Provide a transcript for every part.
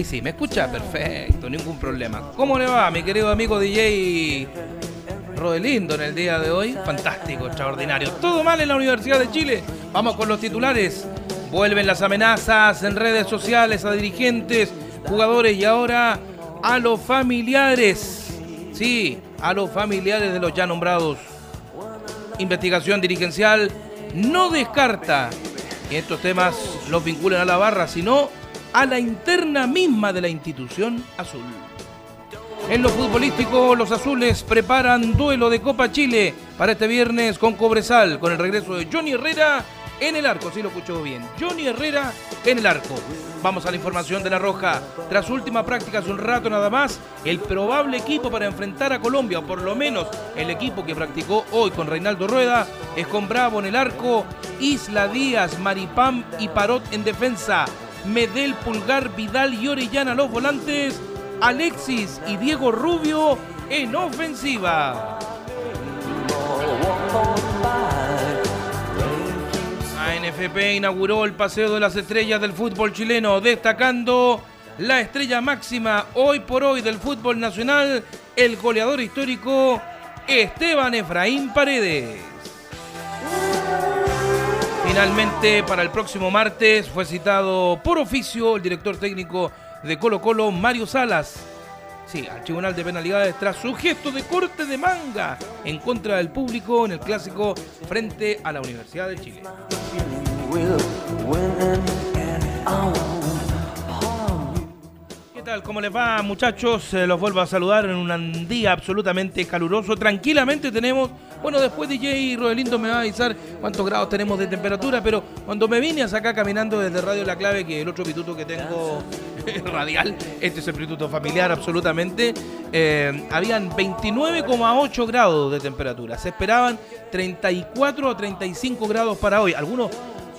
Ahí sí, ¿me escucha? Perfecto, ningún problema. ¿Cómo le va, mi querido amigo DJ Rodelindo en el día de hoy? Fantástico, extraordinario. Todo mal en la Universidad de Chile. Vamos con los titulares. Vuelven las amenazas en redes sociales a dirigentes, jugadores y ahora a los familiares. Sí, a los familiares de los ya nombrados. Investigación dirigencial no descarta que estos temas los vinculen a la barra, sino a la interna misma de la institución azul. En lo futbolístico, los azules preparan duelo de Copa Chile para este viernes con Cobresal, con el regreso de Johnny Herrera en el arco, si lo escuchó bien. Johnny Herrera en el arco. Vamos a la información de la Roja. Tras última práctica hace un rato nada más, el probable equipo para enfrentar a Colombia, o por lo menos el equipo que practicó hoy con Reinaldo Rueda, es con Bravo en el arco, Isla Díaz, Maripam y Parot en defensa. Medel, Pulgar, Vidal y Orellana los volantes, Alexis y Diego Rubio en ofensiva. ANFP inauguró el Paseo de las Estrellas del fútbol chileno, destacando la estrella máxima hoy por hoy del fútbol nacional, el goleador histórico Esteban Efraín Paredes. Finalmente, para el próximo martes fue citado por oficio el director técnico de Colo Colo, Mario Salas. Sí, al Tribunal de Penalidades tras su gesto de corte de manga en contra del público en el clásico frente a la Universidad de Chile. ¿Cómo les va, muchachos? Eh, los vuelvo a saludar en un día absolutamente caluroso. Tranquilamente tenemos, bueno, después DJ Rodelindo me va a avisar cuántos grados tenemos de temperatura, pero cuando me vine hasta acá caminando desde Radio La Clave, que el otro pituto que tengo radial, este es el pituto familiar absolutamente, eh, habían 29,8 grados de temperatura. Se esperaban 34 o 35 grados para hoy. Algunos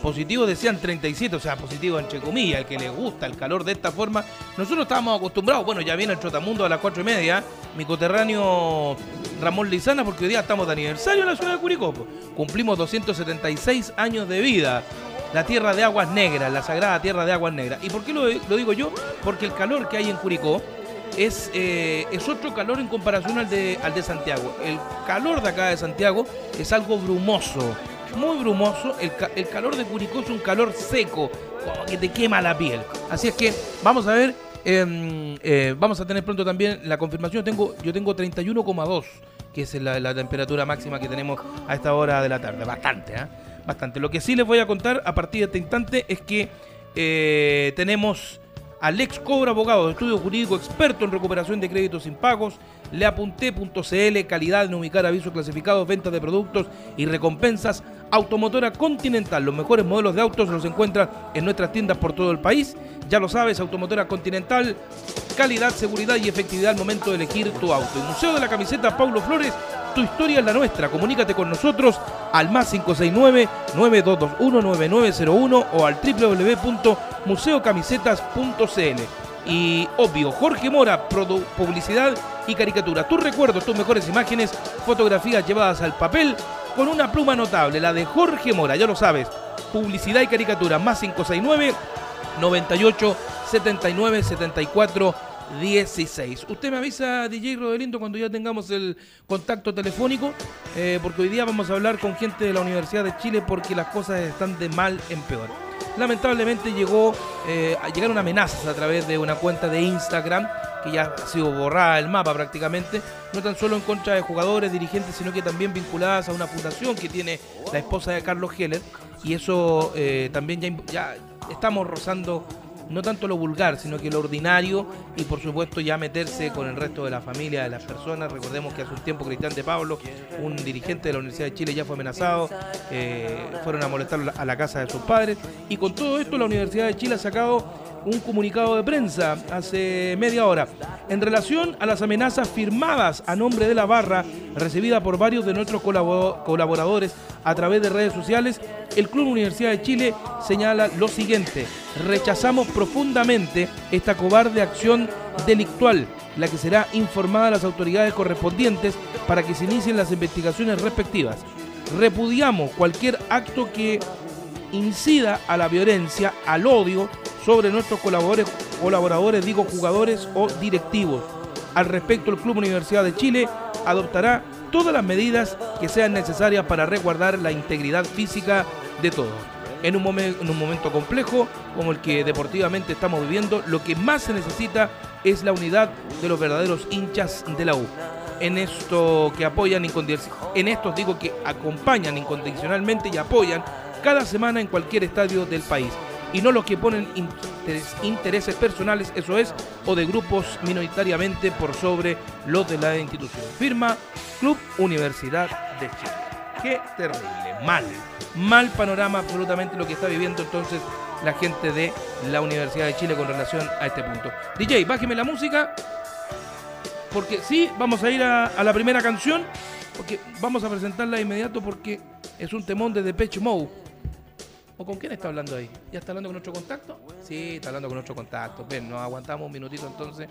positivos decían 37, o sea, positivo entre comillas, el que le gusta el calor de esta forma. Nosotros estábamos acostumbrados, bueno, ya viene el Trotamundo a las 4 y media, mi coterráneo Ramón Lizana, porque hoy día estamos de aniversario en la ciudad de Curicó. Cumplimos 276 años de vida. La tierra de aguas negras, la sagrada tierra de aguas negras. ¿Y por qué lo, lo digo yo? Porque el calor que hay en Curicó es, eh, es otro calor en comparación al de, al de Santiago. El calor de acá de Santiago es algo brumoso muy brumoso. El, calor de Curicó es un calor seco, como que te quema la piel. Así es que vamos a ver, em, eh, vamos a tener pronto también la confirmación. Tengo, yo tengo 31,2, que es la, temperatura máxima que tenemos a esta hora de la tarde. Bastante, ¿eh? Bastante. Lo que sí les voy a contar a partir de este instante es que eh, tenemos Alex Cobra, abogado de estudio jurídico, experto en recuperación de créditos impagos, leapunté.cl, calidad en ubicar avisos clasificados, ventas de productos y recompensas. Automotora Continental, los mejores modelos de autos los encuentras en nuestras tiendas por todo el país. Ya lo sabes, Automotora Continental, calidad, seguridad y efectividad al momento de elegir tu auto. El Museo de la Camiseta Paulo Flores, tu historia es la nuestra. Comunícate con nosotros al más 569-9221-9901 o al www.museocamisetas.cl. Y obvio, Jorge Mora, publicidad y caricatura. Tus recuerdos, tus mejores imágenes, fotografías llevadas al papel con una pluma notable, la de Jorge Mora, ya lo sabes. Publicidad y caricatura, más 569 98 79 74 16. Usted me avisa, DJ Rodelindo, cuando ya tengamos el contacto telefónico, eh, porque hoy día vamos a hablar con gente de la Universidad de Chile porque las cosas están de mal en peor. lamentablemente llegó, eh, llegaron amenazas a través de una cuenta de Instagram que ya ha sido borrada el mapa prácticamente, no tan solo en contra de jugadores, dirigentes, sino que también vinculadas a una fundación que tiene la esposa de Carlos Heller, y eso eh, también ya, ya estamos rozando no tanto lo vulgar, sino que lo ordinario y por supuesto ya meterse con el resto de la familia, de las personas. Recordemos que hace un tiempo Cristian de Pablo, un dirigente de la Universidad de Chile, ya fue amenazado, eh, fueron a molestarlo a la casa de sus padres y con todo esto la Universidad de Chile ha sacado un comunicado de prensa hace media hora en relación a las amenazas firmadas a nombre de la barra recibida por varios de nuestros colaboradores a través de redes sociales, el Club Universidad de Chile señala lo siguiente, rechazamos profundamente esta cobarde acción delictual, la que será informada a las autoridades correspondientes para que se inicien las investigaciones respectivas. Repudiamos cualquier acto que incida a la violencia, al odio sobre nuestros colaboradores, colaboradores, digo jugadores o directivos. Al respecto, el Club Universidad de Chile adoptará todas las medidas que sean necesarias para resguardar la integridad física de todos. En un, en un momento complejo como el que deportivamente estamos viviendo, lo que más se necesita es la unidad de los verdaderos hinchas de la U. En esto que apoyan en estos digo que acompañan incondicionalmente y apoyan cada semana en cualquier estadio del país y no los que ponen intereses personales, eso es, o de grupos minoritariamente por sobre los de la institución. Firma Club Universidad de Chile. Qué terrible, mal, mal panorama absolutamente lo que está viviendo entonces la gente de la Universidad de Chile con relación a este punto. DJ, bájeme la música, porque sí, vamos a ir a, la primera canción, porque vamos a presentarla de inmediato porque es un temón de Depeche Mode con quién está hablando ahí? ¿Ya está hablando con nuestro contacto? Sí, está hablando con nuestro contacto. Ven, nos aguantamos un minutito entonces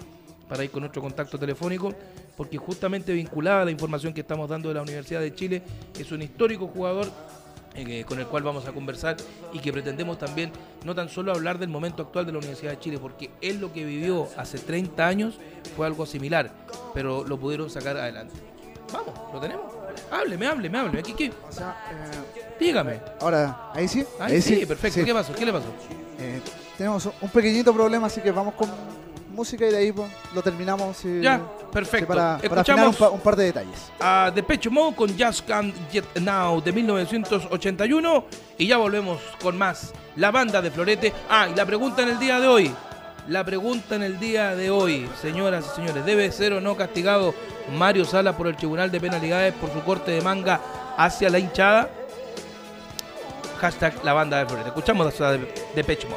para ir con nuestro contacto telefónico, porque justamente vinculada a la información que estamos dando de la Universidad de Chile, es un histórico jugador eh, con el cual vamos a conversar y que pretendemos también no tan solo hablar del momento actual de la Universidad de Chile, porque él lo que vivió hace 30 años fue algo similar, pero lo pudieron sacar adelante. Vamos, lo tenemos. Hábleme, hábleme, hábleme. ¿Qué, qué? Eh, Dígame. Ahora, ahí sí. Ahí, sí, perfecto. ¿Qué pasó? ¿Qué le pasó? Eh, tenemos un pequeñito problema, así que vamos con música y de ahí pues, lo terminamos. ya, perfecto. para, Escuchamos un, par de detalles. A Depeche Mode con Just Can't Get Now de 1981 y ya volvemos con más. La banda de Florete. Ah, y la pregunta en el día de hoy. La pregunta en el día de hoy, señoras y señores, ¿debe ser o no castigado Mario Sala por el Tribunal de Penalidades por su corte de manga hacia la hinchada? hashtag la banda de Florida. Escuchamos de, de Pecho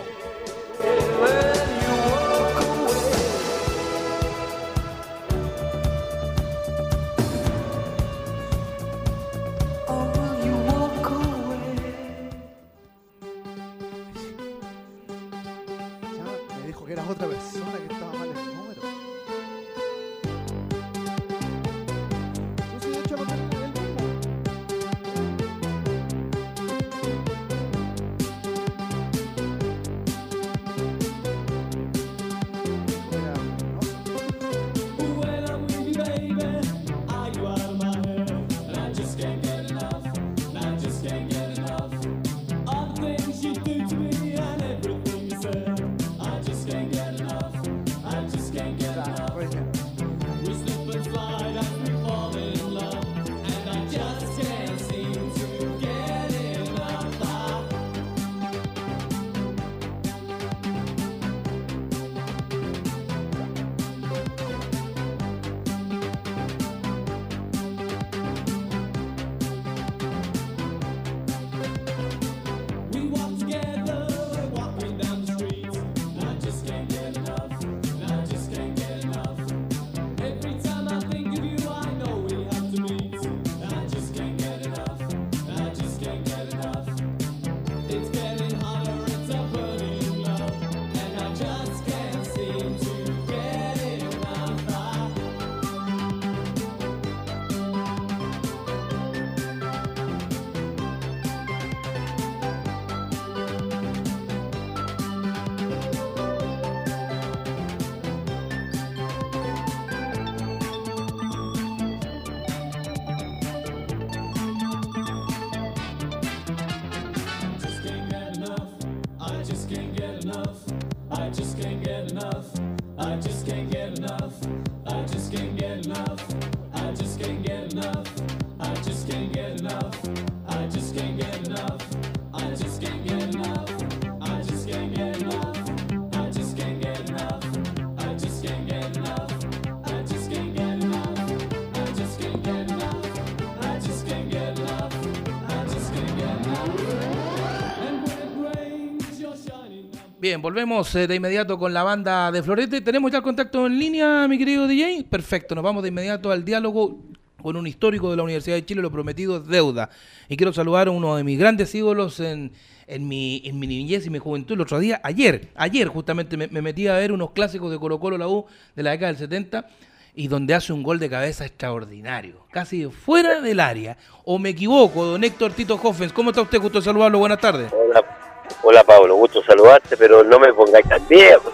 volvemos eh, de inmediato con la banda de Florete. ¿Tenemos ya el contacto en línea, mi querido DJ? Perfecto, nos vamos de inmediato al diálogo con un histórico de la Universidad de Chile, lo prometido es deuda. Y quiero saludar a uno de mis grandes ídolos en, en, mi, en mi niñez y mi juventud el otro día, ayer, ayer justamente me, me metí a ver unos clásicos de Colo Colo La U de la década del 70 y donde hace un gol de cabeza extraordinario, casi fuera del área. ¿O me equivoco, don Héctor Tito Hoffens? ¿Cómo está usted? Gusto saludarlo, buenas tardes. Hola, hola Pablo, gusto saludarte, pero no me pongáis tan viejo,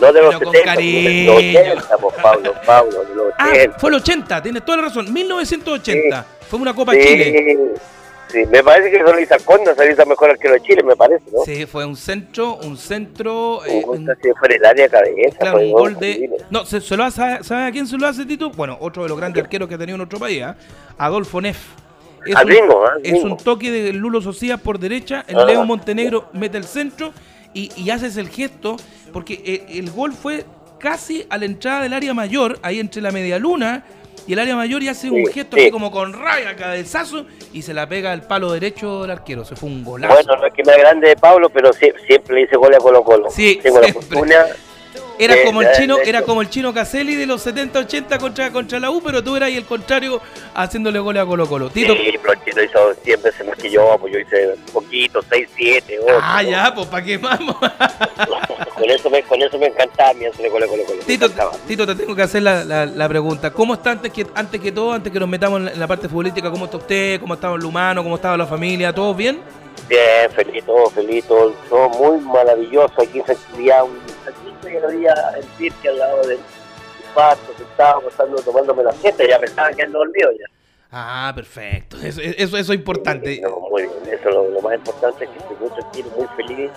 no de los Pero con 70, cariño. de los 80, pues, Pablo, Pablo, de los Ah, 80. fue el 80, tienes toda la razón, 1980. Fue una Copa Sí, Chile. sí, me parece que solo Conda hizo mejor arquero de Chile, me parece, ¿no? Sí, fue un centro, un centro, eh, Un área cabeza, claro, fue un gol de... No, se, se lo hace, ¿sabe a quién se lo hace, Tito? Bueno, otro de los grandes arqueros que ha tenido en nuestro país, ¿ah? Adolfo Neff. Es Al un, gringo, ¿ah? Al es un toque de Lulo Socias por derecha, el Ah. Leo Montenegro mete el centro y, y haces el gesto, porque eh, el gol fue casi a la entrada del área mayor, ahí entre la media luna y el área mayor y hace un gesto sí. así como con raya, cabezazo y se la pega al palo derecho del arquero. Se fue un golazo. Bueno, no es que más grande de Pablo, pero sie- siempre le hice gol a Colo Colo. Sí, la siempre. fortuna. Era de- como el chino, era como el chino Caselli de los 70-80 contra, contra la U, pero tú eras ahí el contrario haciéndole goles a Colo Colo. Tito, Sí, pero el chino hizo 100 veces más que yo, pues yo hice poquito, 6, 7, 8. ah, ya, pues ¿para qué vamos? con, eso me, con eso me encantaba mi hacerle a Colo Colo. Tito. Tito, te tengo que hacer la, la- la pregunta. ¿Cómo está antes que, antes que todo, antes que nos metamos en la, en la parte futbolística, cómo está usted, cómo estaba el humano, cómo estaba la familia, ¿todos bien? Bien, feliz, todo feliz, todo, todo muy maravilloso. Aquí se un. Estoy el día en Pirque al lado del pasto, sentado, pasando, tomándome la siesta, ya pensaba que ando dormido ya. Ah, perfecto. Eso, eso, eso es importante. No, muy bien, eso es lo, lo más importante es que estoy muy tranquilo, muy feliz.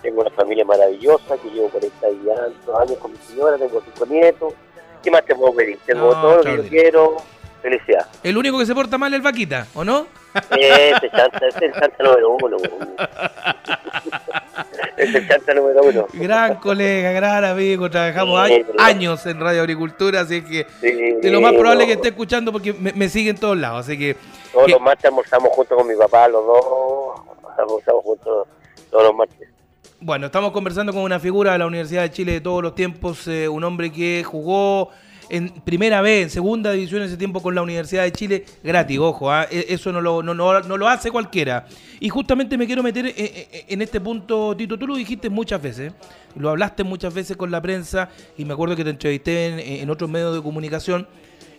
Tengo una familia maravillosa que llevo 40 y tantos años con mi señora, tengo cinco nietos. ¿Qué más te puedo pedir? Tengo No, todo lo que yo quiero. Felicidad. El único que se porta mal es el vaquita, ¿o no? Este chanta, este es el chanta número uno. Es el chanta número uno. Gran colega, gran amigo, trabajamos Sí, años, en Radio Agricultura, así que Sí, de lo más probable no. que esté escuchando porque me, me sigue en todos lados, así que Todos que- los martes almorzamos junto con mi papá, los dos. Almorzamos juntos todos los martes. bueno, estamos conversando con una figura de la Universidad de Chile de todos los tiempos, eh, un hombre que jugó en primera vez, en segunda división ese tiempo con la Universidad de Chile, gratis, ojo, ah, e- eso no lo, no, no- lo hace cualquiera. Y justamente me quiero meter eh, eh, en este punto, Tito, tú lo dijiste muchas veces, lo hablaste muchas veces con la prensa y me acuerdo que te entrevisté en, otros medios de comunicación,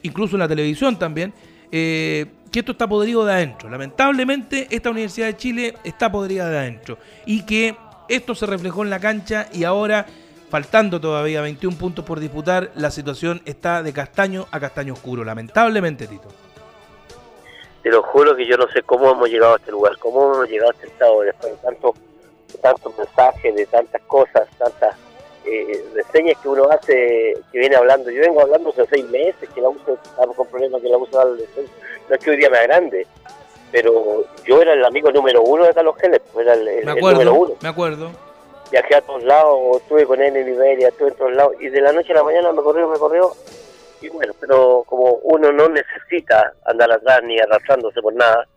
incluso en la televisión también, eh, que esto está podrido de adentro. Lamentablemente, esta Universidad de Chile está podrida de adentro. Y que esto se reflejó en la cancha y ahora, faltando todavía 21 puntos por disputar, la situación está de castaño a castaño oscuro. Lamentablemente, Tito. Te lo juro que yo no sé cómo hemos llegado a este lugar, cómo hemos llegado a este estado después de tantos de tantos mensajes, de tantas cosas, tantas eh, reseñas que uno hace, que viene hablando. Yo vengo hablando hace seis meses que la uso, estamos con problemas que la uso al no es que hoy día me grande, pero yo era el amigo número uno de Carlos Geller, era el, el- Me el número acuerdo, uno. me acuerdo. Viajé a todos lados, estuve con él en Iberia, estuve en todos lados, y de la noche a la mañana me corrió, me corrió, y bueno, pero como uno no necesita andar atrás ni arrastrándose por nada,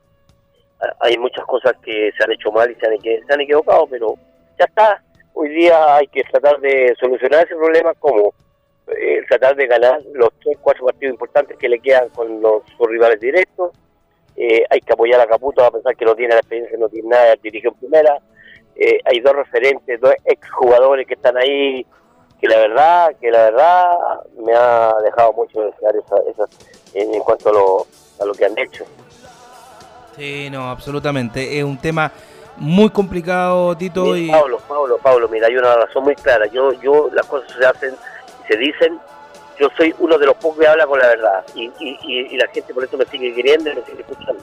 hay muchas cosas que se han hecho mal y se han, equivocado, pero ya está. Hoy día hay que tratar de solucionar ese problema como eh, tratar de ganar los tres, cuatro partidos importantes que le quedan con los sus rivales directos. Eh, hay que apoyar a Caputo a pesar que no tiene la experiencia, no tiene nada, dirigió en primera. Eh, hay dos referentes, dos exjugadores que están ahí, que la verdad, que la verdad me ha dejado mucho de desear esa, esa- en, cuanto a lo, a lo que han hecho. Sí, no, absolutamente. Es un tema muy complicado, Tito. Y... Pablo, Pablo, Pablo, mira, hay una razón muy clara. Yo, yo, las cosas se hacen y se dicen. Yo soy uno de los pocos que habla con la verdad y, y, y, y la gente por eso me sigue queriendo y me sigue escuchando.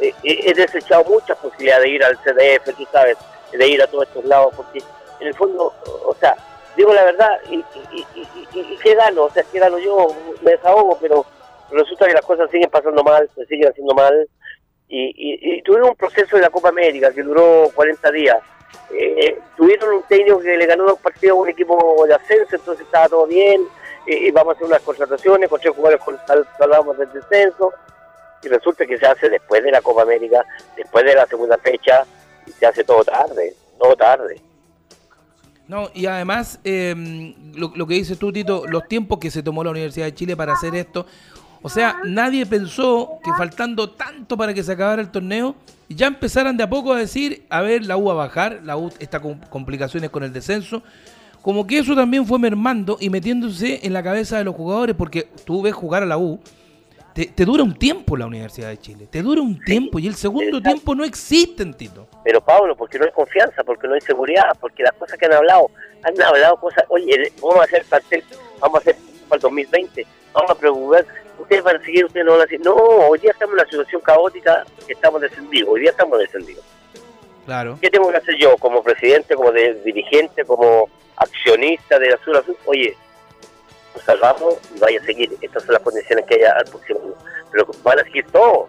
Eh, he he desechado muchas posibilidades de ir al CDF, tú sabes, de ir a todos estos lados, porque en el fondo, o sea, digo la verdad y, y, y, y- ¿qué gano? O sea, ¿qué gano yo? Me desahogo, pero resulta que las cosas siguen pasando mal, se siguen haciendo mal. Y, tuvieron un proceso de la Copa América que duró 40 días. Eh, tuvieron un técnico que le ganó dos partidos a un equipo de ascenso, entonces estaba todo bien. y vamos a hacer unas contrataciones con tres jugadores salvamos del descenso. Y resulta que se hace después de la Copa América, después de la segunda fecha, se hace todo tarde, todo tarde. No, y además, eh, lo, lo, que dices tú, Tito, los tiempos que se tomó la Universidad de Chile para hacer esto. O sea, nadie pensó que faltando tanto para que se acabara el torneo, ya empezaran de a poco a decir, a ver, la U va a bajar, la U está con complicaciones con el descenso. Como que eso también fue mermando y metiéndose en la cabeza de los jugadores, porque tú ves jugar a la U, te, dura un tiempo la Universidad de Chile, te dura un tiempo y el segundo tiempo no existe, Tito. Pero Pablo, porque no hay confianza, porque no hay seguridad, porque las cosas que han hablado, han hablado cosas, oye, vamos a hacer pastel, vamos a hacer para el 2020, vamos a preocupar, ustedes van a seguir, ustedes no van a decir, no, hoy día estamos en una situación caótica, que estamos descendidos, hoy día estamos descendidos. Claro. ¿Qué tengo que hacer yo como presidente, como dirigente, como accionista de la Sur Azul? Oye, salvamos y vaya a seguir. Estas son las condiciones que haya al próximo año. Pero van a seguir todo.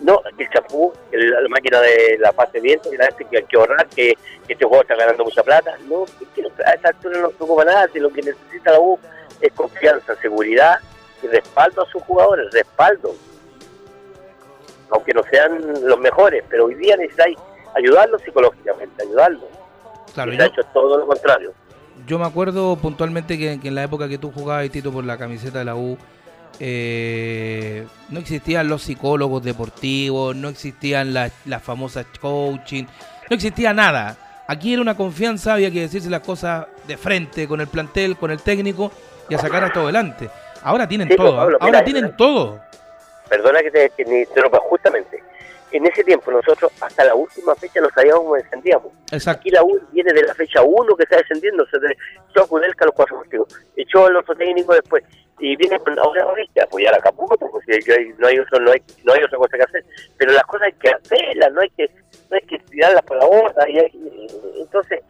No, el chapú, la máquina de la fase de viento, que, hay que ahorrar, que, este juego está ganando mucha plata. No, a esta altura no se preocupa nada. Si lo que necesita la U es confianza, seguridad y respaldo a sus jugadores, respaldo. Aunque no sean los mejores, pero hoy día necesitáis ayudarlos psicológicamente, ayudarlos. Claro, y se ha hecho todo lo contrario yo me acuerdo puntualmente que, en la época que tú jugabas, Tito, por la camiseta de la U, eh, no existían los psicólogos deportivos, no existían las, famosas coaching, no existía nada. Aquí era una confianza, había que decirse las cosas de frente con el plantel, con el técnico y a sacar a todo adelante. Ahora tienen todo, ahora tienen todo. Perdona que te, que, justamente en ese tiempo nosotros hasta la última fecha no sabíamos cómo descendíamos. Aquí la U viene de la fecha 1 que está descendiendo, se echó a Kudelka los cuatro partidos, echó al otro técnico después, y viene con ahora ahorita apoyar a Caputo, porque no hay, otro, no, hay, no hay otra cosa que hacer, pero las cosas hay que hacerlas, no hay que, no hay que tirarlas por la borda, y, entonces,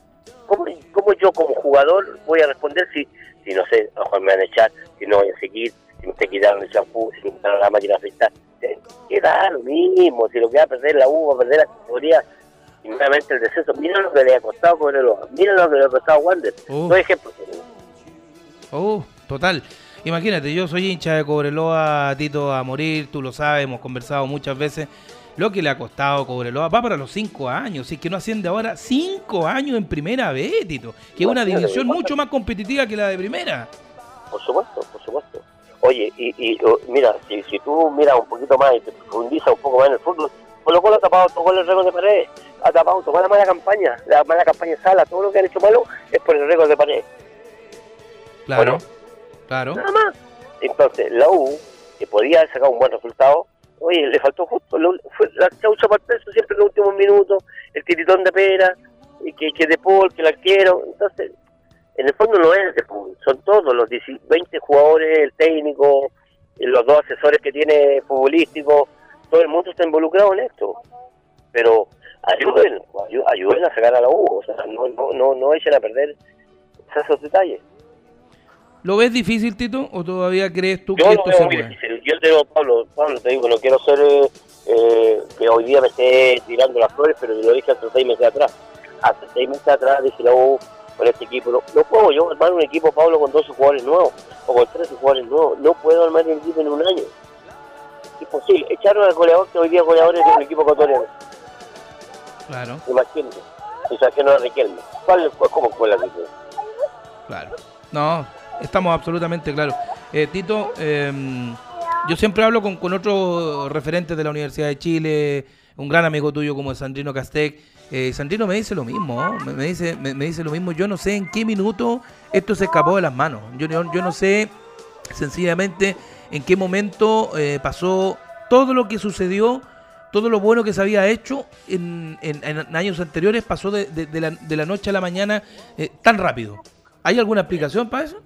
¿cómo, ¿cómo, yo como jugador voy a responder si, si no sé, a Juan me van a echar, si no voy a seguir, si me quitaron el champú, si me quitaron la máquina de afeitar? Queda lo mismo, si lo que va a perder la U, va a perder la categoría, y nuevamente el descenso. Mira lo que le ha costado Cobreloa, mira lo que le ha costado Wander. Uh. No ejemplo. Uh, total. Imagínate, yo soy hincha de Cobreloa, Tito, a morir, tú lo sabes, hemos conversado muchas veces. Lo que le ha costado Cobreloa va para los cinco años, si es que no asciende ahora cinco años en primera vez, Tito, que es una división mucho más competitiva que la de primera. Por supuesto, por supuesto. Oye, y, mira, si, si tú miras un poquito más y te profundizas un poco más en el fútbol, Colo Colo ha tapado todo el récord de pared, ha tapado toda la mala campaña, la mala campaña de sala, todo lo que han hecho malo es por el récord de pared. Claro, claro. Nada más. Entonces, la U, que podía haber sacado un buen resultado, oye, le faltó justo, fue la chaucha para el peso siempre en los últimos minutos, el tiritón de pera, y que, que de Paul, que la quiero, entonces en el fondo no es son todos los 20 jugadores, el técnico, los dos asesores que tiene futbolístico, todo el mundo está involucrado en esto. Pero ayuden, ayuden a sacar a la U, o sea, no, no, no, no echen a perder esos detalles. ¿Lo ves difícil, Tito, o todavía crees tú que esto se puede? Yo te digo, Pablo, Pablo, te digo, no quiero ser eh, que hoy día me esté tirando las flores, pero yo lo dije hace seis meses atrás. Hace seis meses atrás dije la U con este equipo. No, puedo yo armar un equipo, Pablo, con 12 jugadores nuevos o con 13 jugadores nuevos. No puedo armar un equipo en un año. Imposible. Echaron al goleador que hoy día goleadores de un equipo ecuatoriano. Claro. Imagínate. Y no a Riquelme. ¿Cuál, ¿Cómo fue la situación? Claro. No, estamos absolutamente claros. Eh, Tito, em, yo siempre hablo con, con otros referentes de la Universidad de Chile, un gran amigo tuyo como Sandrino Castec eh, Sandrino me dice lo mismo, me, dice, me, dice lo mismo. Yo no sé en qué minuto esto se escapó de las manos. Yo, yo, no sé sencillamente en qué momento eh, pasó todo lo que sucedió, todo lo bueno que se había hecho en, años anteriores, pasó de, la, noche a la mañana eh, tan rápido. ¿Hay alguna explicación para eso?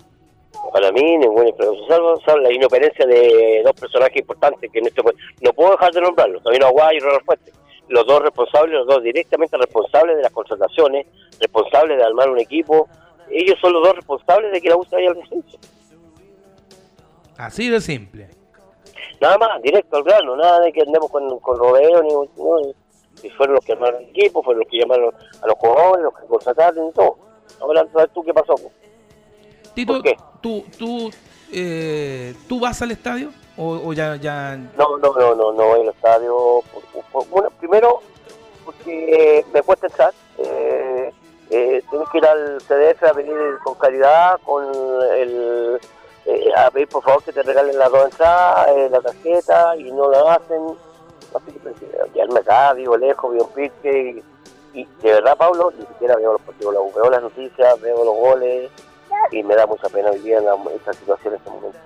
Para mí, ninguna explicación. Salvo, la inoperencia de dos personajes importantes que en este no puedo dejar de nombrarlos. También Aguay y Ronald Fuentes los dos responsables, los dos directamente responsables de las contrataciones, responsables de armar un equipo, ellos son los dos responsables de que la USA haya al descenso. Así de simple. Nada más, directo al grano, nada de que andemos con, con rodeo, ni, ni, fueron los que armaron el equipo, fueron los que llamaron a los jugadores, los que contrataron y todo. Ahora, ¿sabes tú qué pasó? Tito, ¿tú, tú, eh, ¿tú vas al estadio? ¿O, ya, ya...? No, no, no, no, no voy al estadio. bueno, primero, porque me cuesta entrar. Eh, eh, tienes que ir al CDF a pedir con caridad, con el, eh, a pedir por favor que te regalen las dos entradas, eh, la tarjeta, y no la hacen. Así que quedarme acá, vivo lejos, vivo en Pirque, y, de verdad, Pablo, ni siquiera veo los partidos, veo las noticias, veo los goles, y me da mucha pena vivir en la- esta situación en este momento.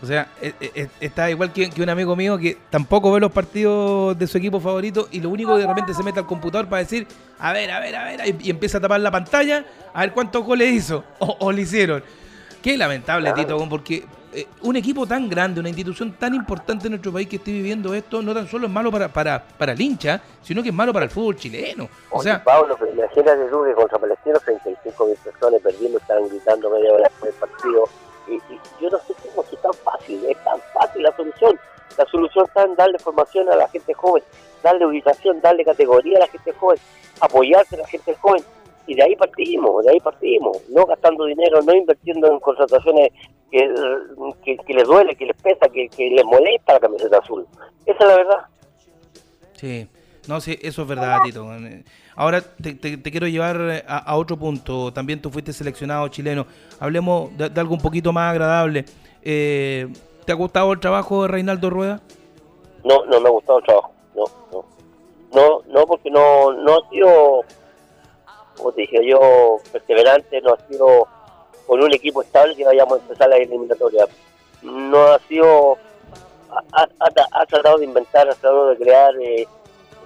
O sea, eh, eh, está igual que, un amigo mío que tampoco ve los partidos de su equipo favorito y lo único que de repente se mete al computador para decir, a ver, a ver, a ver, y, empieza a tapar la pantalla a ver cuántos goles hizo o, o le hicieron. Qué lamentable. Tito, porque eh, un equipo tan grande, una institución tan importante en nuestro país que esté viviendo esto, no tan solo es malo para, para, para el hincha, sino que es malo para el fútbol chileno. O Oye, sea, Pablo, pero imagínate tú que contra Palestino 35 mil personas perdimos, estaban gritando media hora del partido. Y, y yo no sé cómo es tan fácil, es tan fácil la solución. La solución está en darle formación a la gente joven, darle ubicación, darle categoría a la gente joven, apoyarse a la gente joven. Y de ahí partimos, de ahí partimos, no gastando dinero, no invirtiendo en contrataciones que, que, que les duele, que les pesa, que, que les molesta la camiseta azul. Esa es la verdad. Sí, no, sí, eso es verdad, Tito. Ahora te, te- quiero llevar eh, a, otro punto. También tú fuiste seleccionado chileno. Hablemos de, algo un poquito más agradable. Eh, ¿Te ha gustado el trabajo de Reinaldo Rueda? No, no me ha gustado el trabajo. No, no. No, no porque no, no ha sido, como te dije yo, perseverante, no ha sido con un equipo estable que vayamos a empezar la eliminatoria. No ha sido, ha- ha- ha tratado de inventar, ha tratado de crear, eh,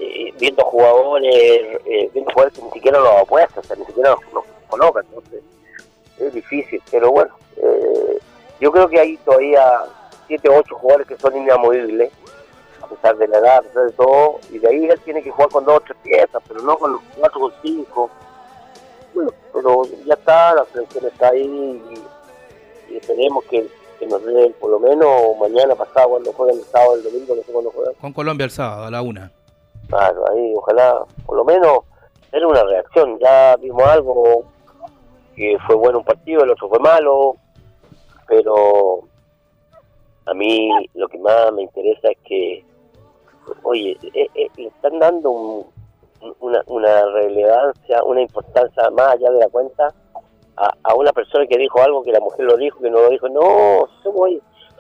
eh, viendo jugadores, eh, viendo jugadores que ni siquiera los apuesta, o sea, ni siquiera los, los coloca, entonces es difícil, pero bueno, eh, yo creo que hay todavía siete o ocho jugadores que son inamovibles a pesar de la edad, a pesar de todo, y de ahí él tiene que jugar con dos o tres piezas, pero no con los cuatro o cinco. Bueno, pero ya está, la selección está ahí y, esperemos que, que nos den por lo menos mañana pasado cuando jueguen el sábado, el domingo, no sé cuándo juegan. Con Colombia el sábado, a la una. Claro, ahí ojalá por lo menos tener una reacción. Ya vimos algo que fue bueno un partido, el otro fue malo, pero a mí lo que más me interesa es que, oye, eh, eh, le están dando un- una, una relevancia, una importancia más allá de la cuenta a, a una persona que dijo algo que la mujer lo dijo, que no lo dijo. No, somos,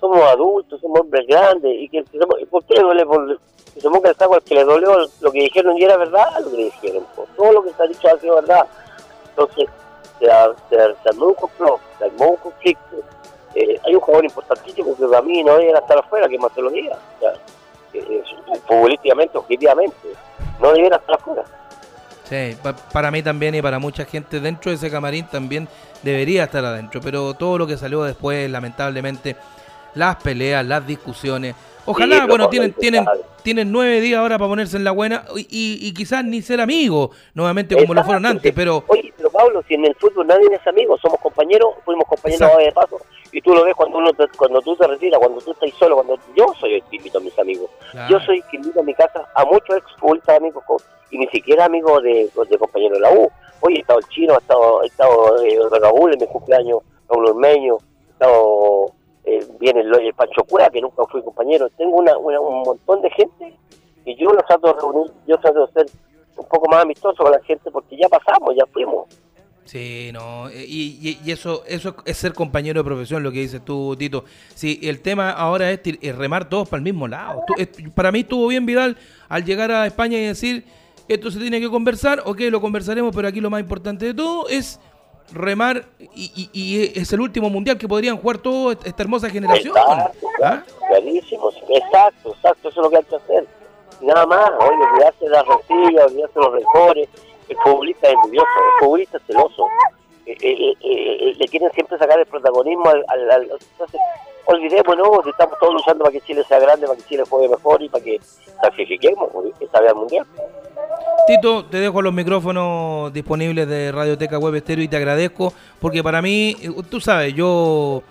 somos adultos, somos hombres grandes, y que, ¿y ¿por qué le duele? Por, que se ponga el saco al que le dolió lo que dijeron y era verdad lo que dijeron. Todo lo que se ha dicho ha sido verdad. Entonces, se, se, se armó un complot, se armó un conflicto. Eh, hay un jugador importantísimo que para mí no debe estar afuera, que es Marcelo. O futbolísticamente, objetivamente, no debiera estar afuera. Sí, pa- para mí también y para mucha gente dentro de ese camarín también debería estar adentro. Pero todo lo que salió después, lamentablemente, las peleas, las discusiones. Ojalá, Sí, bueno, tienen, tienen, tienen nueve días ahora para ponerse en la buena y, y- y quizás ni ser amigos, nuevamente como lo fueron antes, sí. pero Oye, pero Pablo, si en el fútbol nadie es amigo, somos compañeros, fuimos compañeros Exacto. de paso, y tú lo ves cuando uno te- cuando tú te retiras, cuando tú estás solo, cuando yo soy el que invito a mis amigos. Claro. Yo soy el que invito a mi casa a muchos ex futbolistas amigos con- y ni siquiera amigos de, de compañeros de la U. Oye, ha estado el chino, ha estado, ha estado eh, Raúl en mi cumpleaños, Raúl Ormeño, ha estado eh, viene el, Pancho Cueva, que nunca fui compañero. Tengo una, un montón de gente y yo los trato de reunir, yo trato de ser un poco más amistoso con la gente porque ya pasamos, ya fuimos. Sí, no, eh, y, y- eso eso es ser compañero de profesión, lo que dices tú, Tito. Sí, el tema ahora es, es remar todos para el mismo lado. Tú- es- para mí estuvo bien Vidal al llegar a España y decir, esto se tiene que conversar, ok, lo conversaremos, pero aquí lo más importante de todo es remar y, y- y es el último mundial que podrían jugar toda esta hermosa generación. Exacto, ¿Ah? clarísimo, exacto, exacto, eso es lo que hay que hacer. Nada más, oye, olvidarse de las rencillas, olvidarse de los rencores. El futbolista es envidioso, el futbolista es celoso. Eh, eh, eh, le quieren siempre sacar el protagonismo al... al, al- entonces, olvidemos, ¿no? Que estamos todos luchando para que Chile sea grande, para que Chile juegue mejor y para que clasifiquemos esta vez al Mundial. Tito, te dejo los micrófonos disponibles de Radioteca Web Estéreo y te agradezco porque para mí, tú sabes, yo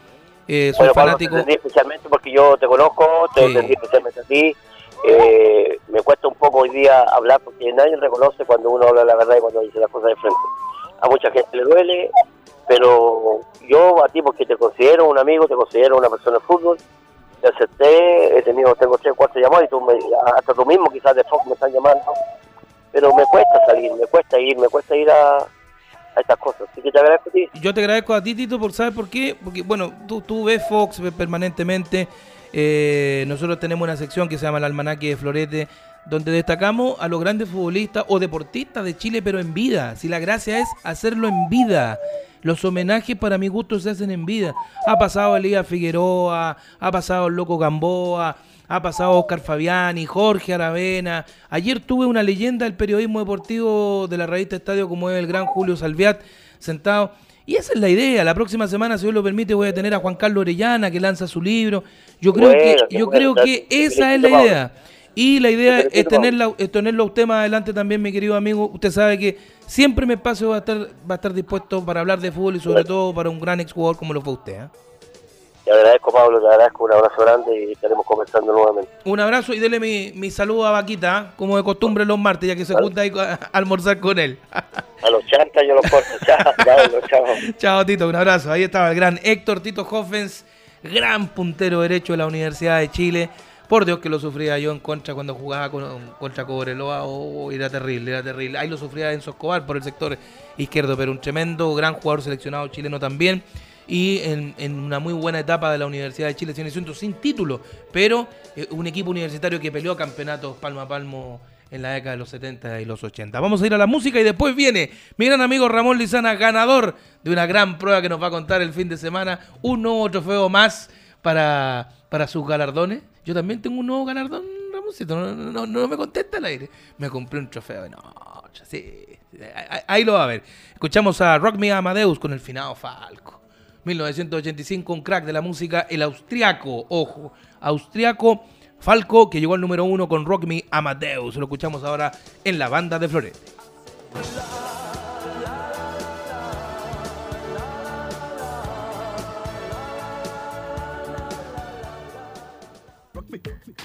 eh, soy Bueno, Pablo, fanático. te especialmente porque yo te conozco, te Sí. entendí especialmente a ti. Eh, me cuesta un poco hoy día hablar porque nadie reconoce cuando uno habla la verdad y cuando dice las cosas de frente. A mucha gente le duele, pero yo a ti porque te considero un amigo, te considero una persona de fútbol, te acepté, he tenido, tengo tres, cuatro llamadas y tú me- hasta tú mismo quizás de Fox me están llamando, pero me cuesta salir, me cuesta ir, me cuesta ir a, estas cosas. Así que te agradezco a ti. Yo te agradezco a ti, Tito, por saber por qué. Porque, bueno, tú, tú ves Fox permanentemente. Eh, nosotros tenemos una sección que se llama el Almanaque de Florete, donde destacamos a los grandes futbolistas o deportistas de Chile, pero en vida. Si la gracia es hacerlo en vida. Los homenajes para mi gusto se hacen en vida. Ha pasado Elías Figueroa, ha pasado el Loco Gamboa, ha pasado Oscar Fabiani, Jorge Aravena. Ayer tuve una leyenda del periodismo deportivo de la revista Estadio como es el gran Julio Salviat sentado. Y esa es la idea. La próxima semana, si Dios lo permite, voy a tener a Juan Carlos Orellana que lanza su libro. Yo creo que, yo creo que esa es la idea. Y la idea es tenerla, es tenerlo a usted más adelante también, mi querido amigo. Usted sabe que siempre mi espacio va a estar, va a estar dispuesto para hablar de fútbol y sobre todo para un gran exjugador como lo fue usted. ¿eh? Te agradezco, Pablo, te agradezco. Un abrazo grande y estaremos conversando nuevamente. Un abrazo y dele mi, mi saludo a Vaquita, ¿eh? como de costumbre los martes, ya que se junta ahí a, almorzar con él. A los chantas yo los corto. chao, chao. Chao, Tito, un abrazo. Ahí estaba el gran Héctor Tito Hoffens, gran puntero derecho de la Universidad de Chile. Por Dios que lo sufría yo en contra cuando jugaba con, contra Cobreloa. Oh, era terrible, era terrible. Ahí lo sufría Enzo Escobar por el sector izquierdo, pero un tremendo, gran jugador seleccionado chileno también. Y en, una muy buena etapa de la Universidad de Chile, sin, sin título, pero eh, un equipo universitario que peleó campeonatos palmo a palmo en la década de los 70 y los 80. Vamos a ir a la música y después viene mi gran amigo Ramón Lizana, ganador de una gran prueba que nos va a contar el fin de semana. Un nuevo trofeo más para, para sus galardones. Yo también tengo un nuevo galardón, Ramoncito. No, no, me contesta el aire. Me compré un trofeo noche. Sí, ahí lo va a ver. Escuchamos a Rock Me Amadeus con el finado Falco. 1985, un crack de la música, el austriaco, ojo, austriaco Falco, que llegó al número uno con Rock Me Amadeus. Lo escuchamos ahora en la banda de Florete.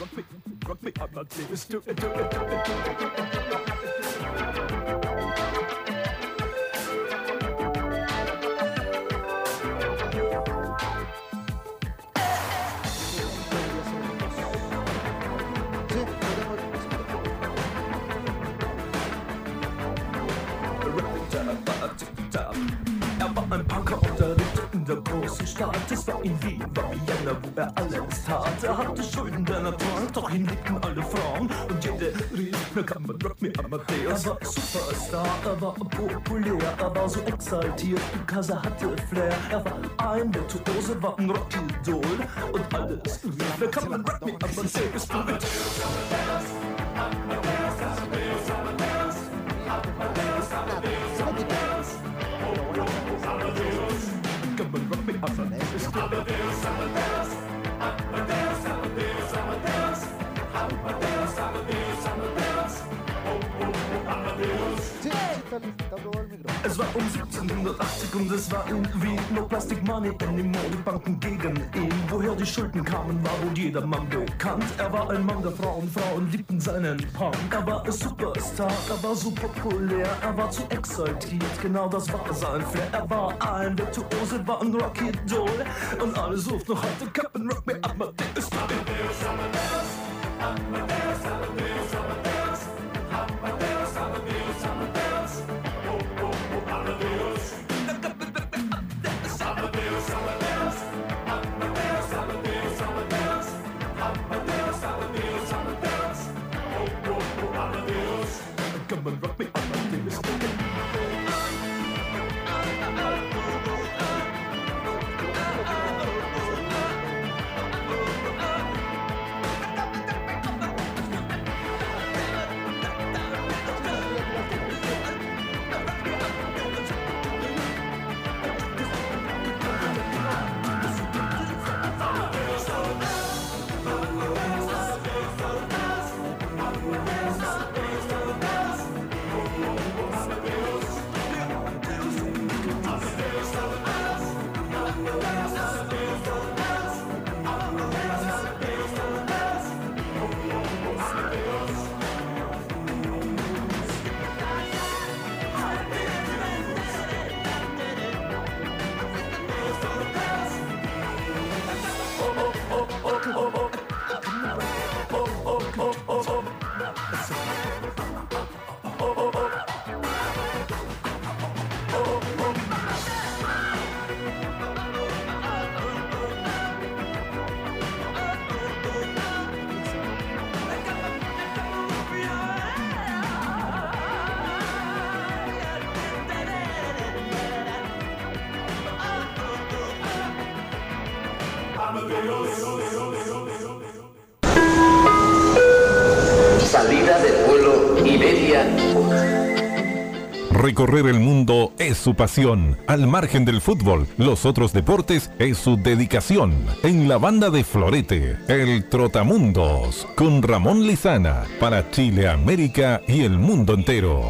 Rock me, rock me, I'm not it, do it, do it, do it, do it. Stadt. Es war in Wien, war Vienna, wo er alles tat. Er hatte Schulden, der Natur, doch ihn liebten alle Frauen. Und jede rief, na kann man Rock me Amadeus. Er war Superstar, er war populär, er war so exaltiert, because er hatte Flair. Er war ein Virtuose, war ein Rockidol. Und alles rief, na kann man Rock me. Amadeus, Amadeus, Amadeus, Amadeus, awesome. Es war um 1780 und es war Wien. No Plastic Money anymore, die Banken gegen ihn. Woher die Schulden kamen, war wohl jedermann bekannt. Er war ein Mann der Frauen, Frauen liebten seinen Punk. Er war ein Superstar, er war so populär, er war zu exaltiert, genau das war sein Flair. Er war ein Virtuose, war ein Rocky Doll. Und alle suchten noch heute Captain Rock Me. Amadeus, Amadeus, Amadeus, Amadeus, Come and rock me Salida del vuelo Iberia. Recorrer el mundo es su pasión. Al margen del fútbol, los otros deportes es su dedicación. En la banda de Florete, el Trotamundos, con Ramón Lizana, para Chile, América y el mundo entero.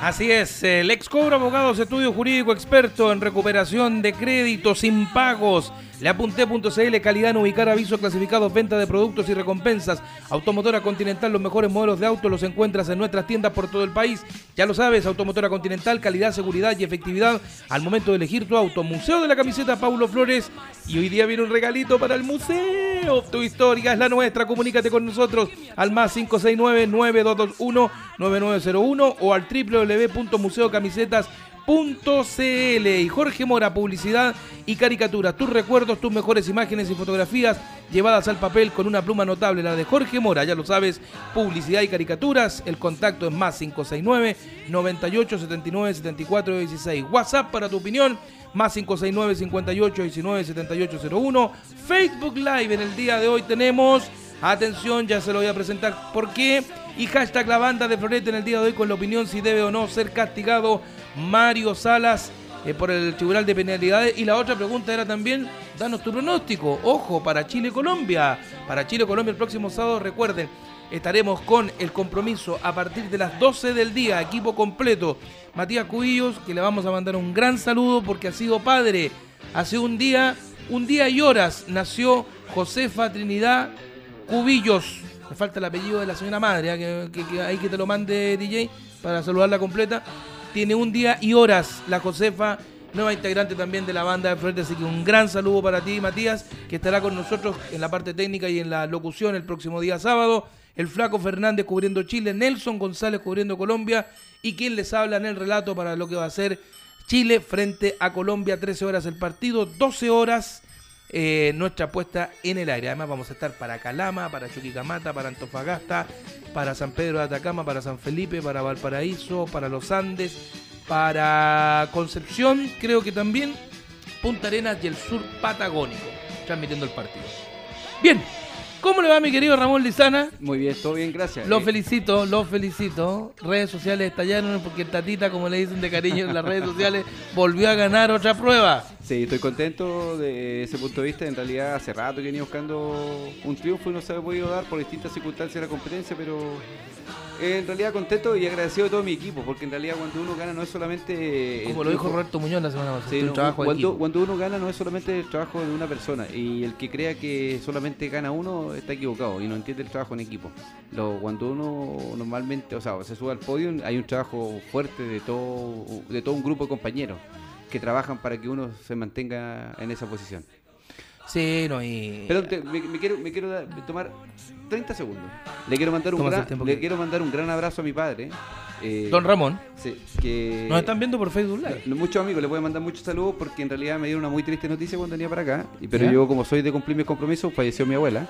Así es, el ex cobro abogados, estudio jurídico experto en recuperación de créditos impagos. Le apunté.cl, calidad en ubicar avisos clasificados, venta de productos y recompensas. Automotora Continental, los mejores modelos de auto los encuentras en nuestras tiendas por todo el país. Ya lo sabes, Automotora Continental, calidad, seguridad y efectividad al momento de elegir tu auto. Museo de la camiseta Paulo Flores. Y hoy día viene un regalito para el museo. Tu historia es la nuestra. Comunícate con nosotros al más 569-9221-9901 o al www.museocamisetas.com .cl y Jorge Mora, publicidad y caricatura. Tus recuerdos, tus mejores imágenes y fotografías llevadas al papel con una pluma notable, la de Jorge Mora, ya lo sabes, publicidad y caricaturas. El contacto es más 569 98 79 74 16. WhatsApp para tu opinión, más 569 58 19 78 01. Facebook Live en el día de hoy tenemos. Atención, ya se lo voy a presentar por qué. Y hashtag la banda de Florete en el día de hoy con la opinión si debe o no ser castigado Mario Salas eh, por el Tribunal de Penalidades. Y la otra pregunta era también, danos tu pronóstico. Ojo, para Chile-Colombia. Para Chile-Colombia el próximo sábado, recuerden, estaremos con el compromiso a partir de las 12 del día, equipo completo. Matías Cubillos, que le vamos a mandar un gran saludo porque ha sido padre. Hace un día, un día y horas nació Josefa Trinidad Cubillos. Me falta el apellido de la señora madre, ¿eh? que, que, ahí que te lo mande DJ para saludarla completa tiene un día y horas la Josefa, nueva integrante también de la banda de Florete. Así que un gran saludo para ti, Matías, que estará con nosotros en la parte técnica y en la locución el próximo día sábado. El Flaco Fernández cubriendo Chile, Nelson González cubriendo Colombia y quien les habla en el relato para lo que va a ser Chile frente a Colombia. 13 horas el partido, 12 horas eh, nuestra puesta en el aire. Además vamos a estar para Calama, para Chuquicamata, para Antofagasta, para San Pedro de Atacama, para San Felipe, para Valparaíso, para los Andes, para Concepción, creo que también Punta Arenas y el sur patagónico, transmitiendo el partido. Bien, ¿Cómo le va mi querido Ramón Lizana? Muy bien, todo bien, gracias. Lo eh, felicito, lo felicito. Redes sociales estallaron porque Tatita, como le dicen de cariño en las redes sociales, volvió a ganar otra prueba. Sí, estoy contento de ese punto de vista. En realidad hace rato que venía buscando un triunfo y no se ha podido dar por distintas circunstancias de la competencia, pero en realidad contento y agradecido de todo mi equipo, porque en realidad cuando uno gana no es solamente... Como lo dijo Roberto Muñoz la semana pasada, trabajo cuando, cuando uno gana no es solamente el trabajo de una persona y el que crea que solamente gana uno está equivocado y no entiende el trabajo en equipo. Lo, cuando uno normalmente, o sea, se sube al podio hay un trabajo fuerte de todo, de todo un grupo de compañeros que trabajan para que uno se mantenga en esa posición. Sí, no, y... Pero me, quiero, me quiero tomar 30 segundos. Le quiero mandar un gran, le quiero mandar un gran abrazo a mi padre. Eh, Don Ramón. Sí, que Nos están viendo por Facebook Live. Muchos amigos, le voy a mandar muchos saludos porque en realidad me dieron una muy triste noticia cuando venía para acá. Pero yo, como soy de cumplir mis compromisos, falleció mi abuela.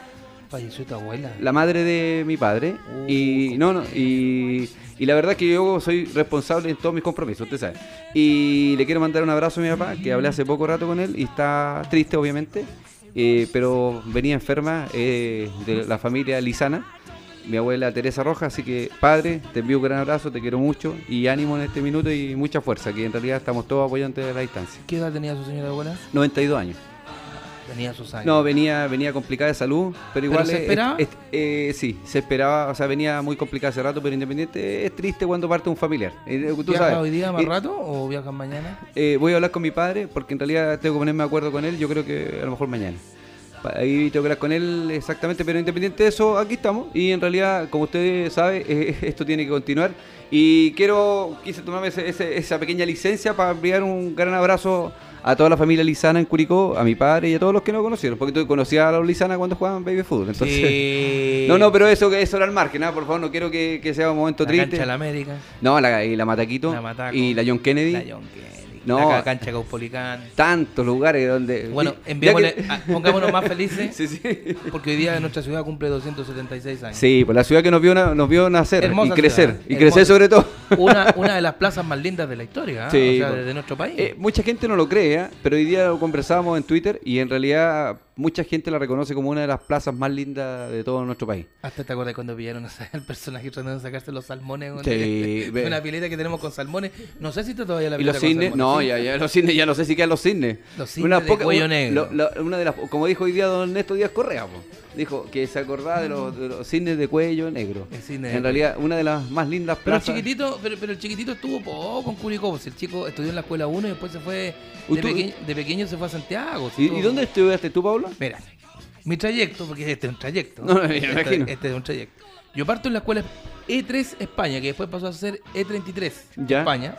¿Falleció tu abuela? La madre de mi padre. y uh. no, no, y, y, la verdad es que yo soy responsable en todos mis compromisos, usted sabe. Y le quiero mandar un abrazo a mi papá, que hablé hace poco rato con él y está triste, obviamente. Eh, pero venía enferma eh, de la familia Lizana, mi abuela Teresa Rojas, así que padre, te envío un gran abrazo, te quiero mucho y ánimo en este minuto y mucha fuerza, que en realidad estamos todos apoyantes de la distancia. ¿Qué edad tenía su señora abuela? 92 años. Venía sus años. No, venía, venía complicada de salud, pero igual. se esperaba? Eh, sí, se esperaba, o sea, venía muy complicada hace rato, pero independiente, es triste cuando parte un familiar. Eh, ¿tú hoy día más rato o viajan mañana? voy a hablar con mi padre, porque en realidad tengo que ponerme de acuerdo con él, yo creo que a lo mejor mañana. Ahí tengo que hablar con él exactamente, pero independiente de eso, aquí estamos. Y en realidad, como usted sabe, esto tiene que continuar. Y quiero, quise tomarme esa pequeña licencia para enviar un gran abrazo a toda la familia Lizana en Curicó, a mi padre y a todos los que no conocieron, porque tú conocías a los Lizana cuando jugaban baby fútbol. Entonces, no, no, pero eso eso era el margen, ¿no? por favor, no quiero que, sea un momento la triste. Cancha la América. No, la, y la Mataquito y la John Kennedy. La John Kennedy. No. la cancha Caupolicán. Tantos lugares donde. Bueno, Ya enviémosle, que- a- pongámonos más felices, sí, sí. porque hoy día nuestra ciudad cumple 276 años. Sí, pues la ciudad que nos vio, na- nos vio nacer Hermosa y crecer. ciudad, y hermosa. crecer sobre todo. Una, una de las plazas más lindas de la historia, ¿ah? Sí, o sea, pues. de nuestro país. Eh, mucha gente no lo cree, ¿ah? pero hoy día lo conversábamos en Twitter y en realidad mucha gente la reconoce como una de las plazas más lindas de todo nuestro país. Hasta te acuerdas cuando pillaron o sea, el personaje tratando de sacarse los salmones. Sí, una pileta que tenemos con salmones. No sé si está todavía la Y pileta los con cisnes, no, ya, ya los cisnes, ya no sé si quedan los cisnes. Los cisnes de cuello negro. lo- lo- una de las, como dijo hoy día don Néstor Díaz Correa, po, dijo que se acordaba de los, de los cisnes de cuello negro. El en realidad, una de las más lindas Pero el plazas. chiquitito, pero, pero el chiquitito estuvo poco en Curicó. pues, El chico estudió en la escuela 1 y después se fue. De, peque- de pequeño se fue a Santiago. ¿Y, dónde estudiaste tú, Pablo? Mira, mi trayecto, porque este es un trayecto. No, me este, imagino. este es un trayecto. Yo parto en la escuela E3 España, que después pasó a ser E33 Ya. España.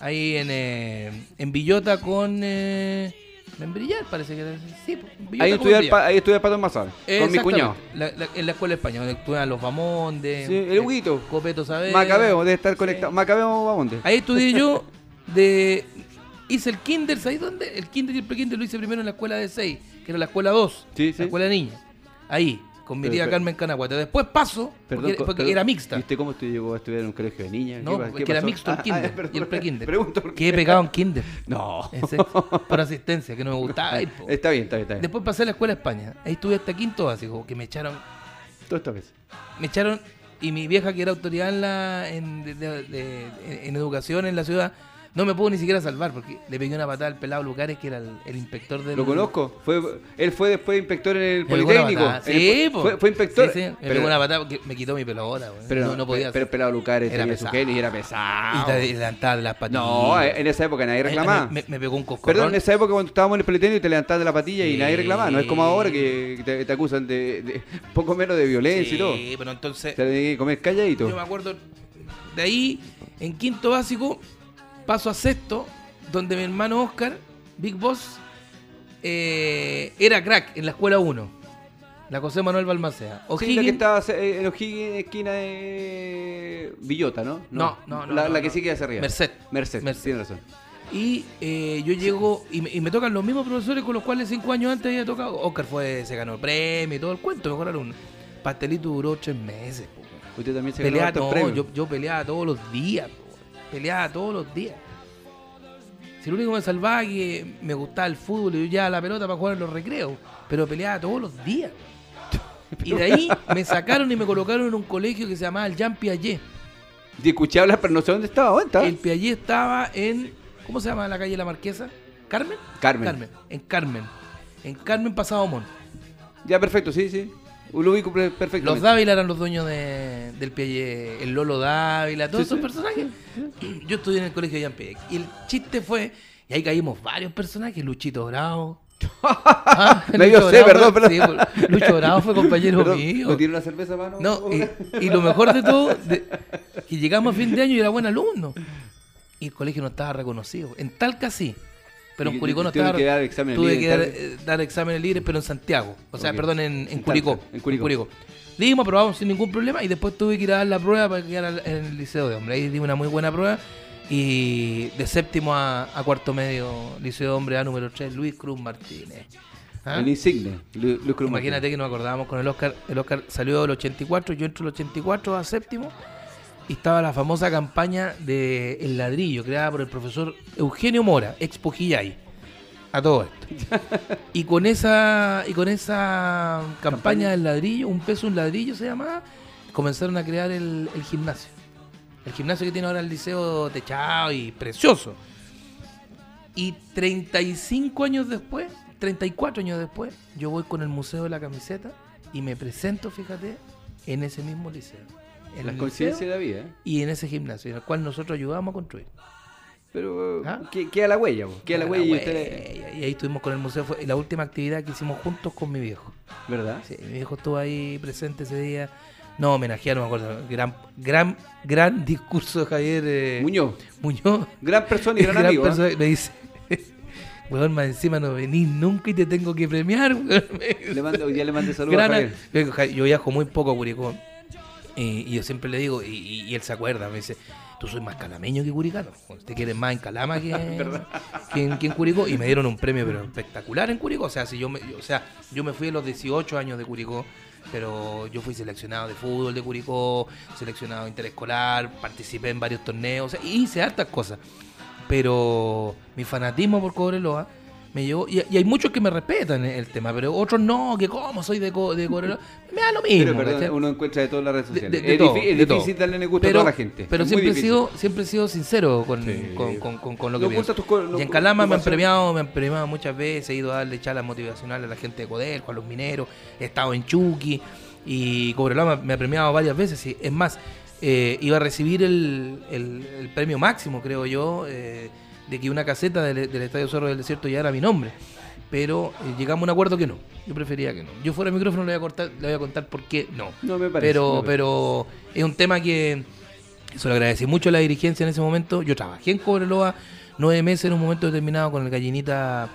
Ahí en, eh, en Villota con. Eh, Membrillar, parece que era. Sí, pues, Ahí estudié, Membrillar. ahí estudié Pato Mazal, con mi cuñado. La- la- en la escuela donde estudiaban los Bamonde. Sí, el Huguito. Copeto Saavedra. Macabeo, debe estar Sí. conectado. Macabeo, ¿a dónde? Ahí estudié yo de hice el kinder, ¿sabes dónde? El kinder y el pre-kinder lo hice primero en la escuela de 6, que era la escuela 2, Sí, sí. la escuela de niños. Ahí, con mi Pero, tía pero- Carmen Canaguata. Después paso, Perdón, porque, co- porque perdón. era mixta. ¿Y usted cómo usted llegó a estudiar en un colegio de niñas? No, ¿Qué pa- porque era mixto el Ah, kinder ah, perdón, y el pre-kinder. Por Quedé pegado en kinder. No. Por asistencia, que no me gustaba ir. Está bien, está bien, está bien. Después pasé a la escuela de España. Ahí estuve hasta quinto básico, que me echaron Todas estas veces. me echaron y mi vieja que era autoridad en la en, de- de- de- en educación en la ciudad no me pudo ni siquiera salvar porque le pegué una patada al pelado Lucares que era el, el inspector del Lo conozco. Fue, él fue después inspector en el Politécnico. el fue, fue inspector. Sí, sí, me pero, pegó una patada porque me quitó mi pelota pero no, no podía pero, hacer. pelado Lucares Era pesado. y era y pesado. te levantaba de las patillas No, en esa época nadie reclamaba. me, me- me pegó un coscorrón Perdón, en esa época cuando estábamos en el Politécnico te levantabas de la patilla y nadie reclamaba. No es como ahora que te, te acusan de, de poco menos de violencia y todo. sí pero entonces Te tenés que comer calladito. Yo me acuerdo de ahí, en quinto básico, paso a sexto, donde mi hermano Oscar, Big Boss, eh, era crack en la escuela 1. La José Manuel Balmacea. Sí, la que O'Higgins- estaba eh, en O'Higgins, esquina de Villota, ¿no? No, no, no, La, no, la que no. sí queda hacia arriba. Merced. Merced, Merced. tiene razón. Y eh, yo llego y me, y me tocan los mismos profesores con los cuales cinco años antes había tocado. Oscar fue, se ganó el premio y todo el cuento, mejor alumno. Pastelito duró tres meses. po. Usted también se ganó Peleaba, premios. yo, yo peleaba todos los días, po. Peleaba todos los días. Si lo único que me salvaba que me gustaba el fútbol y yo ya la pelota para jugar en los recreos, pero peleaba todos los días. Y de ahí me sacaron y me colocaron en un colegio que se llamaba el Jean Piaget. Te escuché hablar, pero no sé dónde estaba. ¿Dónde estaba? El Piaget estaba en, ¿cómo se llama la calle La Marquesa? ¿Carmen? Carmen. En Carmen. En Carmen Pasado Mon. Ya, perfecto, sí, sí. Lo ubico pre- perfectamente. Los Dávila eran los dueños de- del Piaget, el Lolo Dávila, todos Sí, esos sí. personajes. Yo estudié en el colegio de Jean Piaget. Y el chiste fue, y ahí caímos varios personajes, Luchito Bravo. Ah, dio Lucho Bravo, perdón, sí, pues, Lucho Bravo fue compañero Perdón, mío. ¿Me tiene una cerveza, mano? No, y, y lo mejor de todo, de- que llegamos a fin de año y era buen alumno. Y el colegio no estaba reconocido. En Talca sí, pero en Curicó no tuve estaba. que dar exámenes tuve libres que en dar, Talca. eh, dar exámenes libres, pero en Santiago. O sea, perdón, en, en En Curicó. En Curicó. Dimos, aprobamos sin ningún problema y después tuve que ir a dar la prueba para quedar al- en el liceo de hombre. Ahí di una muy buena prueba. Y de séptimo a, a cuarto medio, liceo de hombre A número 3, Luis Cruz Martínez. ¿Ah? El insigne, Lu- Luis Cruz Imagínate que nos acordábamos con el Oscar. El Oscar salió del 84, yo entro del 84 a séptimo. Y estaba la famosa campaña de El Ladrillo, creada por el profesor Eugenio Mora, ex Pujillay. A todo esto. Y con esa, y con esa campaña del ladrillo, un peso un ladrillo se llamaba, comenzaron a crear el, el gimnasio. El gimnasio que tiene ahora el liceo techado y precioso. Y 35 años después, 34 años después, yo voy con el Museo de la Camiseta y me presento, fíjate, en ese mismo liceo. En Las coincidencias de la vida, ¿eh? y en ese gimnasio, en el cual nosotros ayudamos a construir. Pero ¿Ah? que- queda la huella, po, queda la La huella y usted... huella, Y ahí estuvimos con el museo. Fue la última actividad que hicimos juntos con mi viejo. ¿Verdad? Sí, mi viejo estuvo ahí presente ese día. No, homenajearon, me acuerdo. Gran, gran, gran discurso de Javier eh, Muñoz, Muñoz. gran persona y gran, Gran amigo. ¿eh? persona, Me dice, weón, más encima no venís nunca y te tengo que premiar. weón". Le mando, día le mandé saludos Gran- a Javier. yo, yo viajo muy poco a Curicó. Y, y yo siempre le digo, y, y- él se acuerda, me dice, tú soy más calameño que curicano. Usted quiere más en Calama que, que, en, que en Curicó. Y me dieron un premio pero espectacular en Curicó. O sea, si yo me, o sea, yo me fui a los 18 años de Curicó, pero yo fui seleccionado de fútbol de Curicó, seleccionado interescolar, participé en varios torneos, o sea, hice hartas cosas. Pero mi fanatismo por Cobreloa me llevó. Y, y hay muchos que me respetan el tema, pero otros no, que como soy de, Co- de. Me da lo mismo. Pero perdón, uno encuentra de todas las redes De- sociales. de- de es todo, es difícil darle gusto pero, a toda la gente. Pero Es siempre he, sido, siempre he sido sincero con, Sí. con, con- con- con lo que pienso. Y en Calama me han premiado, me han premiado muchas veces, he ido a darle charlas motivacionales a la gente de Codelco, a los mineros, he estado en Chucky y Cobreloa me, me ha premiado varias veces. y es más, eh, iba a recibir el, el- el premio máximo, creo yo, eh, de que una caseta del, del Estadio Cerro del Desierto ya era mi nombre. Pero eh, llegamos a un acuerdo que no. Yo prefería que no. Yo fuera del micrófono le voy a, cortar, le voy a contar por qué no. No me parece. Pero, no me parece. pero es un tema que se lo agradecí mucho a la dirigencia en ese momento. Yo trabajé en Cobreloa nueve meses en un momento determinado con el gallinita,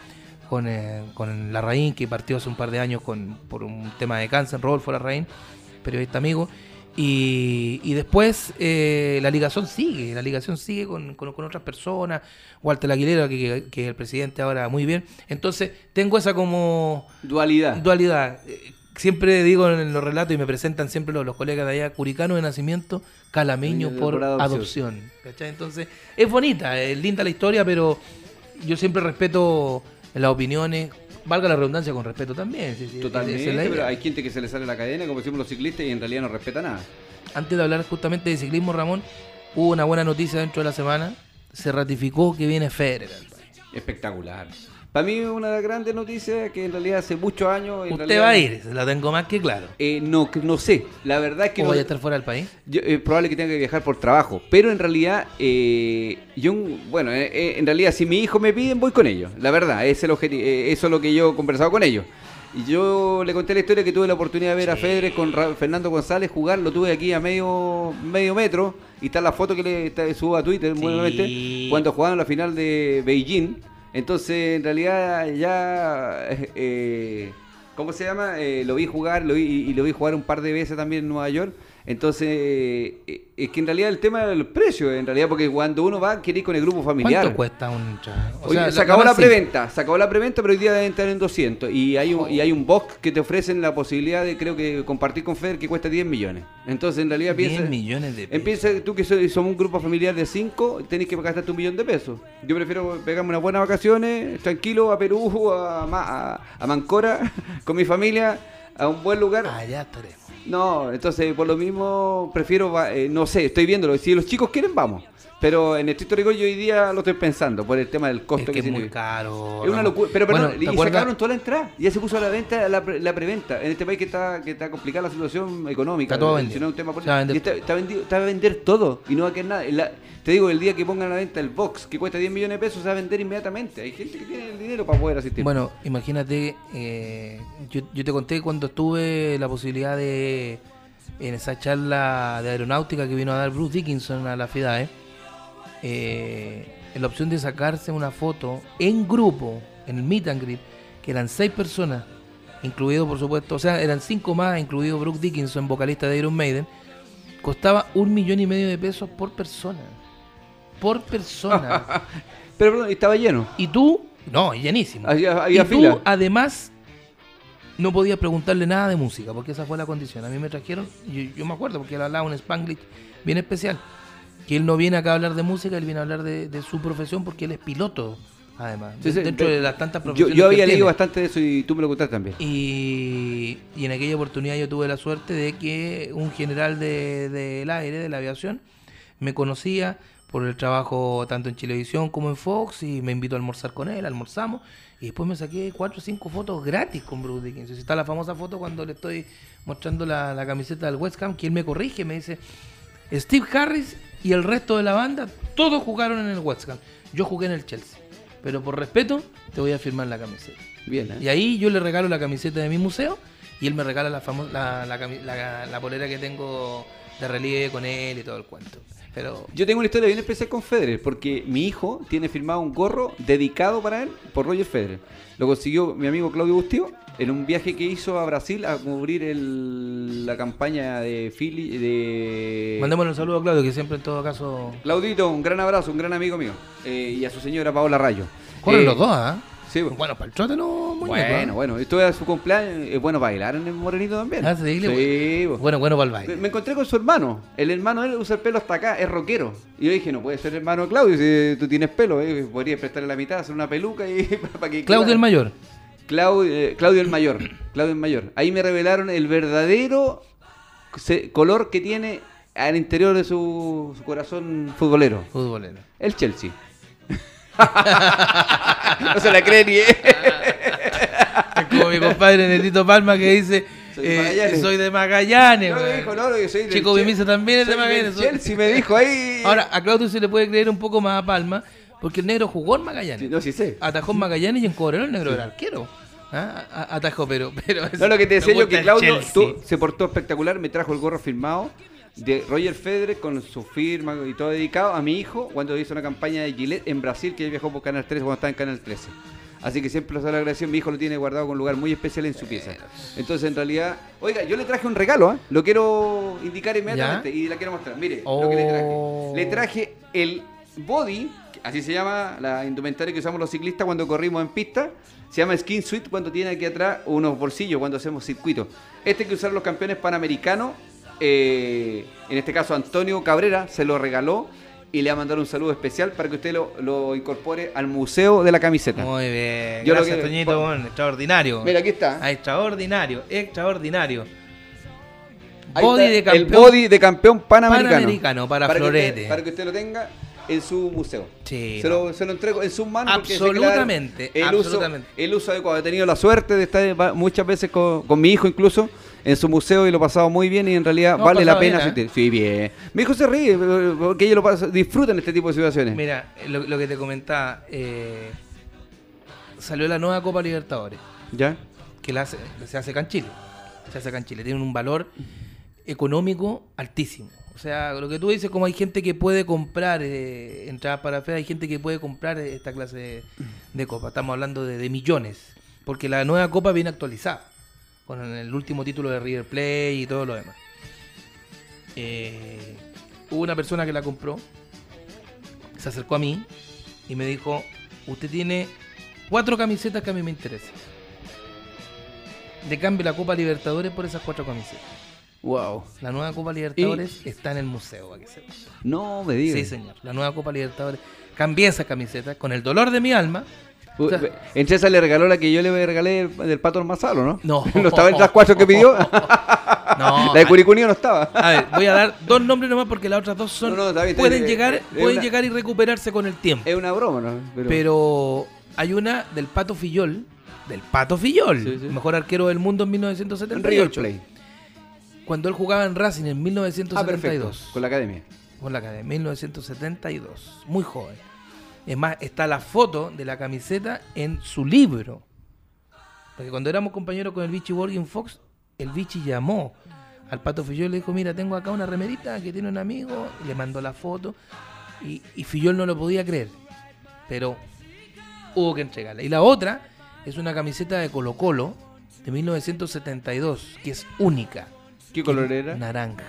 con, eh, con Larraín, que partió hace un par de años con, por un tema de cáncer, Rodolfo Larraín, periodista amigo. Y, y después eh, la ligación sigue, la ligación sigue con, con- con otras personas, Walter Aguilera, que, que- es el presidente ahora muy bien. Entonces tengo esa como Dualidad. dualidad. Eh, Siempre digo en los relatos y me presentan siempre los, los colegas de allá, curicano de nacimiento, calameño Por por, adopción. adopción. ¿cachai? Entonces, es bonita, es linda la historia, pero yo siempre respeto las opiniones, valga la redundancia con respeto también. sí, sí, es Totalmente, pero hay gente que se le sale la cadena, como decimos los ciclistas, y en realidad no respeta nada. Antes de hablar justamente de ciclismo, Ramón, hubo una buena noticia dentro de la semana. Se ratificó que viene Federer. Espectacular. Para mí una de las grandes noticias que en realidad hace muchos años... en Usted realidad- va a ir, se la tengo más que claro. Eh, no, no sé. La verdad es que ¿O no, vaya a estar fuera del país? yo, es probable que tenga que viajar por trabajo, pero en realidad, eh, yo, bueno, eh, eh, en realidad si mi hijo me piden, voy con ellos, la verdad, es el objeti- eh, eso es lo que yo he conversado con ellos. Y yo le conté la historia que tuve la oportunidad de ver a Federer con Ra- Fernando González jugar, lo tuve aquí a medio medio metro, y está la foto que le está- subo a Twitter, Sí. cuando jugaron la final de Beijing. Entonces, en realidad, ya... eh, ¿Cómo se llama? Eh, lo vi jugar lo vi, y lo vi jugar un par de veces también en Nueva York. Entonces, eh, es que en realidad el tema del precio, en realidad, porque cuando uno va, quiere ir con el grupo familiar. ¿Cuánto cuesta un o Oye, sea, se acabó la preventa, se acabó la preventa, pero hoy día deben estar en 200. Y hay un, y hay un box que te ofrecen la posibilidad de, creo que, compartir con Feder que cuesta 10 millones. Entonces, en realidad, 10 piensa. millones de pesos. Empieza tú que somos un grupo familiar de 5, tenés que gastarte un millón de pesos. Yo prefiero pegarme unas buenas vacaciones, tranquilo, a Perú, a, a, a Mancora, con mi familia, a un buen lugar. Allá estaremos. No, entonces por lo mismo prefiero, eh, no sé, estoy viéndolo. Si los chicos quieren, vamos. Pero en estricto rigor yo hoy día lo estoy pensando por el tema del costo Es que es muy caro. Es una locura. Pero perdón, Bueno, ¿te y acuerdas? sacaron toda la entrada. Ya se puso a la venta la, pre- la preventa. En este país que está, que está complicada la situación económica. Está todo vendido. un tema Y está, está vendido, está a vender todo y no va a quedar nada. La- te digo, el día que pongan a la venta el box que cuesta 10 millones de pesos, se va a vender inmediatamente. Hay gente que tiene el dinero para poder asistir. Bueno, imagínate, eh, yo, yo te conté cuando tuve la posibilidad de, en esa charla de aeronáutica que vino a dar Bruce Dickinson a la FIDAE, eh, en la opción de sacarse una foto en grupo, en el meet and greet, que eran seis personas, incluido por supuesto, o sea, eran cinco más, incluido Brooke Dickinson, vocalista de Iron Maiden, costaba un millón y medio de pesos por persona. Por persona. Pero perdón, estaba lleno. Y tú, no, llenísimo. Había, había y tú, fila. además, no podías preguntarle nada de música, porque esa fue la condición. A mí me trajeron, yo, yo me acuerdo, porque él hablaba un spanglish bien especial, que él no viene acá a hablar de música, él viene a hablar de, de su profesión, porque él es piloto, además. Sí, dentro de las tantas Yo, profesiones yo que había leído tiene. bastante de eso y tú me lo contaste también. Y, y en aquella oportunidad yo tuve la suerte de que un general de- del aire, de la aviación, me conocía por el trabajo tanto en Chilevisión como en Fox y me invitó a almorzar con él, almorzamos y después me saqué cuatro o cinco fotos gratis con Bruce Dickinson. Está la famosa foto cuando le estoy mostrando la, la camiseta del West Ham, que él me corrige, me dice, Steve Harris y el resto de la banda, todos jugaron en el West Ham. Yo jugué en el Chelsea. Pero por respeto, te voy a firmar la camiseta. Bien, ¿eh? Y ahí yo le regalo la camiseta de mi museo y él me regala la, la, la la- la polera que tengo de relieve con él y todo el cuento. Pero Yo tengo una historia bien especial con Federer, porque mi hijo tiene firmado un gorro dedicado para él por Roger Federer. Lo consiguió mi amigo Claudio Bustío en un viaje que hizo a Brasil a cubrir el- la campaña de Philly, de... mandémosle un saludo a Claudio, que siempre en todo caso. Claudito, un gran abrazo, un gran amigo mío. Eh, y a su señora Paola Rayo. Corren Eh, los dos, ¿ah? Sí, bueno. Bueno, para el trote no, muñeco, Bueno, ¿ah? bueno, esto es su cumpleaños, es bueno bailar en el Morenito también. Ah, sí, Sí, bo. Bueno, bueno para el baile. me encontré con su hermano. El hermano de él usa el pelo hasta acá, es rockero. Y yo dije, no puede ser hermano Claudio, si tú tienes pelo, eh, podrías prestarle la mitad, hacer una peluca y para que Claudio el mayor. Claudio, eh, Claudio el mayor. Claudio el mayor. Ahí me revelaron el verdadero color que tiene al interior de su, su corazón futbolero. Futbolero. El Chelsea. no se la cree ni. Es como mi compadre Netito Palma que dice: Soy de eh, Magallanes. Soy de Magallanes. No, me dijo, no, no, yo soy Chico Bimisa también es de soy Magallanes. Chelsea me dijo ahí. Ahora, a Claudio se le puede creer un poco más a Palma, porque el negro jugó en Magallanes. Sí, no, sí sé. Atajó en Magallanes y en Cobreloa el negro era arquero. ¿Ah? Atajó, pero. pero No, lo que te decía yo que Claudio tú- se portó espectacular, me trajo el gorro firmado de Roger Federer con su firma y todo dedicado a mi hijo cuando hizo una campaña de Gillette en Brasil que él viajó por Canal 13 cuando estaba en Canal 13. Así que siempre lo sabe la agradección, mi hijo lo tiene guardado con un lugar muy especial en su pieza. Entonces, en realidad, oiga, yo le traje un regalo, ¿ah? lo quiero indicar inmediatamente y la quiero mostrar. Mire, lo que le traje. Oh. Le traje el body, así se llama la indumentaria que usamos los ciclistas cuando corrimos en pista. Se llama Skin Suite cuando tiene aquí atrás unos bolsillos cuando hacemos circuitos. Este que usaron los campeones panamericanos, eh, en este caso Antonio Cabrera, se lo regaló y le va a mandar un saludo especial para que usted lo, lo incorpore al museo de la camiseta. Muy bien. Yo lo Gracias, que- Toñito. bueno, extraordinario. Mira, aquí está. Ah, extraordinario, extraordinario. Body de El campeón. body de campeón panamericano. Panamericano para Florete. usted- para que usted lo tenga en su museo. Sí, se, lo, se lo entrego en sus manos. Absolutamente, el absolutamente. Uso, el uso adecuado. He tenido la suerte de estar muchas veces con, con mi hijo incluso en su museo y lo he pasado muy bien y en realidad No, vale la pena. bien, ¿eh? Sí, bien. Mi hijo se ríe porque ellos lo pasan- disfrutan este tipo de situaciones. Mira, lo, lo que te comentaba, eh, salió la nueva Copa Libertadores, ¿Ya? que la hace- se hace acá en Chile. Se hace acá en Chile. Tiene un valor económico altísimo. O sea, lo que tú dices, como hay gente que puede comprar eh, entradas para fe, hay gente que puede comprar esta clase de, copa. Estamos hablando de, millones. Porque la nueva copa viene actualizada. Con el último título de River Play y todo lo demás. Eh, hubo una persona que la compró, se acercó a mí y me dijo, usted tiene cuatro camisetas que a mí me interesan. De cambio la Copa Libertadores por esas cuatro camisetas. Wow. La nueva Copa Libertadores está en el museo, para que sepa. No me digas. Sí, señor. La nueva Copa Libertadores. Cambié esa camiseta con el dolor de mi alma. O sea- En César le regaló la que yo le regalé del, pato Mazalo, ¿no? No. ¿No estaba entre las cuatro que pidió? No, la de Curicunío no estaba. A ver, voy a dar dos nombres nomás porque las otras dos son No, no, está bien, está pueden llegar, pueden una- llegar y recuperarse con el tiempo. Es una broma, ¿no? Pero, Pero hay una del Pato Fillol, del Pato Fillol, Sí, sí. mejor arquero del mundo en en River 1978. Play. Cuando él jugaba en Racing en Ah, 1972. perfecto. Con la academia. Con la academia, 1972. Muy joven. Es más, está la foto de la camiseta en su libro. Porque cuando éramos compañeros con el Vichy Borgin Fox, el Vichy llamó al Pato Fillol y le dijo, mira, tengo acá una remerita que tiene un amigo, y le mandó la foto, y, y Fillol no lo podía creer. Pero hubo que entregarla. Y la otra es una camiseta de Colo Colo de 1972, que es única. ¿Qué color era? Naranja.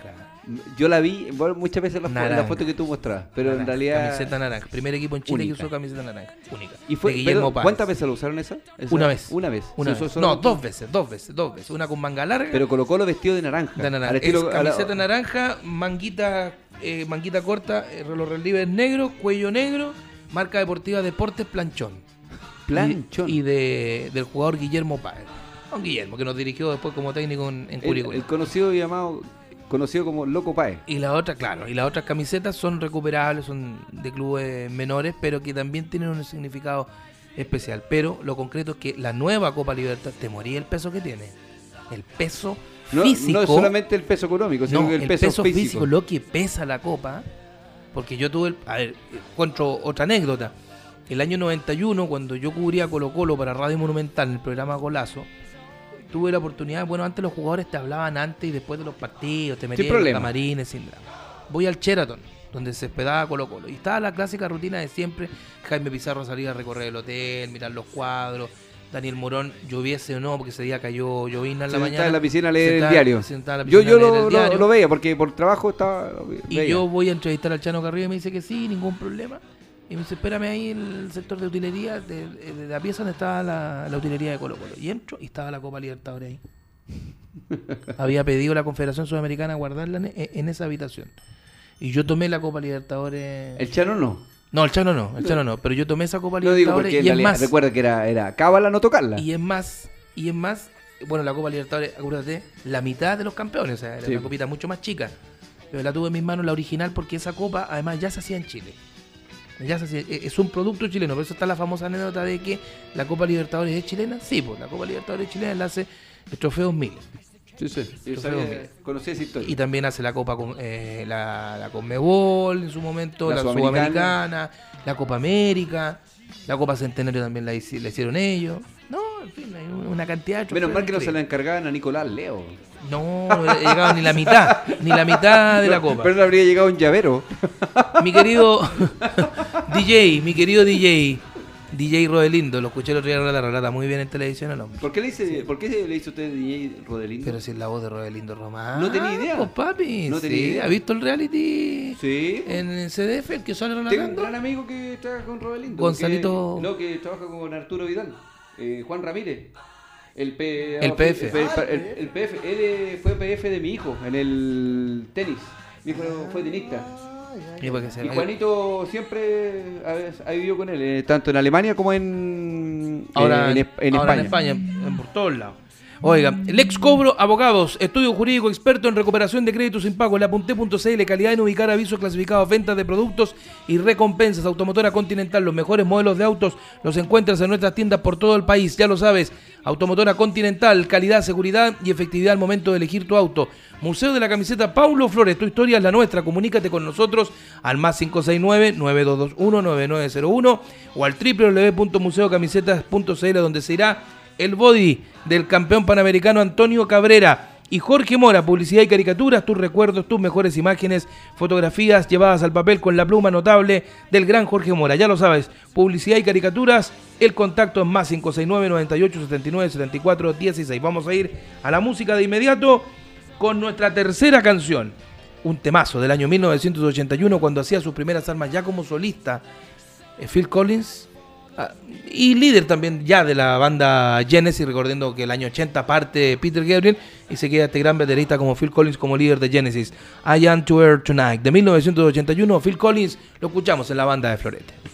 Yo la vi bueno, muchas veces en la, foto que tú mostrabas, pero en realidad... Camiseta naranja. Primer equipo en Chile Única. que usó camiseta naranja. Única. ¿Y fue, pero. ¿Cuántas veces lo usaron esa? Esa- Una vez. Una vez. Una vez. No, dos veces, dos veces, dos veces. Una con manga larga. Pero colocó lo vestido de naranja. de naranja. Al estilo- es a la- camiseta naranja, manguita, eh, manguita corta, eh, los relieves negros, cuello negro, marca deportiva Deportes Planchón. Planchón. Y, y de, del jugador Guillermo Páez. Don Guillermo, que nos dirigió después como técnico en, en el, Curicó. el conocido y llamado, conocido como Loco Pae. Y la otra, claro, y las otras camisetas son recuperables, son de clubes menores, pero que también tienen un significado especial. Pero lo concreto es que la nueva Copa Libertad, te moría el peso que tiene. El peso No, físico. no es solamente el peso económico, sino no, que el, peso, físico. físico. lo que pesa la Copa. Porque yo tuve, el, a ver, encuentro otra anécdota. El año 91, cuando yo cubría Colo Colo para Radio Monumental en el programa Golazo, tuve la oportunidad, bueno, antes los jugadores te hablaban antes y después de los partidos, te metían en los camarines, sin drama. Voy al Sheraton, donde se hospedaba Colo Colo. Y estaba la clásica rutina de siempre, Jaime Pizarro salía a recorrer el hotel, mirar los cuadros, Daniel Morón, lloviese o no, porque ese día cayó llovina en la Se mañana. en la piscina a leer el diario. se sentaba en la Yo, yo lo, lo- lo veía porque por trabajo estaba. Y yo voy a entrevistar al Chano Carrillo y me dice que sí, ningún problema. Y me dice, espérame ahí en el sector de utilería, de, de la pieza donde estaba la, la utilería de Colo Colo. Y entro y estaba la Copa Libertadores ahí. Había pedido la Confederación Sudamericana guardarla en, en esa habitación. Y yo tomé la Copa Libertadores. El Chano no. No, el Chano no, el Chano no. Pero yo tomé esa Copa No digo Libertadores porque en y es más. recuerda que era, era cábala no tocarla. Y es más, y es más, bueno, la Copa Libertadores, acuérdate, la mitad de los campeones, o sea, era Sí. una copita mucho más chica. Pero la tuve en mis manos la original porque esa copa además ya se hacía en Chile. Ya e- es un producto chileno, por eso está la famosa anécdota de que la Copa Libertadores es chilena. Sí, pues la Copa Libertadores chilena la hace el Trofeo 1000. Sí, sí. Yo sabía- conocí esa historia. Y también hace la Copa con eh, la, la Conmebol en su momento, La la, Sudamericana. Sudamericana, la Copa América, la Copa Centenario también la, la hicieron ellos. No, en fin, hay una cantidad de Menos mal que no se la encargaban a Nicolás Leo. No, no he llegado ni la mitad, ni la mitad de la copa. Pero no habría llegado un llavero. Mi querido DJ, mi querido DJ, DJ Rodelindo, lo escuché el otro día relata, relata muy bien en televisión el hombre. ¿Por qué le hice, por qué le hizo usted DJ Rodelindo? Pero si es la voz de Rodelindo Román. No tenía idea. Pues papi, No tenía sí, idea. ¿ha visto el reality Sí. en el CDF, el que sale Tengo un relatando? gran amigo que trabaja con Rodelindo. Gonzalito- que- no, que trabaja con Arturo Vidal. Eh, Juan Ramírez. El, P- El PF. El, el- el PF. Él eh, fue PF de mi hijo en el tenis. Mi hijo fue tenista. Y Juanito siempre ha, ha vivido con él, eh, tanto en Alemania como en, Ahora, eh, en, Esp- en ahora España. en España, en- por todos lados. Oiga, Lex Cobro Abogados, estudio jurídico experto en recuperación de créditos sin pago, la Punté.cl, calidad en ubicar avisos clasificados, ventas de productos y recompensas. Automotora Continental, los mejores modelos de autos los encuentras en nuestras tiendas por todo el país, ya lo sabes. Automotora Continental, calidad, seguridad y efectividad al momento de elegir tu auto. Museo de la Camiseta Paulo Flores, tu historia es la nuestra. Comunícate con nosotros al más 569-9221-9901 o al www.museocamisetas.cl donde se irá el body del campeón panamericano Antonio Cabrera. Y Jorge Mora, publicidad y caricaturas, tus recuerdos, tus mejores imágenes, fotografías llevadas al papel con la pluma notable del gran Jorge Mora. Ya lo sabes, publicidad y caricaturas, el contacto es más 569 98 79 74 16. Vamos a ir a la música de inmediato con nuestra tercera canción. Un temazo del año 1981 cuando hacía sus primeras armas ya como solista. eh, Phil Collins y líder también ya de la banda Genesis, recordando que el año 80 parte Peter Gabriel y se queda este gran baterista como Phil Collins como líder de Genesis. I Am to Earth Tonight de 1981. Phil Collins lo escuchamos en la banda de Florete.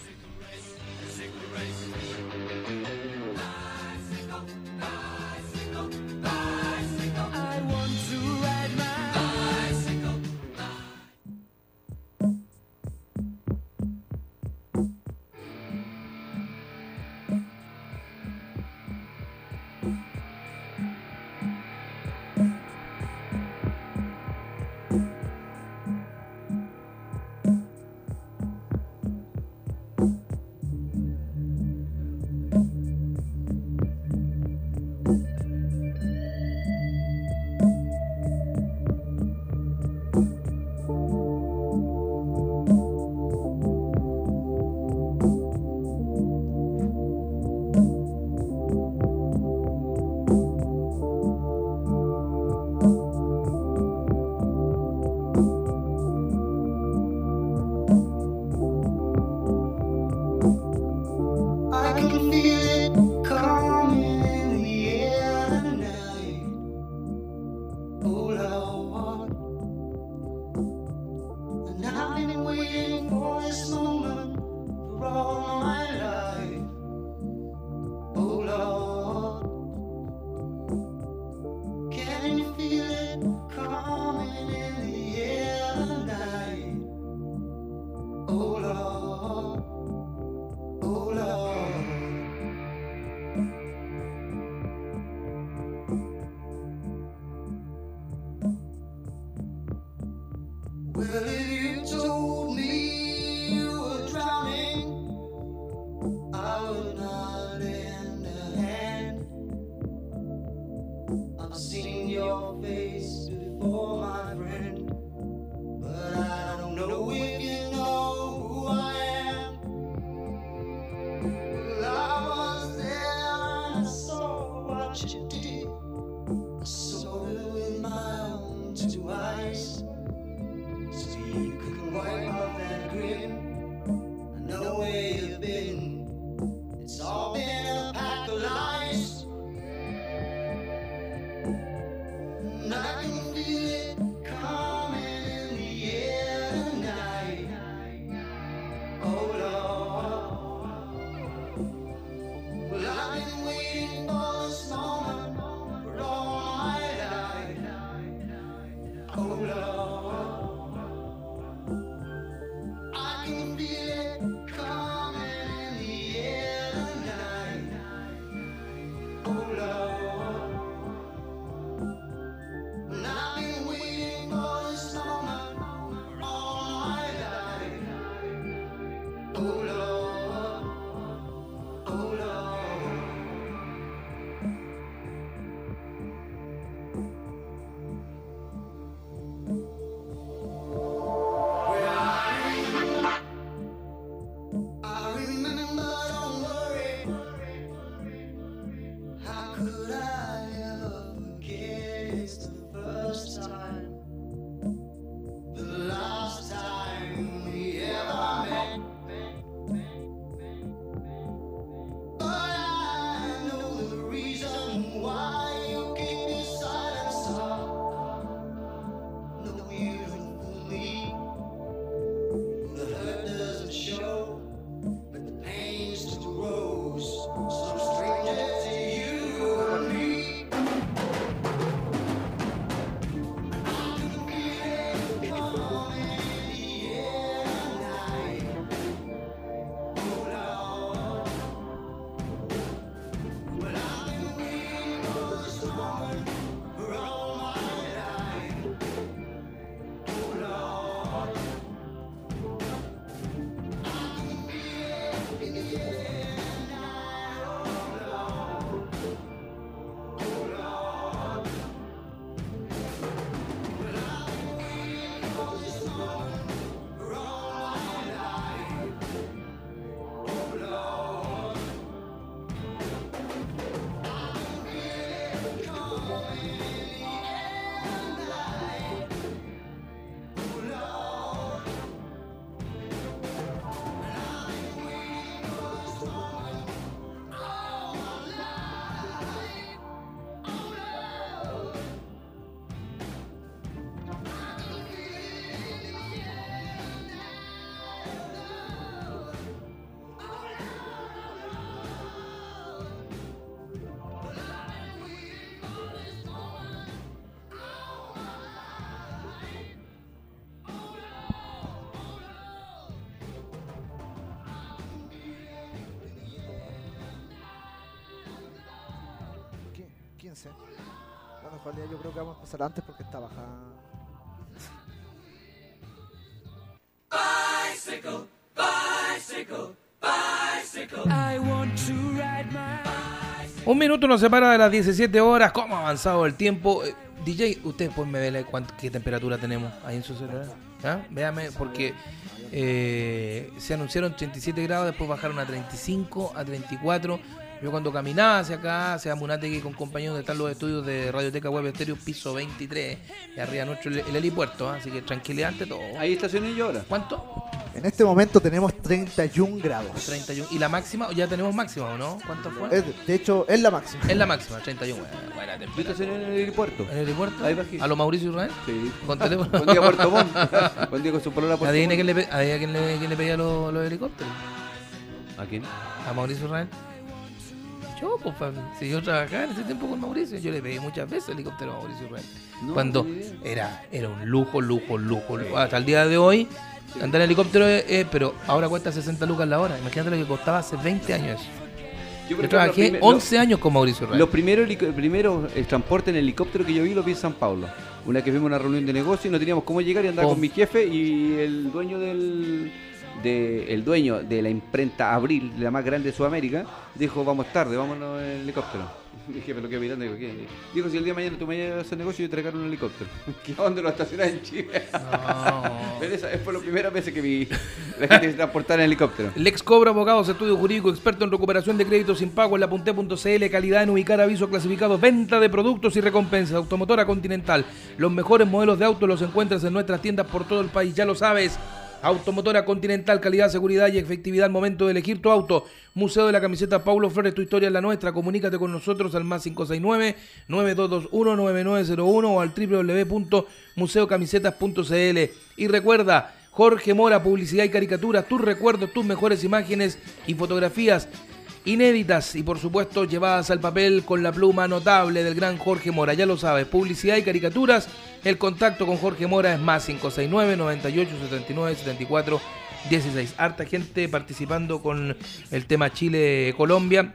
15. La mejor día yo creo que vamos a pasar antes porque está. Un minuto nos separa de las 17 horas. ¿Cómo ha avanzado el tiempo? Eh, DJ, usted pues me ve qué temperatura tenemos ahí en su celular. ¿Ah? Véame, porque eh, se anunciaron 37 grados, después bajaron a 35, a 34. Yo cuando caminaba hacia acá, hacia Munategui con compañeros de están los estudios de Radioteca Web Estéreo, piso 23, y arriba nuestro el, el helipuerto, ¿ah? así que tranquilidad ante todo. Ahí estacioné yo ahora. ¿Cuánto? En este momento tenemos 31 grados. 31. ¿Y la máxima? Ya tenemos máxima, ¿o no? ¿Cuánto fue? Es- de hecho, es la máxima. Es la máxima, 31. Buena, buena Yo temperatura. estacioné en el helipuerto. ¿En el helipuerto? Ahí bajé. ¿A lo Mauricio Israel? Sí. Con teléfono. Buen día, Puerto Montt. Buen día con su polola Puerto Adivine quién Montt. le, pe- adivina quién le, quién le pedía los, los helicópteros. ¿A quién? ¿A Mauricio Israel? Yo, pues. Si yo trabajaba en ese tiempo con Mauricio, yo le pedí muchas veces helicóptero a Mauricio Israel. No, Cuando era, era un lujo, lujo, lujo, lujo. Hasta el día de hoy, andar en helicóptero es, es- pero ahora cuesta 60 lucas la hora. Imagínate lo que costaba hace 20 años eso. Yo, Yo trabajé los primer- 11 años con Mauricio Israel. los primeros, primeros eh, transportes en helicóptero que yo vi los vi en San Pablo. Una vez que fuimos a una reunión de negocio y no teníamos cómo llegar y andaba Oh. con mi jefe y el dueño del de, el dueño de la imprenta Abril, la más grande de Sudamérica, dijo vamos tarde, vámonos en helicóptero. Dije, pero qué mirando, digo, ¿qué? Dijo, si el día de mañana tú me llevas a hacer negocio, yo te regalo un helicóptero. ¿Qué dónde lo estacionás en Chile? No. Pero esa fue la primera vez que vi la gente se transportara en helicóptero. Lex Cobra Abogados, estudio jurídico, experto en recuperación de créditos sin pago en la punte.cl, calidad en ubicar avisos clasificados, venta de productos y recompensas. Automotora Continental, los mejores modelos de auto los encuentras en nuestras tiendas por todo el país, ya lo sabes. Automotora Continental, calidad, seguridad y efectividad al momento de elegir tu auto. Museo de la Camiseta Paulo Flores, tu historia es la nuestra. Comunícate con nosotros al más 569-9221-9901 o al www.museocamisetas.cl. Y recuerda, Jorge Mora, publicidad y caricaturas, tus recuerdos, tus mejores imágenes y fotografías inéditas y por supuesto llevadas al papel con la pluma notable del gran Jorge Mora. Ya lo sabes, publicidad y caricaturas. El contacto con Jorge Mora es más 569 98 79 74 16. Harta gente participando con el tema Chile-Colombia.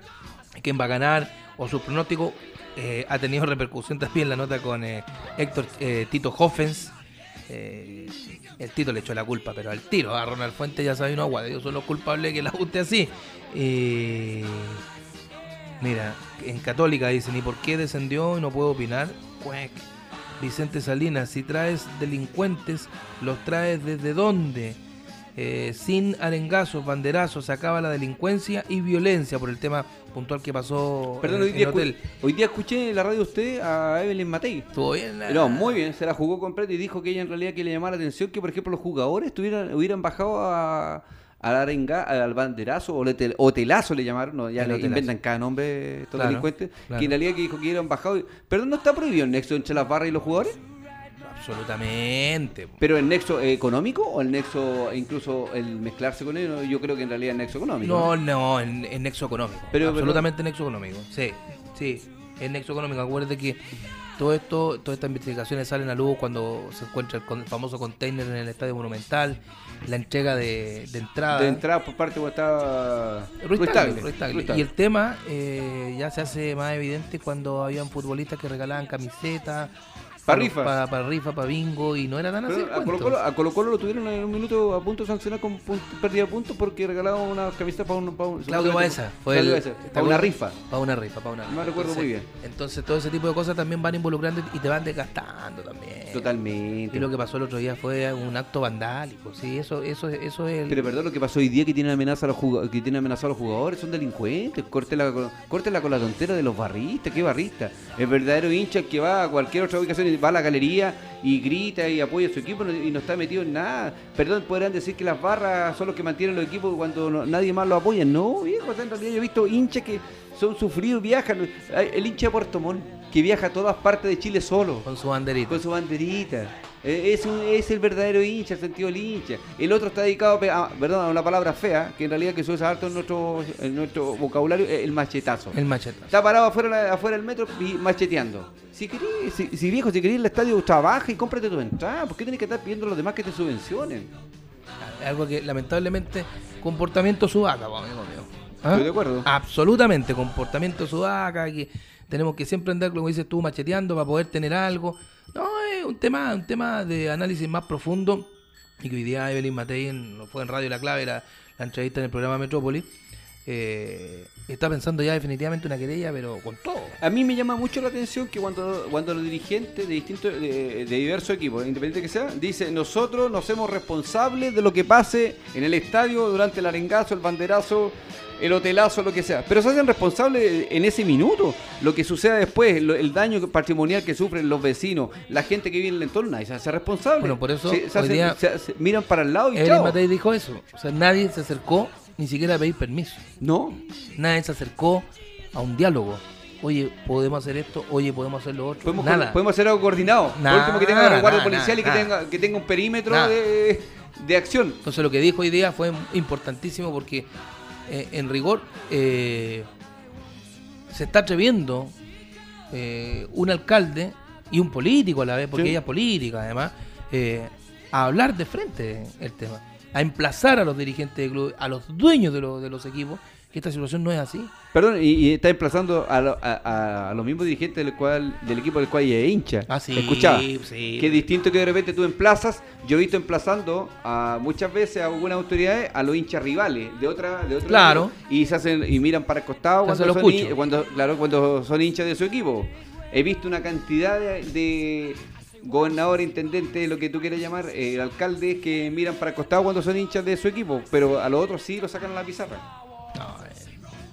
¿Quién va a ganar? O su pronóstico. Eh, ha tenido repercusión también la nota con eh, Héctor eh, Tito Hoffens. Eh, el Tito le echó la culpa, pero al tiro a Ronald Fuentes ya sabe no agua, ellos son los culpables que la guste así. Eh, mira, en Católica dicen, ¿y por qué descendió y no puedo opinar? Cuec. Vicente Salinas, si traes delincuentes, ¿los traes desde dónde? Eh, sin arengazos, banderazos, se acaba la delincuencia y violencia por el tema puntual que pasó Perdón, en, hoy día, hotel. hoy día escuché en la radio usted a Evelyn Matei. Estuvo bien. la- No, muy bien, se la jugó completa y dijo que ella en realidad que le llamaba la atención que, por ejemplo, los jugadores tuvieran, hubieran bajado a, al arenga, al banderazo o letel- hotelazo le llamaron, no, ya El le hotelazo. inventan cada nombre estos Claro, delincuentes, claro. que en realidad que dijo que hubieran bajado. y- Perdón, ¿no está prohibido el nexo entre las barras y los jugadores? Absolutamente. ¿Pero el nexo económico o el nexo, incluso el mezclarse con ellos? Yo creo que en realidad el nexo económico. No, no, en nexo económico. Pero- Absolutamente nexo económico. Sí, sí, en nexo económico. Acuérdate que todo esto, todas estas investigaciones salen a luz cuando se encuentra el, famoso container en el Estadio Monumental, la entrega de, de entrada. De entrada por parte de estaba Ruiz Ruiz Tagle, Tagle, Ruiz Tagle. Ruiz Tagle. Y el tema eh, ya se hace más evidente cuando habían futbolistas que regalaban camisetas. Pa' para- rifa. Para, para rifa, para bingo, y no era tan así. A. Colo, Colo, a Colo Colo lo tuvieron en un minuto a punto de sancionar con pérdida de puntos porque regalaban una camiseta para un, para un- Claudio Baeza. Fue Claudio el- Baeza, ¿te para una rifa. Para una rifa, para una rifa. No recuerdo muy bien. Entonces todo ese tipo de cosas también van involucrando y te van desgastando también. Totalmente. Y lo que pasó el otro día fue un acto vandálico, sí, eso, eso, eso es el... Pero perdón, lo que pasó hoy día que tienen amenaza a los que tienen amenazado a los jugadores son delincuentes. Córtela, córtela con la tontera de los barristas, qué barrista. El verdadero hincha que va a cualquier otra ubicación y va a la galería y grita y apoya a su equipo y no está metido en nada. Perdón, podrán decir que las barras son los que mantienen los equipos cuando no- nadie más los apoya. No, viejo, en realidad yo he visto hinchas que son sufridos, viajan. El hincha de Puerto Montt, que viaja a todas partes de Chile solo. con su banderita. Con su banderita. Eh, Es, un- es el verdadero hincha, el sentido del hincha. El otro está dedicado a, pe- a- perdón, a una palabra fea, que en realidad que se usa harto en nuestro, en nuestro vocabulario, es el machetazo. El machetazo. Está parado afuera, afuera del metro y macheteando. Si querés, si, si viejo, si querés ir al estadio, trabaja y cómprate tu entrada. ¿Por qué tienes que estar pidiendo a los demás que te subvencionen? Algo que lamentablemente, comportamiento sudaca, pues, amigo mío. ¿Ah? Estoy de acuerdo. Absolutamente, comportamiento sudaca, que tenemos que siempre andar, como dices tú, macheteando para poder tener algo. No, es un tema, un tema de análisis más profundo y que hoy día Evelyn Matei en, fue en Radio La Clave, la, la entrevista en el programa Metrópolis, eh, está pensando ya definitivamente una querella, pero con todo. A mí me llama mucho la atención que cuando, cuando los dirigentes de distintos, de, de diversos equipos, independiente que sea, dicen nosotros nos hacemos responsables de lo que pase en el estadio durante el arengazo, el banderazo, el hotelazo, lo que sea. Pero se hacen responsables en ese minuto. Lo que suceda después, lo- el daño patrimonial que sufren los vecinos, la gente que vive en el entorno, nadie se hace responsable. Bueno, por eso Se- se hoy hacen- día- se- se miran para el lado y Evelyn chao. Matei dijo eso. O sea, nadie se acercó ni siquiera a pedir permiso. No, Nadie se acercó a un diálogo. Oye, podemos hacer esto, oye, podemos hacer lo otro. podemos, Nada. podemos hacer algo coordinado. Por último, que tenga resguardo nada, policial y que tenga, que tenga un perímetro de, de acción. Entonces lo que dijo hoy día fue importantísimo porque eh, en rigor eh, se está atreviendo eh, un alcalde y un político a la vez, porque Sí. ella es política además, a hablar de frente el tema, a emplazar a los dirigentes de club, a los dueños de, de los equipos, que esta situación no es así. Perdón, y, y está emplazando a, lo- a- a- a los mismos dirigentes del, cual, del equipo del cual ella es hincha. Ah, sí, Escuchaba. sí. Que es distinto que de repente tú emplazas. Yo he visto emplazando a muchas veces a algunas autoridades a los hinchas rivales de otra de otro Claro. equipo, y se hacen y miran para el costado cuando son, hin- cuando claro cuando son hinchas de su equipo. He visto una cantidad de, de gobernadores, intendentes, lo que tú quieras llamar, eh, alcaldes que miran para el costado cuando son hinchas de su equipo, pero a los otros sí lo sacan a la pizarra. No,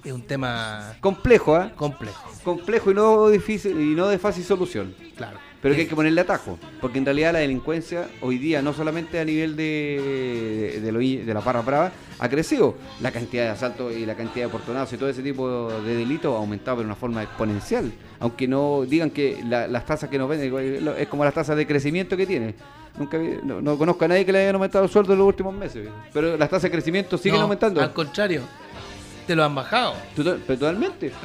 es un tema Complejo, ¿ah? complejo, complejo y no difícil y no de fácil solución. claro. Pero que hay que ponerle atajo, porque en realidad la delincuencia hoy día, no solamente a nivel de, de, lo- de la barra brava, ha crecido. La cantidad de asaltos y la cantidad de portonazos y todo ese tipo de delitos ha aumentado de una forma exponencial. Aunque no digan que la- las tasas que nos venden es como las tasas de crecimiento que tiene. Nunca no, no conozco a nadie que le hayan aumentado el sueldo en los últimos meses. Pero las tasas de crecimiento siguen No, aumentando. Al contrario, te lo han bajado. Total- pero totalmente.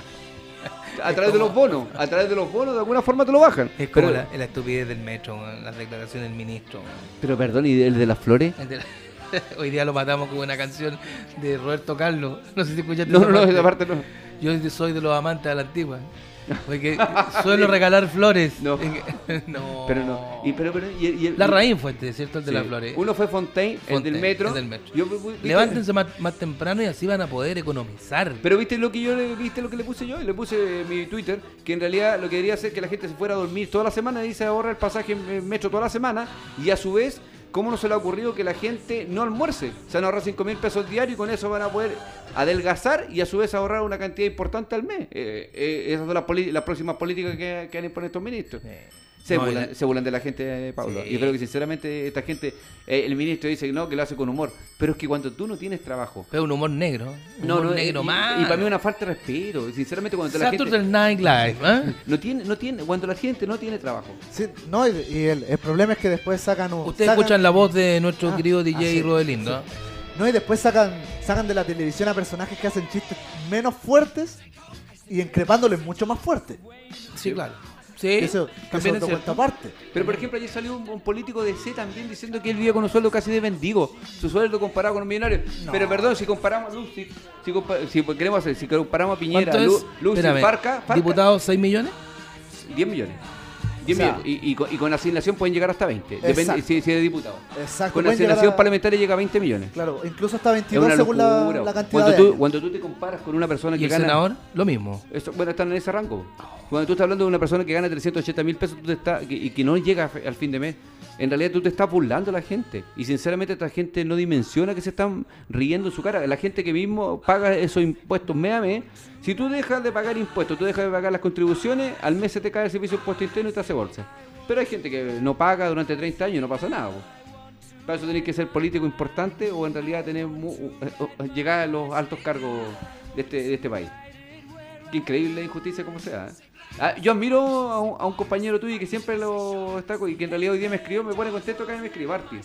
A Es través de los bonos, a través de los bonos de alguna forma te lo bajan. Es como pero, la, la estupidez del metro, weón, las declaraciones del ministro. pero perdón, ¿y el de las flores? El de la- Hoy día lo matamos con una canción de Roberto Carlos. No sé si escuchaste No, no, no, esa parte no. Yo soy de los amantes de la antigua. Porque suelo regalar flores. No. No. Pero no. Y, pero, pero, y- y el- La raíz fue este, ¿cierto? El de sí. las flores. Uno fue Fontaine, el del metro. el del metro. Yo- ¿viste- Levántense más, más temprano y así van a poder economizar. Pero viste lo que yo le, viste lo que le puse yo, le puse mi Twitter, que en realidad lo que debería hacer que la gente se fuera a dormir toda la semana y se ahorra el pasaje en metro toda la semana y a su vez, ¿cómo no se le ha ocurrido que la gente no almuerce? Se van a ahorrar 5 mil pesos diarios y con eso van a poder adelgazar y a su vez ahorrar una cantidad importante al mes. Eh, eh, las, poli- las próximas políticas que, que a imponer estos ministros. Se, no, burlan, la- se burlan de la gente, eh, Pablo. Sí. Yo creo que sinceramente esta gente, eh, el ministro dice que no, que lo hace con humor, pero es que cuando tú no tienes trabajo, Pero un humor negro. Un humor negro más. y para mí una falta de respeto. Sinceramente, cuando la gente Night Live, ¿eh? no tiene, no tiene, cuando la gente no tiene trabajo. Sí, no, y, y el, el problema es que después sacan un. Ustedes sacan- escuchan la voz de nuestro Ah, querido DJ ah, sí, Rodelindo. No, y después sacan, sacan de la televisión a personajes que hacen chistes menos fuertes y increpándoles mucho más fuerte. Sí, claro. Sí, eso, que eso también es cierto. aparte. Pero por ejemplo, ayer salió un, un político de C también diciendo que él vivía con un sueldo casi de mendigo. Su sueldo comparado con un millonario. No. Pero perdón, si comparamos a Lucy, si, compa- si queremos hacer, si comparamos a Piñera. Lu- Lucy, Espérame, Farca, Farca, ¿Diputados 6 millones? 10 millones. 10 O sea, millones. Y, y con, y con asignación pueden llegar hasta 20. Depende si, si eres diputado. Exacto. Con asignación a- parlamentaria llega a 20 millones. Claro, incluso hasta Es 22 una según la, locura. la cantidad cuando, de tú, cuando tú te comparas con una persona ¿Y que el gana. senador? Lo mismo. Eso, bueno, están en ese rango. Cuando tú estás hablando de una persona que gana 380 mil pesos tú te que- y que no llega al fin de mes, en realidad tú te estás burlando a la gente. Y sinceramente esta gente no dimensiona que se están riendo en su cara. La gente que mismo paga esos impuestos mes a mes, si tú dejas de pagar impuestos, tú dejas de pagar las contribuciones, al mes se te cae el servicio de impuesto interno y te hace bolsa. Pero hay gente que no paga durante 30 años y no pasa nada. Para eso tenés que ser político importante o en realidad tener eh, llegar a los altos cargos de este, de este país. Qué increíble injusticia como sea. ¿eh? Ah, yo admiro a un, a un compañero tuyo que siempre lo está y que en realidad hoy día me escribió, me pone contento que me escribió Arti.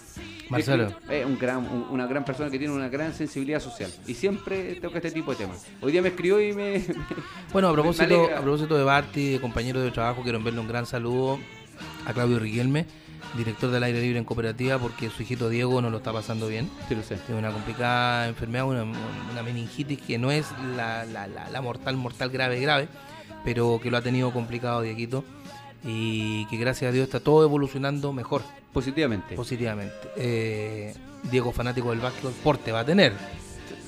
Marcelo. Es un gran, un- una gran persona que tiene una gran sensibilidad social y siempre toca este tipo de temas. Hoy día me escribió y me... Bueno, a propósito, a propósito de Barty, de compañero de trabajo, quiero enviarle un gran saludo a Claudio Riquelme, director del aire libre en cooperativa, porque su hijito Diego no lo está pasando bien. Sí, lo sé. Tiene una complicada enfermedad, una, una meningitis que no es la, la- la- la mortal, mortal grave, grave, pero que lo ha tenido complicado Dieguito y que gracias a Dios está todo evolucionando mejor, Positivamente. positivamente. Eh, Diego, fanático del básquet, porte va a tener.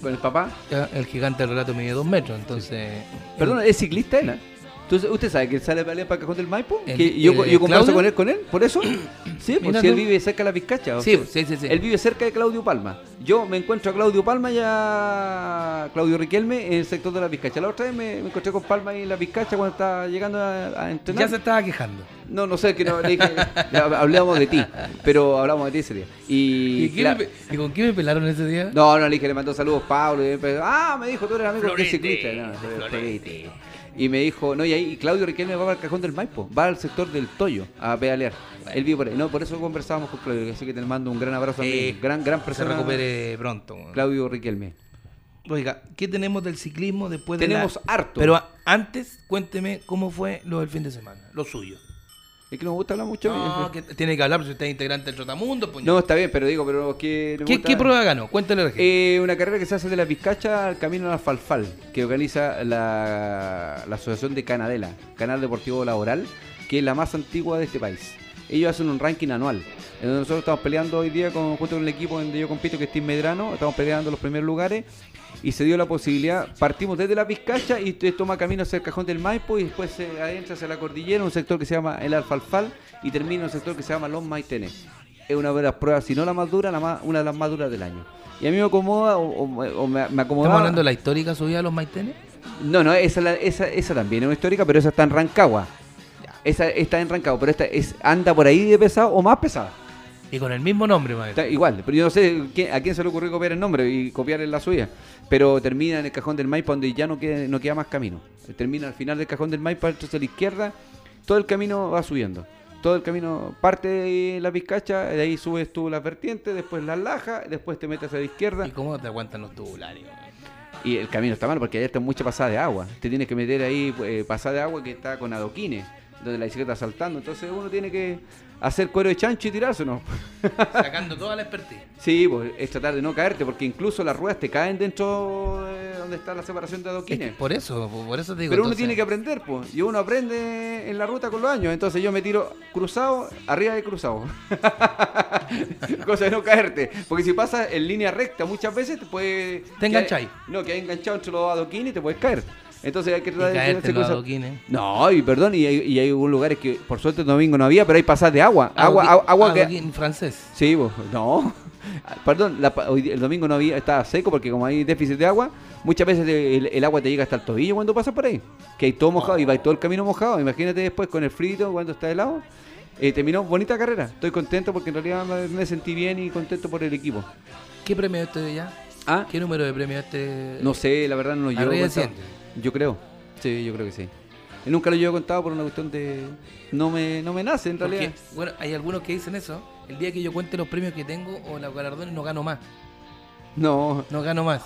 Con el papá. El gigante del relato mide dos metros, entonces... Perdón, es ciclista él. ¿eh? Entonces, ¿usted sabe que él sale a pelear para el cajón del Maipo? El- que yo, eh, yo converso con él, con él, por eso. Sí, porque él tú. vive cerca de la Vizcacha. Sí, sí, sí, sí. Él vive cerca de Claudio Palma. Yo me encuentro a Claudio Palma y a Claudio Riquelme en el sector de la Vizcacha. La otra vez me, me encontré con Palma ahí en la Vizcacha cuando estaba llegando a, a entrenar. Ya se estaba quejando. No, no sé, que no, le dije, ya hablábamos de ti, pero hablamos de ti ese día. Y, ¿Y, la- me ¿Y con quién me pelaron ese día? no, no, le dije, le mandó saludos Pablo. Y empezó, ah, me dijo, tú eres amigo de ciclista. No. Florete. Y me dijo, no, y ahí y Claudio Riquelme va al cajón del Maipo, va al sector del Toyo a pedalear. Él vive por ahí. No, por eso conversábamos con Claudio, así que te mando un gran abrazo a Eh, mí. Gran, gran Que se persona. recupere pronto. Claudio Riquelme. Oiga, ¿qué tenemos del ciclismo después de Tenemos la- harto. Pero antes, cuénteme cómo fue lo del fin de semana, lo suyo. Es que nos gusta hablar mucho. No, que tiene que hablar, porque usted es integrante del Trotamundo. No, está bien, pero digo, pero ¿Qué, gusta- qué prueba ganó? Cuéntale a la gente. Eh, una carrera que se hace de la Vizcacha al camino al Falfal, que organiza la, la Asociación de Canadela, Canal Deportivo Laboral, que es la más antigua de este país. Ellos hacen un ranking anual. En donde nosotros estamos peleando hoy día con, junto con el equipo donde yo compito, que es Team Medrano, estamos peleando los primeros lugares y se dio la posibilidad, partimos desde la Vizcacha y toma camino hacia el Cajón del Maipo y después se adentra hacia la cordillera, un sector que se llama el Alfalfal y termina en un sector que se llama Los Maitenes. Es una de las pruebas, si no la más dura, la más, una de las más duras del año. Y a mí me acomoda, o, o- o me, me acomoda. ¿Estamos hablando de la histórica subida a los Maitenes? No, no, esa, esa, esa también es una histórica, pero esa está en Rancagua. Esa está en Rancagua, pero esta es, anda por ahí de pesado o más pesada. Y con el mismo nombre, maestro. Está igual, pero yo no sé a quién se le ocurrió copiar el nombre y copiar en la suya. Pero termina en el cajón del Maipo donde ya no queda, no queda más camino. Termina al final del cajón del Maipo, entonces a la izquierda, todo el camino va subiendo. Todo el camino parte de la Vizcacha, de ahí subes tú las vertientes, después las lajas, después te metes a la izquierda. ¿Y cómo te aguantan los tubulares? Y el camino está mal porque allá está mucha pasada de agua. Te tienes que meter ahí eh, pasada de agua que está con adoquines, donde la bicicleta saltando. Entonces uno tiene que hacer cuero de chancho y tirarse, ¿no? Sacando toda la expertise. Sí, pues es tratar de no caerte porque incluso las ruedas te caen dentro, eh, donde está la separación de Es que adoquines. por eso, por eso te digo. Pero uno entonces, tiene que aprender, pues. Y uno aprende en la ruta con los años. Entonces yo me tiro cruzado, arriba de cruzado. Cosa de no caerte. Porque si pasas en línea recta muchas veces te puede. Te engancháis. No, que hay enganchado entre los adoquines y te puedes caer. Entonces hay que tratar de en adoquines. No, y perdón, y hay, y hay lugares que por suerte el domingo no había, pero hay pasadas de agua. Agua, agua, agua que. adoquín francés. Sí, vos, no. Perdón, la el domingo no había, estaba seco porque como hay déficit de agua, muchas veces el, el agua te llega hasta el tobillo cuando pasas por ahí. Que hay todo mojado y va todo el camino mojado. Imagínate después con el frito cuando está helado. Eh, terminó bonita carrera. Estoy contento porque en realidad me, sentí bien y contento por el equipo. ¿Qué premio este de ya? Ah, ¿Qué número de premio este? no sé, la verdad no lo llevo Arriba de contado. 100. Yo creo. Sí, yo creo que sí. Y nunca lo llevo contado por una cuestión de... No me, no me nace en Porque, realidad. bueno, hay algunos que dicen eso. El día que yo cuente los premios que tengo o los galardones no gano más. No, No gano más.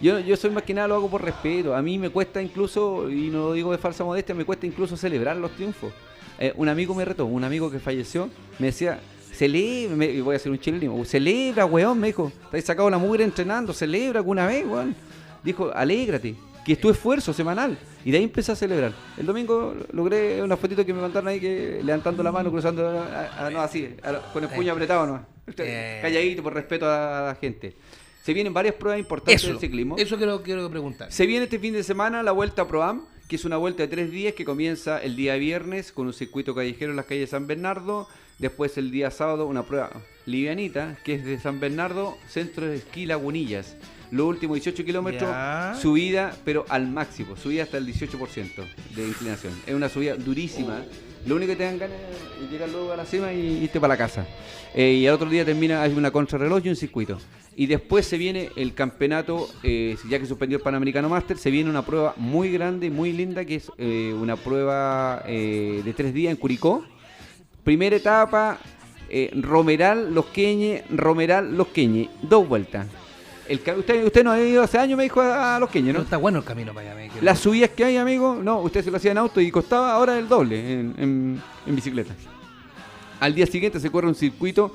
Yo, yo soy más que nada lo hago por respeto. A mí me cuesta incluso, y no lo digo de falsa modestia, me cuesta incluso celebrar los triunfos. Eh, un amigo me retó, un amigo que falleció, me decía, celebra, me- y voy a hacer un chilenismo, celebra, weón, me dijo, te has sacado la mugre entrenando, celebra alguna vez, weón. Dijo, alégrate, que es tu esfuerzo semanal. Y de ahí empecé a celebrar. El domingo logré una fotito que me mandaron ahí, que levantando la mano, cruzando, a- a- no así, a- con el puño apretado, no. Eh. Calladito por respeto a la gente. Se vienen varias pruebas importantes Eso, del ciclismo. eso quiero, quiero preguntar. Se viene este fin de semana la Vuelta a Proam, que es una vuelta de tres días que comienza el día viernes con un circuito callejero en las calles de San Bernardo. Después el día sábado una prueba livianita, que es de San Bernardo, centro de esquí Lagunillas. Los últimos 18 kilómetros, subida, pero al máximo, subida hasta el 18% de inclinación. Es una subida durísima. Lo único que te dan ganas es llegar luego a la cima y irte para la casa. Eh, y al otro día termina, hay una contrarreloj y un circuito. Y después se viene el campeonato, eh, ya que suspendió el Panamericano Master, se viene una prueba muy grande, muy linda, que es eh, una prueba de tres días en Curicó. Primera etapa, Romeral, Los Queñes, Romeral, Los Queñes. Dos vueltas. El, usted, usted no ha ido hace años, me dijo, a, Los Queñes, No ¿no? está bueno el camino para allá. me Las subidas que hay, amigo, no, usted se lo hacía en auto y costaba ahora el doble en, en- en bicicleta. Al día siguiente se corre un circuito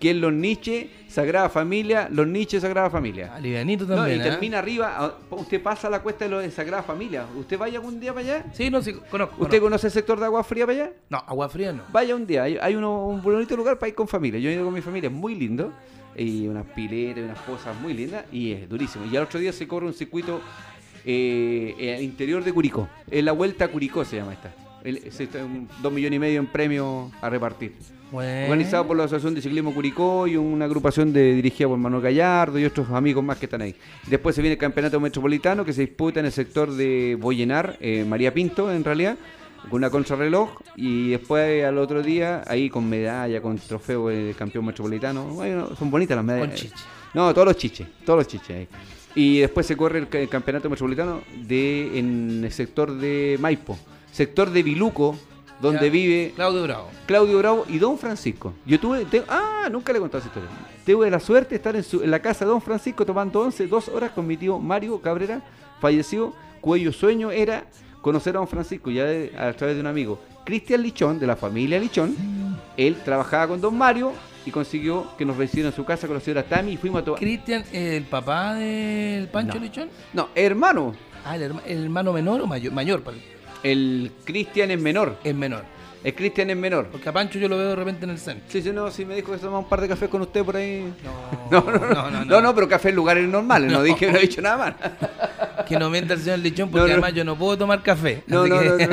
que es Los Niches, Sagrada Familia, Los Niches, Sagrada Familia. Ah, livianito No, también. y ¿eh? termina arriba, usted pasa la cuesta de lo de Sagrada Familia. ¿Usted vaya algún día para allá? Sí, no, sí, conozco. ¿Usted conozco. conoce el sector de agua fría para allá? No, agua fría no. Vaya un día, hay, hay uno- un bonito lugar para ir con familia. Yo he ido con mi familia, es muy lindo. Y unas piletas, y unas cosas muy lindas. Y es durísimo. Y al otro día se corre un circuito eh, al interior de Curicó. Es la Vuelta a Curicó se llama esta. El- es este, un- dos millones y medio en premios a repartir. Bueno. Organizado por la Asociación de Ciclismo Curicó y una agrupación de, dirigida por Manuel Gallardo y otros amigos más que están ahí. Después se viene el Campeonato Metropolitano que se disputa en el sector de Boyenar, eh, María Pinto en realidad, con una contrarreloj y después al otro día ahí con medalla, con trofeo de campeón metropolitano. Bueno, son bonitas las medallas. Con chiche. No, todos los chiches, todos los chiches ahí. Y después se corre el, ca- el campeonato metropolitano de en el sector de Maipo, sector de Biluco, donde vive Claudio Bravo. Claudio Bravo y Don Francisco. Yo tuve, te- ah, nunca le he contado esa historia. Tuve la suerte de estar en, su- en la casa de Don Francisco tomando 11, dos horas con mi tío Mario Cabrera, fallecido, cuyo sueño era conocer a Don Francisco, ya de- a través de un amigo. Cristian Lichón, de la familia Lichón, él trabajaba con Don Mario y consiguió que nos recibiera en su casa con la señora Tami y fuimos a tomar... Cristian, el papá del Pancho No. Lichón. No, hermano, Ah, el, herma- el hermano menor o mayor. Mayor, el Cristian es menor, Es menor. El Cristian es menor. Porque a Pancho yo lo veo de repente en el centro. Sí, sí, no, sí me dijo que se tomaba un par de cafés con usted por ahí. No, No, no, no, no, no, pero café en lugares normales, no, dije, no he dicho nada más. Que no mienta el señor Lichón porque No, no. además yo no puedo tomar café. No, no, que-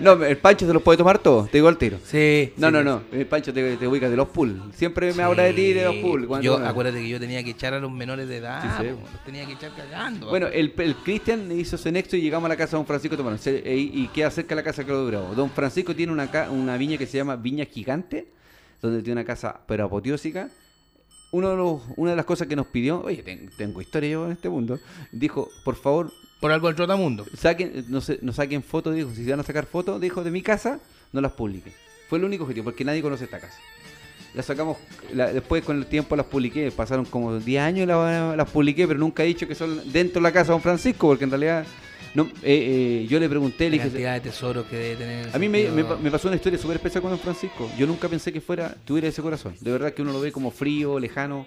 no, no, no. el Pancho se los puede tomar todos, te digo al tiro. Sí. No, sí, no, no, el Pancho te, te ubica de los pool. Siempre me habla de ti y de los pool. cuando- Yo, acuérdate que yo tenía que echar a los menores de edad. Sí, sí. po, los tenía que echar cagando. Bueno, el, el Cristian hizo ese nexo y llegamos a la casa de Don Francisco tomando. Se- e- y, y queda cerca de la casa de Claudio Bravo. Don Francisco tiene una, ca- una viña que se llama Viña Gigante, donde tiene una casa pero apoteósica. Uno de los, una de las cosas que nos pidió, oye, ten- tengo historia yo en este mundo, dijo, por favor, Por algo el trotamundo. saquen, no, se- no saquen fotos, dijo, si se van a sacar fotos, dijo, de mi casa, no las publiquen. Fue el único objetivo, porque nadie conoce esta casa. Las sacamos, la- después con el tiempo las publiqué, pasaron como 10 años y la- las publiqué, pero nunca he dicho que son dentro de la casa de Don Francisco, porque en realidad no, eh, eh, yo le pregunté, le La dije, cantidad de tesoros que debe tener. a mí me, me, sentido- me pasó una historia súper especial con Don Francisco. Yo nunca pensé que fuera, tuviera ese corazón. De verdad que uno lo ve como frío, lejano.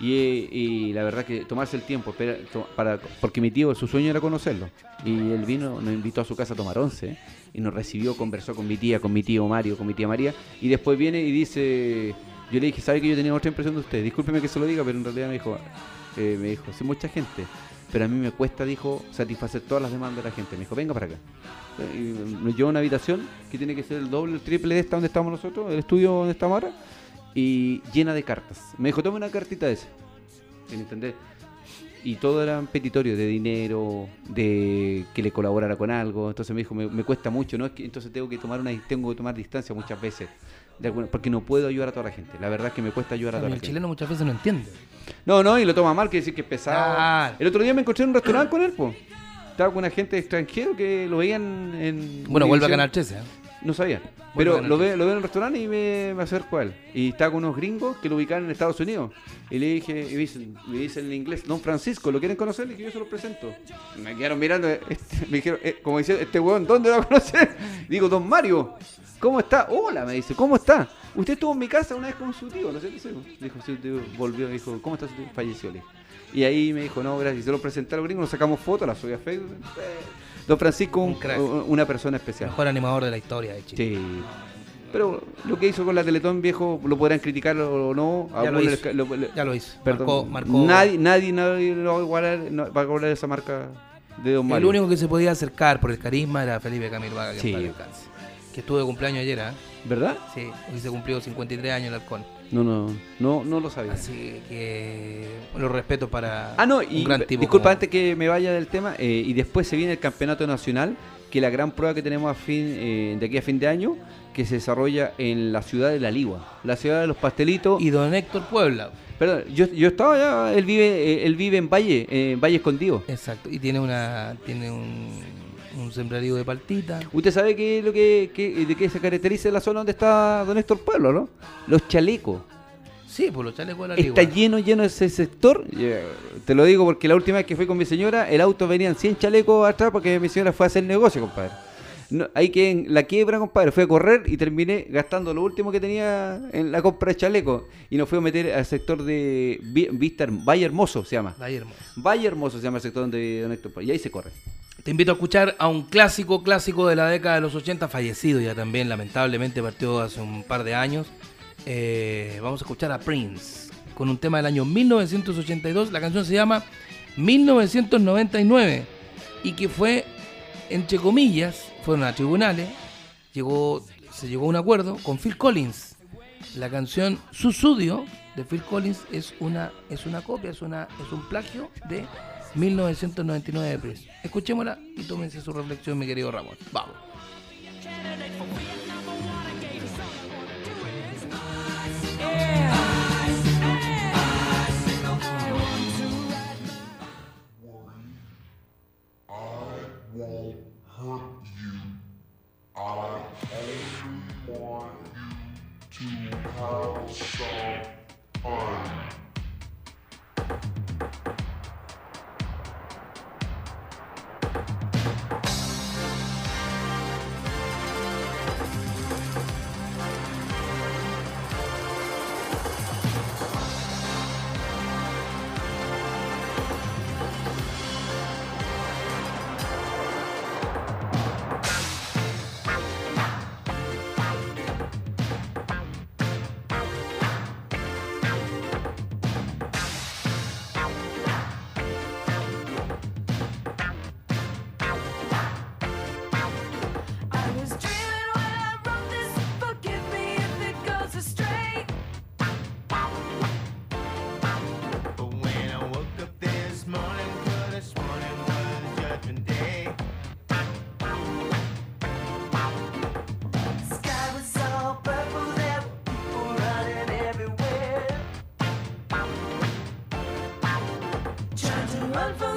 Y, y la verdad que tomarse el tiempo, espera- to- para, porque mi tío, su sueño era conocerlo. Y él vino, nos invitó a su casa a tomar once. Y nos recibió, conversó con mi tía, con mi tío Mario, con mi tía María. Y después viene y dice, yo le dije, ¿sabe que yo tenía otra impresión de usted? Discúlpeme que se lo diga, pero en realidad me dijo, eh, me dijo, sí, mucha gente. Pero a mí me cuesta, dijo, satisfacer todas las demandas de la gente. Me dijo, venga para acá. Y nos llevó una habitación que tiene que ser el doble, el triple de esta donde estamos nosotros, el estudio donde estamos ahora, y llena de cartas. Me dijo, tome una cartita esa. ¿Me entendés? Y todo eran petitorios de dinero, de que le colaborara con algo. Entonces me dijo, me, me cuesta mucho, ¿no? Es que entonces tengo que tomar una tengo que tomar distancia muchas veces. De alguna- porque no puedo ayudar a toda la gente. La verdad es que me cuesta ayudar a toda el la gente. chileno muchas veces no entiende. No, no, y lo toma mal, quiere decir que es pesado. El otro día me encontré en un restaurante con él, pues. Estaba con una gente extranjera que lo veían en. Bueno, vuelve a. Canal 13. ¿eh? No sabía. Vuelve a Pero lo 13. veo, lo veo en el restaurante y me, me acerco a él. Y estaba con unos gringos que lo ubicaron en Estados Unidos. Y le dije, y me dicen, me dicen en inglés, Don Francisco, ¿lo quieren conocer? Le dije, yo se lo presento. Me quedaron mirando, este, me dijeron, eh, como diciendo, este weón, ¿dónde lo va a conocer? Digo, Don Mario, ¿cómo está? Hola, me dice, ¿cómo está? Usted estuvo en mi casa una vez con su tío, no sé qué sé. Dijo, su tío volvió, me dijo, ¿cómo está su tío? Falleció, le. Y ahí me dijo, no, gracias. Se lo presenté a los gringos, nos sacamos fotos, las subí a Facebook. Eh, Don Francisco, un- Un crack. una persona especial. Mejor animador de la historia de Chile. Sí. Pero lo que hizo con la Teletón, viejo, lo podrán criticar o no. Ya lo hizo. lo- le- Ya lo hizo. perdón, Marcó, marcó- Nadie, nadie, nadie lo va a igualar, no, va a igualar esa marca de Don El Mario. único que se podía acercar por el carisma era Felipe Camilo Vaga, que, Sí. Que estuvo de cumpleaños ayer, ¿ah? ¿Verdad? Sí, hoy se cumplió 53 años el halcón. No, no, no, no lo sabía. Así que los respetos para Ah, no, un y gran tipo. disculpa como- antes que me vaya del tema, eh, y después se viene el campeonato nacional, que la gran prueba que tenemos a fin, eh, de aquí a fin de año, que se desarrolla en la ciudad de La Ligua, la ciudad de los pastelitos. Y don Héctor Puebla. Perdón, yo, yo estaba allá, él vive, eh, él vive en Valle, eh, en Valle Escondido. Exacto. Y tiene una tiene un, un sembradío de paltita. ¿Usted sabe qué es lo que, qué- de qué se caracteriza la zona donde está Don Héctor Pueblo, no? Los chalecos. Sí, por los chalecos de la Está Ligua. lleno, lleno ese sector. Eh, Te lo digo porque la última vez que fui con mi señora, el auto venían 100 chalecos atrás porque mi señora fue a hacer negocio, compadre. No, ahí que en la quiebra, compadre, fue a correr y terminé gastando lo último que tenía en la compra de chalecos. Y nos fui a meter al sector de Vi- Vista, Valle Hermoso se llama. Ahí, hermoso. Valle Hermoso se llama el sector donde Don Héctor Pueblo. Y ahí se corre. Te invito a escuchar a un clásico, clásico de la década de los 80, fallecido ya también, lamentablemente partió hace un par de años. Eh, vamos a escuchar a Prince con un tema del año 1982. La canción se llama 1999 y que fue, entre comillas, fueron a tribunales, llegó, se llegó a un acuerdo con Phil Collins. La canción Susudio de Phil Collins es una, es una copia, es, una, es un plagio de 1999 de Prince. Escuchémosla y tómense su reflexión, mi querido Ramón. Vamos. I run from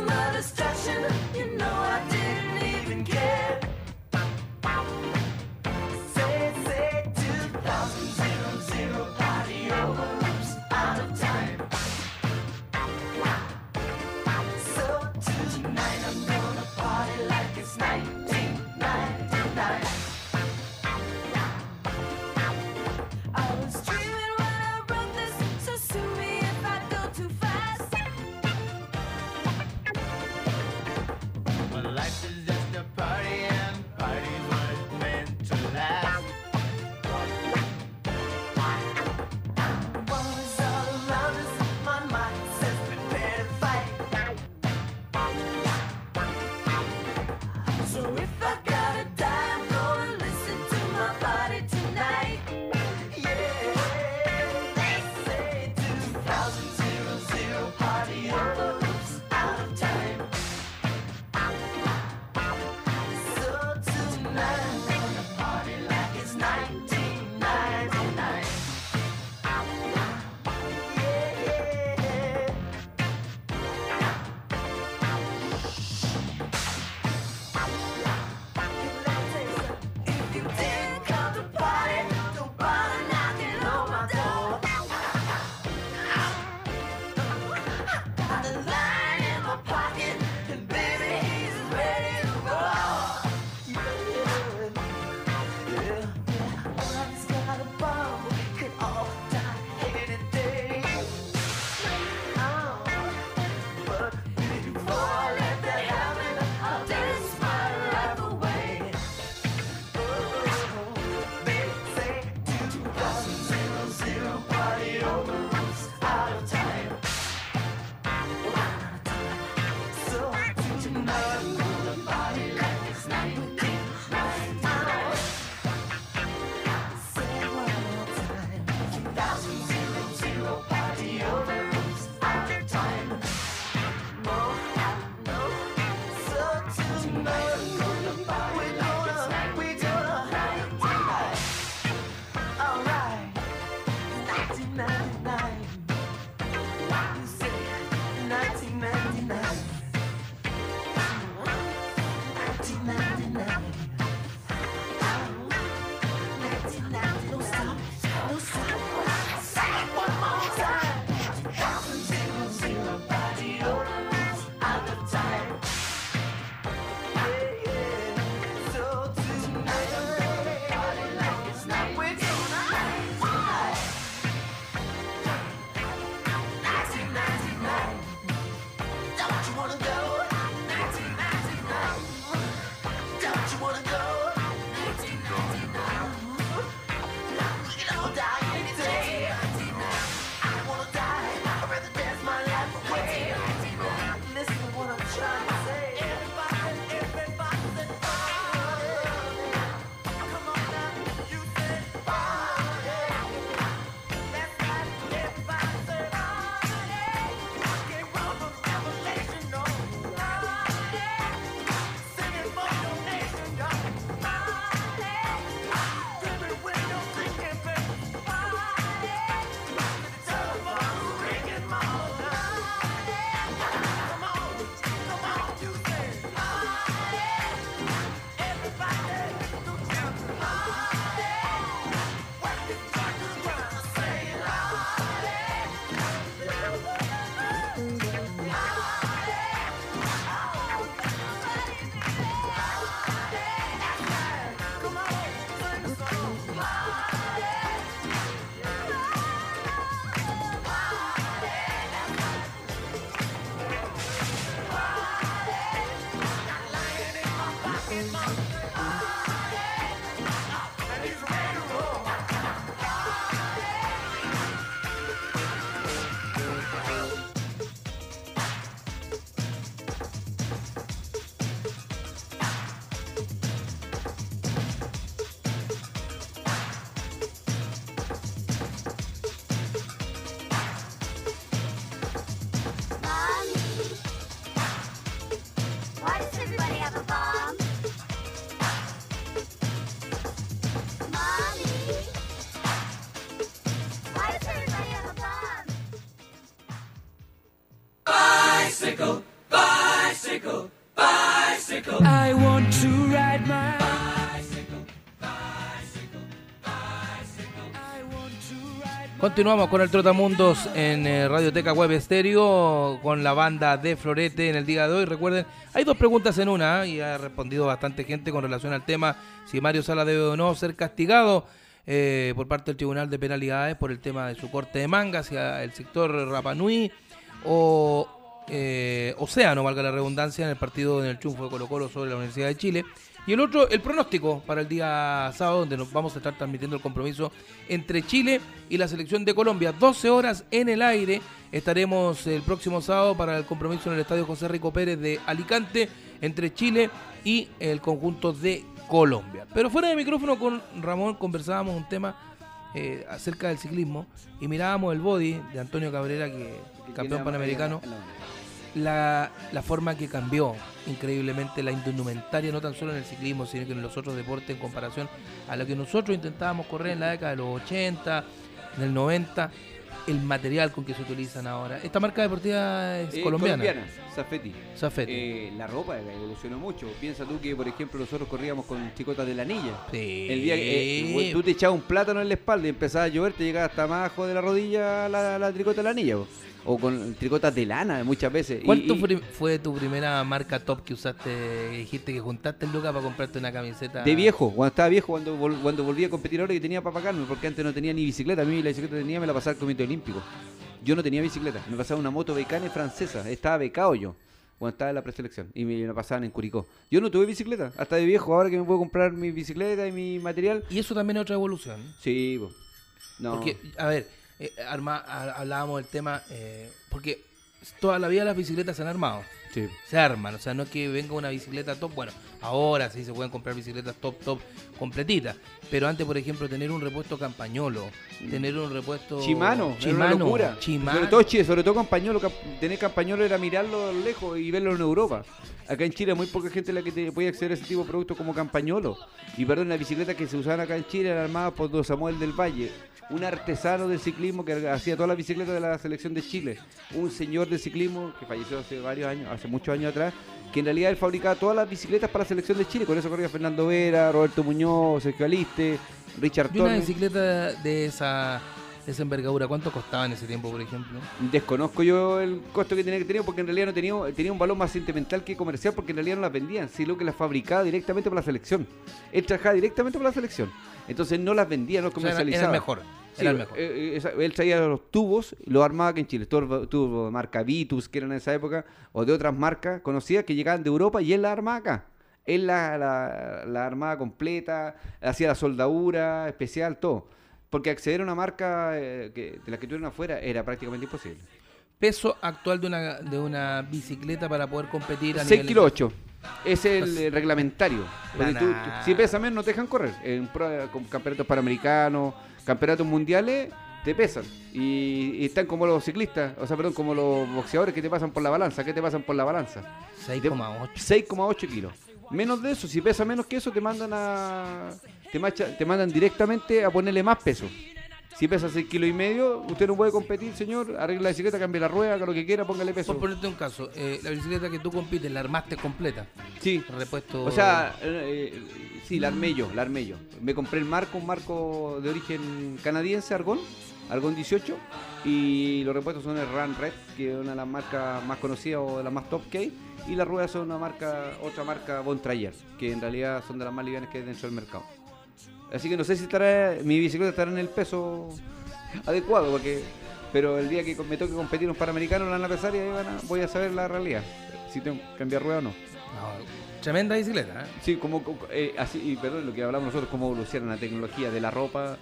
Continuamos con el Trotamundos en eh, Radioteca Web Estéreo con la banda de Florete en el día de hoy. Recuerden, hay dos preguntas en una ¿eh? y ha respondido bastante gente con relación al tema si Mario Sala debe o no ser castigado eh, por parte del Tribunal de Penalidades por el tema de su corte de manga hacia el sector Rapanui o eh, Océano, valga la redundancia, en el partido en el triunfo de Colo Colo sobre la Universidad de Chile. Y el otro, el pronóstico para el día sábado, donde nos vamos a estar transmitiendo el compromiso entre Chile y la selección de Colombia. 12 horas en el aire. Estaremos el próximo sábado para el compromiso en el Estadio José Rico Pérez de Alicante entre Chile y el conjunto de Colombia. Pero fuera de micrófono con Ramón conversábamos un tema eh, acerca del ciclismo y mirábamos el body de Antonio Cabrera, que campeón panamericano la, la forma que cambió increíblemente la indumentaria, no tan solo en el ciclismo, sino que en los otros deportes en comparación a lo que nosotros intentábamos correr en la década de los 80, en el 90, el material con que se utilizan ahora. Esta marca deportiva es Eh, colombiana. Safety. Safety. Eh, la ropa evolucionó mucho. Piensa tú que, por ejemplo, nosotros corríamos con chicotas de la anilla. Sí. El día que eh, tú te echabas un plátano en la espalda y empezaba a llover, te llegaba hasta más abajo de la rodilla la, la tricota de la anilla. po. O con tricotas de lana muchas veces. ¿Cuál y- fue tu primera marca top que usaste? Dijiste que juntaste el lucas para comprarte una camiseta. De viejo, cuando estaba viejo, cuando, vol- cuando volví a competir ahora que tenía para pagarme, porque antes no tenía ni bicicleta. A mí la bicicleta que tenía me la pasaba al Comité Olímpico. Yo no tenía bicicleta, me pasaba una moto becane francesa, estaba becado yo cuando estaba en la preselección y me la pasaban en Curicó. Yo no tuve bicicleta, hasta de viejo, ahora que me puedo comprar mi bicicleta y mi material. Y eso también es otra evolución. Sí, po. no. Porque, a ver, eh, arma- ha- hablábamos del tema, eh, porque toda la vida las bicicletas se han armado. Sí. Se arman, o sea, no es que venga una bicicleta top, bueno, ahora sí se pueden comprar bicicletas top, top, completitas. Pero antes, por ejemplo, tener un repuesto campañolo, tener un repuesto... Chimano, era Chimano, una locura. Chimano. Sobre todo Chile, sobre todo Campañolo. Tener Campañolo era mirarlo lejos y verlo en Europa. Acá en Chile hay muy poca gente la que te puede acceder a ese tipo de productos como Campañolo. Y perdón, las bicicletas que se usaban acá en Chile eran armadas por don Samuel del Valle, un artesano del ciclismo que hacía todas las bicicletas de la selección de Chile. Un señor de ciclismo que falleció hace varios años, hace muchos años atrás, que en realidad él fabricaba todas las bicicletas para la selección de Chile. Con eso corría Fernando Vera, Roberto Muñoz, Sergio Aliste, Richard Y una Torres. bicicleta de esa, de esa envergadura, ¿cuánto costaba en ese tiempo, por ejemplo? Desconozco yo el costo que tenía que tener porque en realidad no tenía, tenía un valor más sentimental que comercial porque en realidad no las vendían, sino que las fabricaba directamente para la selección. Él trabajaba directamente para la selección. Entonces no las vendía, no O sea, era, comercializaba. era mejor. Sí, Era el mejor. eh, eh, él traía los tubos los armaba aquí en Chile. Tubos tubos de marca Vitus, que eran en esa época, o de otras marcas conocidas que llegaban de Europa y él la armaba acá. Él la, la, la armaba completa, hacía la soldadura especial, todo. Porque acceder a una marca eh, que, de la que tuvieron afuera era prácticamente imposible. Peso actual de una, de una bicicleta para poder competir a 6 nivel kilos 8. Es el eh, reglamentario. Porque La tú- tú- nada. si pesa menos no te dejan correr. En pro- con campeonatos panamericanos, campeonatos mundiales, te pesan. Y, y están como los ciclistas, o sea, perdón, como los boxeadores que te pasan por la balanza. ¿Qué te pasan por la balanza? 6,8. 6,8 kilos. Menos de eso, si pesa menos que eso, te mandan a. Te, macha- te mandan directamente a ponerle más peso. Si pesa 6 kilos y medio, usted no puede competir, señor. Arregla la bicicleta, cambie la rueda, haga lo que quiera, póngale peso. Por ponerte un caso, eh, la bicicleta que tú compites, la armaste completa. Sí. Repuesto. O sea, eh, sí, la armé yo, la armé yo. Me compré el marco, un marco de origen canadiense, Argon, Argon 18, y los repuestos son el Run Red, que es una de las marcas más conocidas o de las más top que hay, y las ruedas son una marca, otra marca Von Trayer, que en realidad son de las más livianas que hay dentro del mercado. Así que no sé si estará, mi bicicleta estará en el peso adecuado, porque, pero el día que me toque competir un panamericano la van a pesar y ahí van a- voy a saber la realidad, si tengo que cambiar rueda o no. No, tremenda bicicleta, ¿eh? Sí, como co- eh, así, y perdón, lo que hablamos nosotros, cómo evoluciona la tecnología de la ropa,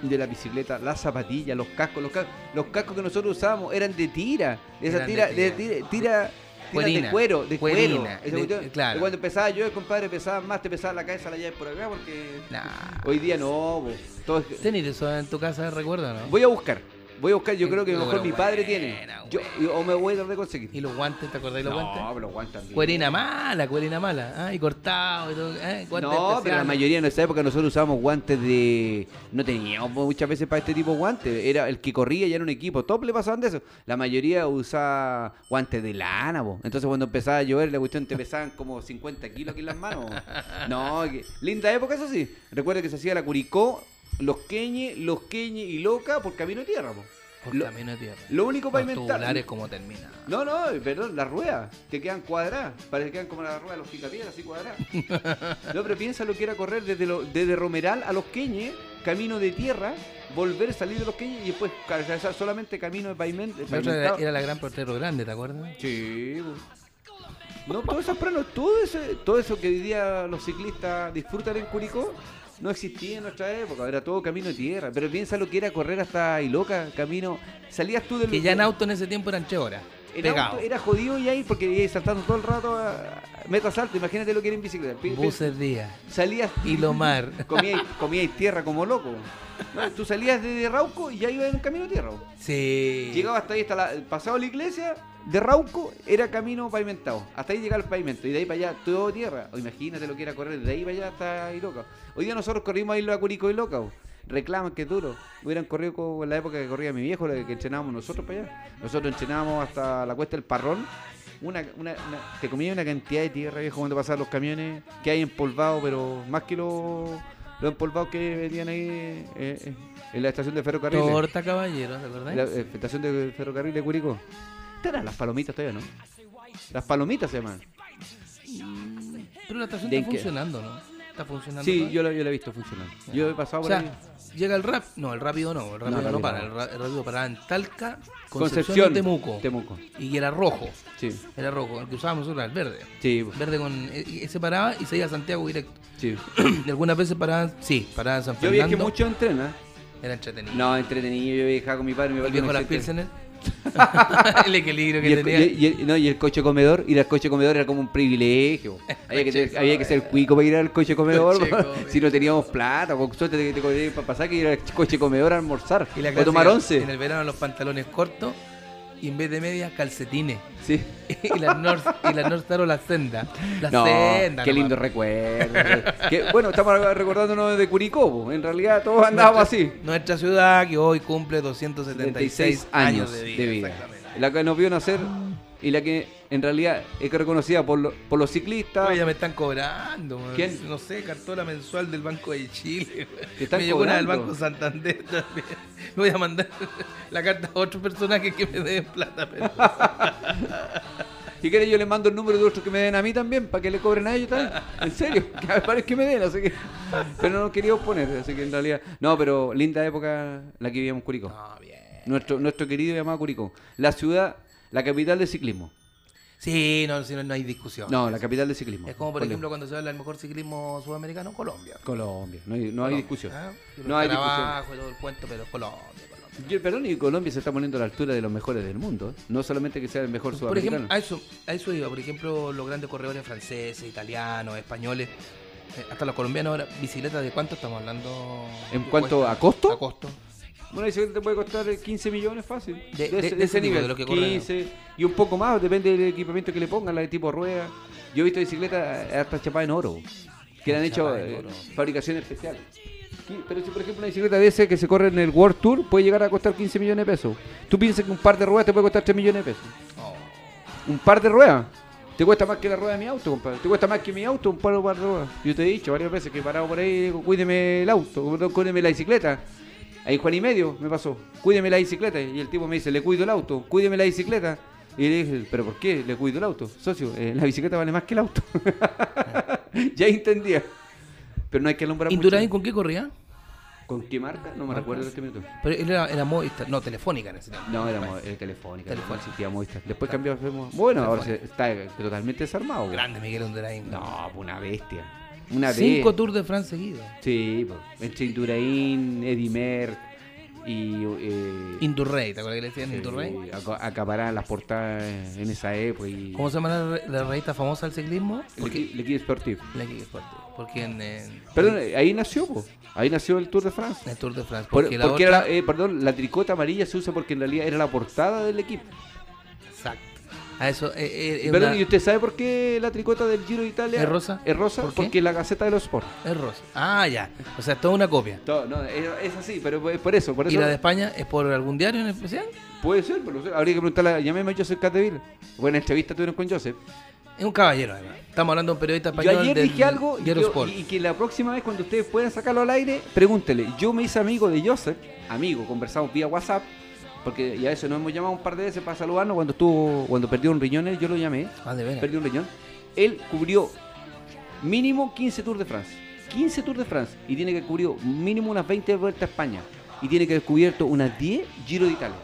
de la bicicleta, las zapatillas, los cascos, los, ca- los cascos que nosotros usábamos eran de tira, esa Eran de tira, tira. de tira, tira, Cuerina. de cuero, de Cuerina, cuero. Esa de- cuestión, claro. cuando empezaba yo, compadre, pesaba más, te pesaba la cabeza la llave por acá, porque Nah. hoy día no, todo es- ¿Tenés eso en tu casa, recuerdo, no? voy a buscar, Voy a buscar, yo creo que mejor mi padre tiene. Yo, o me voy a tratar de conseguir. ¿Y los guantes? ¿Te acordás de los guantes? No, pero los guantes también. Cuerina mala, cuerina mala. Ah, y cortado y todo. eh, guantes No, pero la especiales. mayoría en esa época nosotros usábamos guantes de. No teníamos muchas veces para este tipo de guantes. Era el que corría ya era un equipo. Todos le pasaban de eso. La mayoría usaba guantes de lana, po. Entonces cuando empezaba a llover, la cuestión te pesaban como 50 kilos aquí en las manos. No, que- linda época, eso sí. Recuerda que se hacía la Curicó, los Queñes, los Queñes y Loca por camino de tierra, po. Por Lo, camino de tierra. lo único Los como termina. No, no, perdón, las ruedas te quedan cuadradas. Parece que quedan como las ruedas de los picapiedras, así cuadradas. no, pero piensa lo que era correr desde, lo- desde Romeral a los Queñes, camino de tierra, volver, salir de los Queñes y después atravesar solamente camino de pavimento. Era, la gran portero grande, ¿te acuerdas? Sí, po. No, todo eso, pero todo, ese, todo eso que hoy día los ciclistas disfrutan en Curicó no existía en nuestra época, era todo camino de tierra. Pero piensa lo que era correr hasta Iloca, camino. Salías tú del. Que ya en auto en ese tiempo eran 3 horas. Auto era jodido y ahí porque ibas saltando todo el rato a a metas alto. Imagínate lo que era en bicicleta. Buses día. Salías Y Lomar. comíais, comíais tierra como loco. No, tú salías de Rauco y ya ibas en camino de tierra. Sí. Llegaba hasta ahí, hasta la, pasado la iglesia, de Rauco era camino pavimentado. Hasta ahí llegaba el pavimento y de ahí para allá todo tierra. O imagínate lo que era correr de ahí para allá hasta Iloca. Hoy día nosotros corrimos a Curico y Loca. Reclaman que es duro. Hubieran corrido como en la época que corría mi viejo, la que entrenábamos nosotros para allá. Nosotros entrenábamos hasta la cuesta del Parrón. Una, una, una- te comía una cantidad de tierra, viejo, cuando pasaban los camiones que hay empolvados, pero más que los los empolvados que venían ahí eh, eh, en la estación de ferrocarril. Torta caballero, ¿te acordás? La eh, estación de ferrocarril de Curicó. Estarán las palomitas todavía, ¿no? Las palomitas se llaman. Pero la estación ¿De está funcionando, ¿no? Está funcionando. Sí, todavía? yo la, yo la he visto funcionando. Yo he pasado O por ahí. llega el rap. No, el rápido no. El rápido no, para. no. El, el rápido para en Talca, Concepción, Concepción. y Temuco. Temuco. Y era rojo. Sí, Era rojo. El que usábamos nosotros era el verde. sí, Verde con. Ese paraba y se iba a Santiago directo. sí. y algunas veces paraban. Sí, paraban en San Yo vi Fernando. que mucho entrena. Era entretenido. No, entretenido. Yo viajaba con mi padre. Mi el padre viejo no las. Pilsener. el equilibrio que Y el, tenía. y- el- no, y el coche comedor, ir al coche comedor era como un privilegio. Había que, ser, había que ser cuico para ir al coche comedor. Coche po. comedor. si no teníamos plata, con suerte te, te, para pasar que ir al coche comedor a almorzar. Y la o tomar once. En el verano los pantalones cortos y en vez de medias, calcetines. Sí. y la North, y la North Star o la senda. La No, senda. qué nomás. lindo recuerdo. Que, bueno, estamos recordándonos de Curicó. En realidad todos andábamos Nuestra- así. Nuestra ciudad que hoy cumple 276 76 años de vida. exactamente. La que nos vio nacer y la que en realidad es que reconocida por, lo- por los ciclistas. Oye, ya me están cobrando. ¿Quién? No sé, cartola mensual del Banco de Chile. ¿Te están me llegó una del? Banco Santander también. Voy a mandar la carta a otros personajes que me den plata. pero- Si quieres yo les mando el número de otros que me den a mí también, para que le cobren a ellos también. En serio, que me parece que me den, así que... Pero no nos queríamos poner, así que en realidad... No, pero linda época la que vivíamos en Curicó. No, bien. Nuestro, nuestro querido y amado Curicó. La ciudad, la capital del ciclismo. Sí, no, si no, no hay discusión. No, la capital del ciclismo. Es como, por ejemplo, cuando se habla del mejor ciclismo sudamericano, Colombia. Colombia, no hay, no hay discusión. Y No hay discusión. y todo el cuento, pero Colombia. Yo, perdón, y Colombia se está poniendo a la altura de los mejores del mundo. ¿eh? No solamente que sea el mejor Por sudamericano. ejemplo, a eso, a eso iba. Por ejemplo, los grandes corredores franceses, italianos, españoles, eh, hasta los colombianos ahora, bicicletas, ¿de cuánto estamos hablando? ¿En que cuanto cuesta? a costo? A costo. Una bicicleta te puede costar eh, 15 millones fácil. De- de- de ese de que corre. 15 y un poco más, depende del equipamiento que le pongan, la de tipo rueda. Yo he visto bicicletas hasta chapadas en oro, que han hecho eh, fabricación especial. Pero si por ejemplo una bicicleta de ese que se corre en el World Tour puede llegar a costar 15 millones de pesos. Tú piensas que un par de ruedas te puede costar 3 millones de pesos. Oh. Un par de ruedas. Te cuesta más que la rueda de mi auto, compadre. Te cuesta más que mi auto un par de ruedas. Yo te he dicho varias veces que he parado por ahí, digo, cuídeme el auto, cuídeme la bicicleta. Ahí Juan y medio me pasó, cuídeme la bicicleta. Y el tipo me dice, le cuido el auto, cuídeme la bicicleta. Y le dije, ¿pero por qué le cuido el auto? Socio, eh, la bicicleta vale más que el auto. ya entendía. Pero no hay que alumbrar ¿Indurain mucho. con qué corría? ¿Con qué marca? No me recuerdo en este minuto. Pero él era, era Movistar, no, telefónica en ese tiempo. No, era era telefónica, no Telefónica. existía Movistar. Después cambió, fuimos- bueno, ahora se- está totalmente desarmado. Grande Miguel Indurain. No, una bestia. Una Cinco bestia. Tours de France seguidos. Sí, pues. Entre Indurain, Eddie Merckx, y eh, Indurrey, ¿te acuerdas que le decían sí, Indurrey? aca- acaparaban las portadas en esa época. Y ¿Cómo se llama la, la revista famosa del ciclismo? equipo Sportif. La Equipe Deportivo. Porque en, en- Perdón, ahí nació, po. ahí nació el Tour de France. el Tour de France. Por- Porque, la otra- la- eh, perdón, la tricota amarilla se usa porque en realidad era la portada del equipo. Exacto. A eso, eh, eh, Perdón, una- ¿y usted sabe por qué la tricota del Giro de Italia ¿Es rosa? Es rosa porque la Gaceta de los Sport. es rosa. Ah, ya. O sea, es toda una copia. Todo, no, es, así, pero es por eso, por ¿Y la de España es por algún diario en especial? puede ser, pero habría que preguntarle, llamemos a Joseph Cateville. Buena entrevista tuvieron con Joseph. Es un caballero, además. Estamos hablando de un periodista Yo español. ayer del dije algo y, yo- y que la próxima vez cuando ustedes puedan sacarlo al aire, pregúntele. Yo me hice amigo de Joseph, amigo, conversamos vía WhatsApp, porque ya eso nos hemos llamado un par de veces para saludarnos cuando estuvo, cuando perdió un riñón, él, yo lo llamé, Ah, de veras. perdió un riñón. Él cubrió mínimo 15 Tours de France, 15 Tours de France, y tiene que cubrir mínimo unas 20 vueltas a España, y tiene que haber cubierto unas 10 Giro de Italia.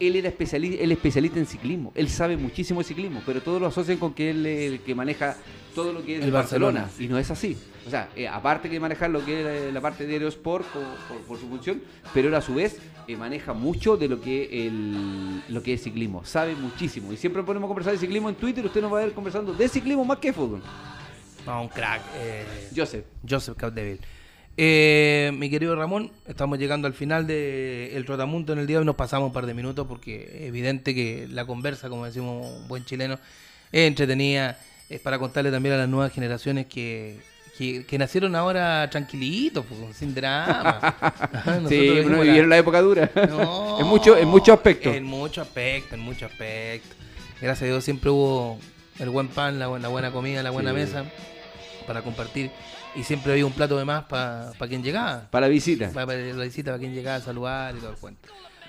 Él era especialista, él es especialista en ciclismo, él sabe muchísimo de ciclismo, pero todos lo asocian con que él es el que maneja todo lo que es El el Barcelona. Barcelona. Y no es así. O sea, eh, aparte que manejar lo que es eh, la parte de Aerosport por, por- por su función, pero él a su vez eh, maneja mucho de lo que, el, lo que es ciclismo. Sabe muchísimo. Y siempre ponemos a conversar de ciclismo en Twitter. Usted nos va a ver conversando de ciclismo más que de fútbol. No, un crack. eh, Joseph. Joseph Capdeville. Eh, mi querido Ramón, estamos llegando al final del el Trotamundo en el día de hoy. Nos pasamos un par de minutos porque es evidente que la conversa, como decimos un buen chileno, es entretenida. Es para contarle también a las nuevas generaciones que, que, que nacieron ahora tranquilitos, pues, sin drama. Nosotros Sí, no la- vivieron la época dura. No, en muchos en muchos aspectos. En muchos aspectos, en muchos aspectos. Gracias a Dios siempre hubo el buen pan, la, la buena comida, la buena Sí. mesa para compartir. Y siempre había un plato de más para quien llegaba. Para visita. Para, la visita, para quien llegaba a saludar y todo el cuento.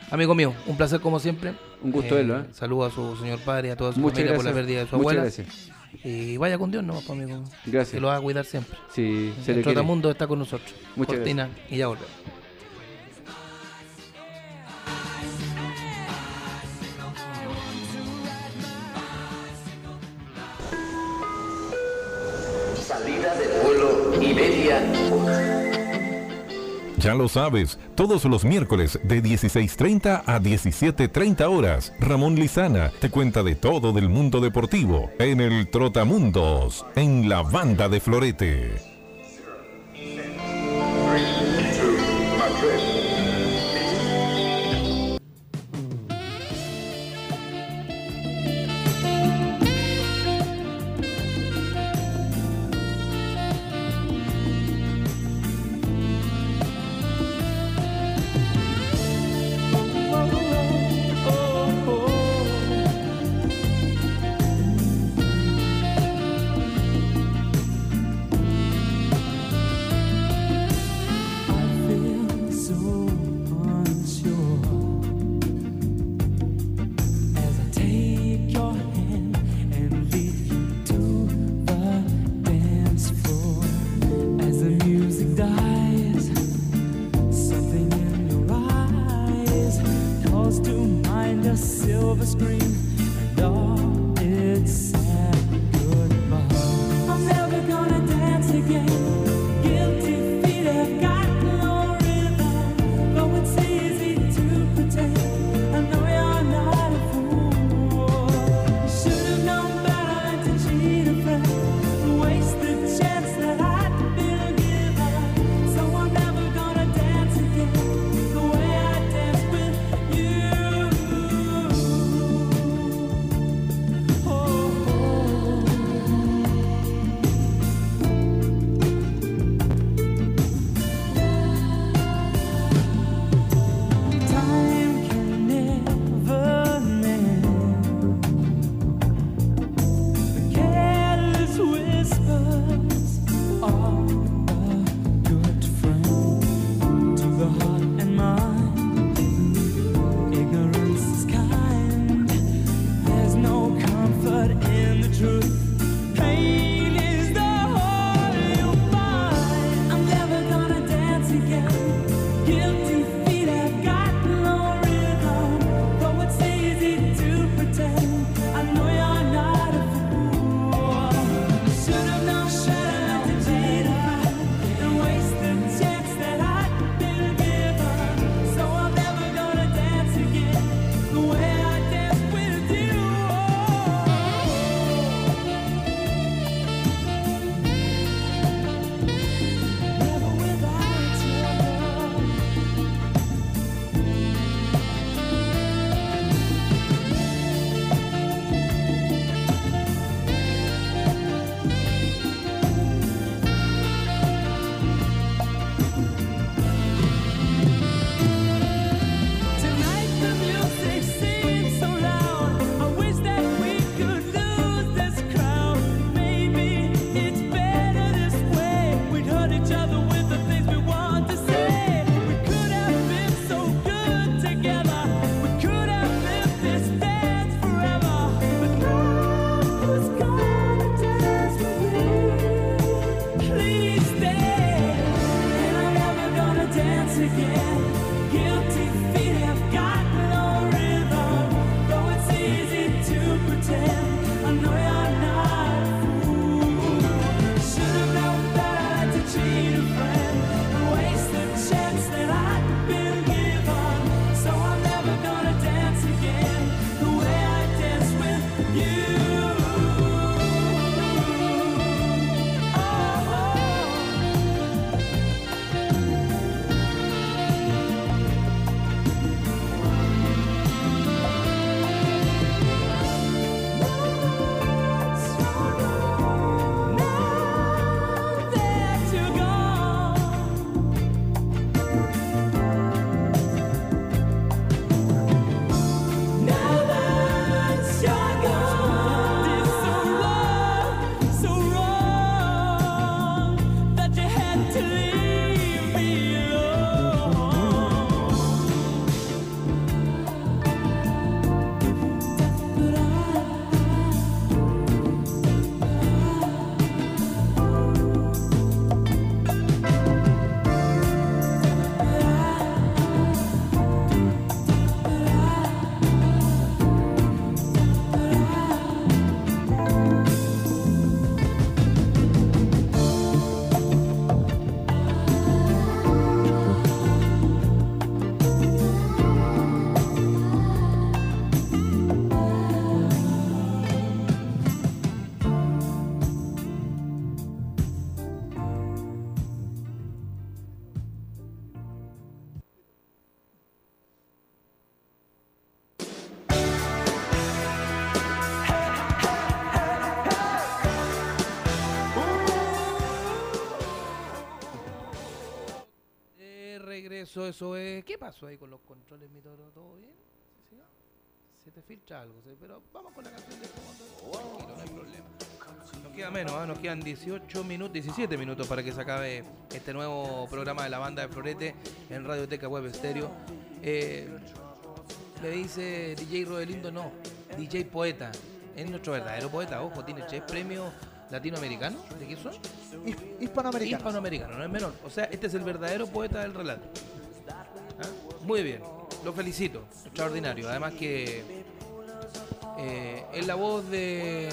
Amigo mío, un placer como siempre. Un gusto verlo, ¿eh? Saludo a su señor padre y a toda su Muchas familia gracias. por la pérdida de su Muchas abuela. gracias. Y vaya con Dios, no, pues, amigo. Gracias. Que lo va a cuidar siempre. Sí, se el le. Trotamundo está con nosotros. Muchas Cortina y ya volvemos. Salida del vuelo Iberia. Ya lo sabes, todos los miércoles de 16.30 a 17.30 horas, Ramón Lizana te cuenta de todo del mundo deportivo en el Trotamundos, en la banda de Florete. Eso, eso es. ¿Qué pasó ahí con los controles, mi toro? ¿Todo bien? ¿Sí? Se te filtra algo, ¿sí? pero vamos con la canción de. Tranquilo, no hay problema. Nos queda menos, ¿ah? nos quedan 18 minutos, 17 minutos para que se acabe este nuevo programa de la banda de Florete en Radioteca Web Estéreo. Eh, le dice DJ Rodelindo, no, DJ Poeta. Es nuestro verdadero poeta, ojo, tiene tres premios latinoamericanos. ¿De qué son? His- Hispanoamericano. Hispanoamericano, no es menor. O sea, este es el verdadero poeta del relato. Muy bien, lo felicito, extraordinario. Además que eh, es la voz de,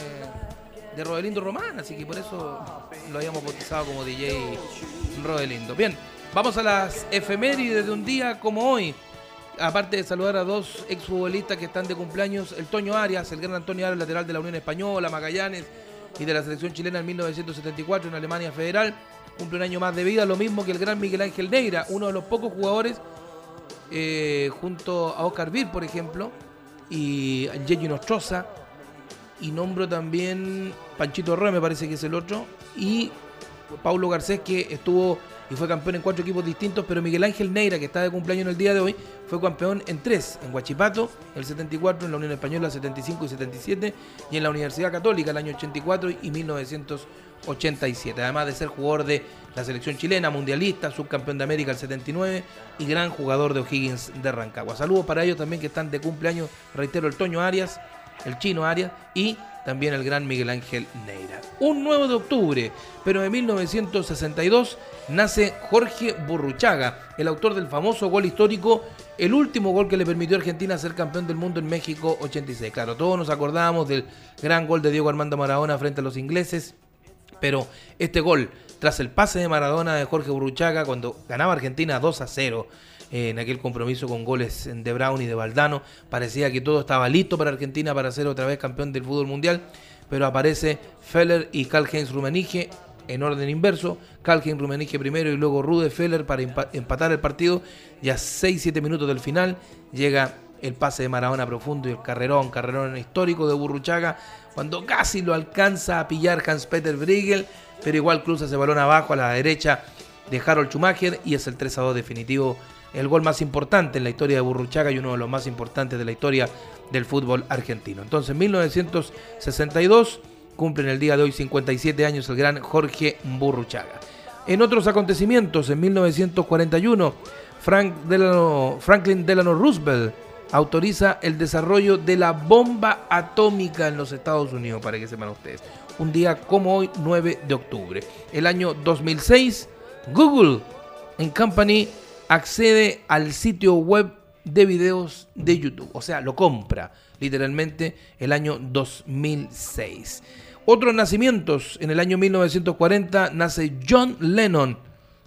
de Rodelindo Román, así que por eso lo habíamos bautizado como DJ Rodelindo. Bien, vamos a las efemérides de un día como hoy. Aparte de saludar a dos exfutbolistas que están de cumpleaños, el Toño Arias, el gran Antonio Arias, lateral de la Unión Española, Magallanes y de la selección chilena en 1974 en Alemania Federal, cumple un año más de vida, lo mismo que el gran Miguel Ángel Neira, uno de los pocos jugadores eh, junto a Oscar Vir, por ejemplo, y a Nostroza, y nombro también Panchito Roy, me parece que es el otro, y Paulo Garcés, que estuvo y fue campeón en cuatro equipos distintos, pero Miguel Ángel Neira, que está de cumpleaños en el día de hoy, fue campeón en tres, en Huachipato, el 74, en la Unión Española, 75 y 77, y en la Universidad Católica, el año 84 y 1987, además de ser jugador de la selección chilena, mundialista, subcampeón de América el 79 y gran jugador de O'Higgins de Rancagua. Saludos para ellos también que están de cumpleaños, reitero, el Toño Arias, el Chino Arias y también el gran Miguel Ángel Neira. Un 9 de octubre, pero en 1962, nace Jorge Burruchaga, el autor del famoso gol histórico, el último gol que le permitió a Argentina ser campeón del mundo en México 86. Claro, todos nos acordamos del gran gol de Diego Armando Maradona frente a los ingleses, pero este gol, tras el pase de Maradona de Jorge Burruchaga, cuando ganaba Argentina 2 a 0, eh, en aquel compromiso con goles de Brown y de Valdano, parecía que todo estaba listo para Argentina para ser otra vez campeón del fútbol mundial, pero aparece Feller y Karl-Heinz Rummenigge en orden inverso, Karl-Heinz Rummenigge primero y luego Rude Feller para empa- empatar el partido, y a 6-7 minutos del final llega el pase de Maradona profundo y el carrerón, carrerón histórico de Burruchaga, cuando casi lo alcanza a pillar Hans-Peter Briegel, pero igual cruza ese balón abajo a la derecha de Harold Schumacher y es el 3 a 2 definitivo, el gol más importante en la historia de Burruchaga y uno de los más importantes de la historia del fútbol argentino. Entonces, 1962 cumple en el día de hoy 57 años el gran Jorge Burruchaga. En otros acontecimientos, en 1941, Frank Franklin Delano Roosevelt autoriza el desarrollo de la bomba atómica en los Estados Unidos, para que sepan ustedes. Un día como hoy, 9 de octubre. El año 2006, Google en Company accede al sitio web de videos de YouTube, o sea, lo compra literalmente el año 2006. Otros nacimientos, en el año 1940 nace John Lennon,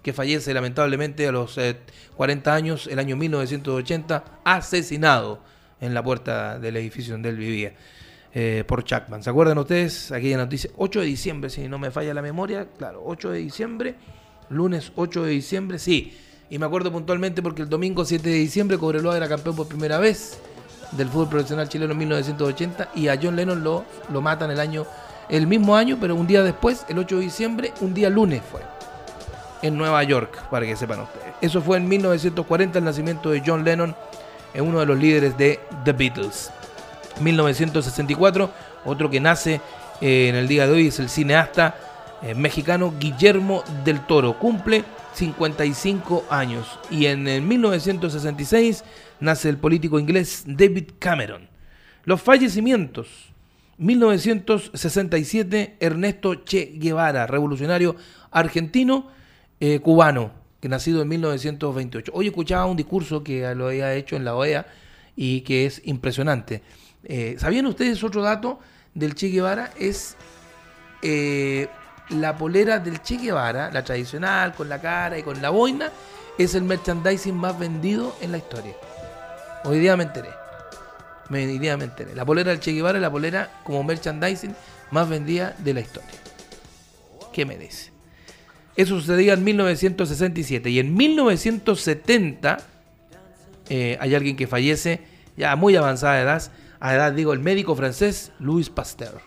que fallece lamentablemente a los eh, 40 años, el año 1980, asesinado en la puerta del edificio donde él vivía eh, por Chapman. ¿Se acuerdan ustedes? Aquella noticia, 8 de diciembre, si no me falla la memoria, claro, 8 de diciembre, lunes 8 de diciembre, sí. Y me acuerdo puntualmente porque el domingo 7 de diciembre Cobreloa era campeón por primera vez del fútbol profesional chileno en 1980 y a John Lennon lo, lo matan el año, el mismo año, pero un día después, el 8 de diciembre, un día lunes fue en Nueva York, para que sepan ustedes. Eso fue en 1940 el nacimiento de John Lennon, uno de los líderes de The Beatles. 1964, otro que nace eh, en el día de hoy es el cineasta eh, mexicano Guillermo del Toro. Cumple 55 años. Y en el 1966 nace el político inglés David Cameron. Los fallecimientos. 1967, Ernesto Che Guevara, revolucionario argentino, eh, cubano, que nacido en 1928. Hoy escuchaba un discurso que lo había hecho en la OEA y que es impresionante. Eh, ¿Sabían ustedes otro dato del Che Guevara? Es eh, la polera del Che Guevara, la tradicional, con la cara y con la boina, es el merchandising más vendido en la historia. Hoy día me enteré. Me, hoy día me enteré. La polera del Che Guevara es la polera como merchandising más vendida de la historia. ¿Qué me dice? Eso sucedía en 1967 y en 1970 eh, hay alguien que fallece ya a muy avanzada edad, a edad digo el médico francés Louis Pasteur,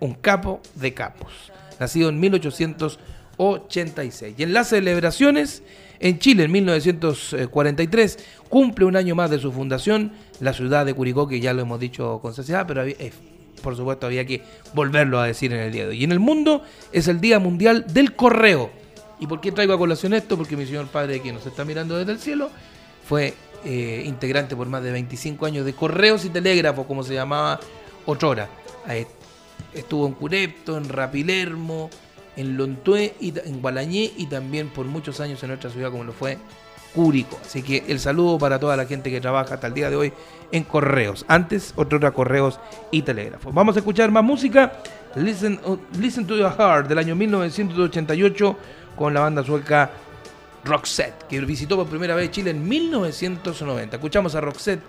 un capo de capos, nacido en 1986. Y en las celebraciones, en Chile en 1943, cumple un año más de su fundación, la ciudad de Curicó, que ya lo hemos dicho con saciedad, pero había- eh, por supuesto había que volverlo a decir en el día de hoy. Y en el mundo es el Día Mundial del Correo. ¿Y por qué traigo a colación esto? Porque mi señor padre, que nos está mirando desde el cielo, fue eh, integrante por más de 25 años de correos y telégrafos, como se llamaba otrora. Estuvo en Curepto, en Rapilermo, en Lontué, y, en Gualañé y también por muchos años en nuestra ciudad como lo fue Curicó. Así que el saludo para toda la gente que trabaja hasta el día de hoy en correos. Antes, otrora correos y telégrafos. Vamos a escuchar más música. Listen, uh, Listen to Your Heart del año 1988 con la banda sueca Roxette, que visitó por primera vez Chile en 1990. Escuchamos a Roxette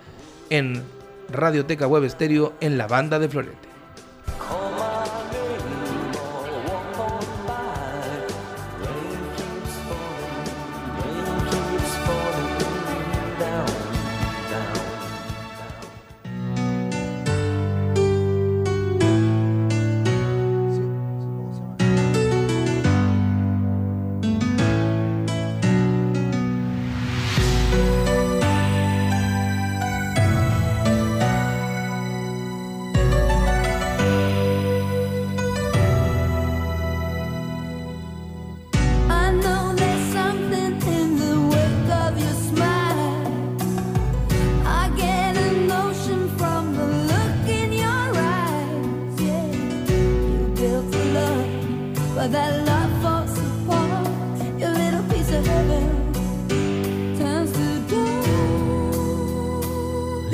en Radioteca Web Estéreo en la banda de Florete.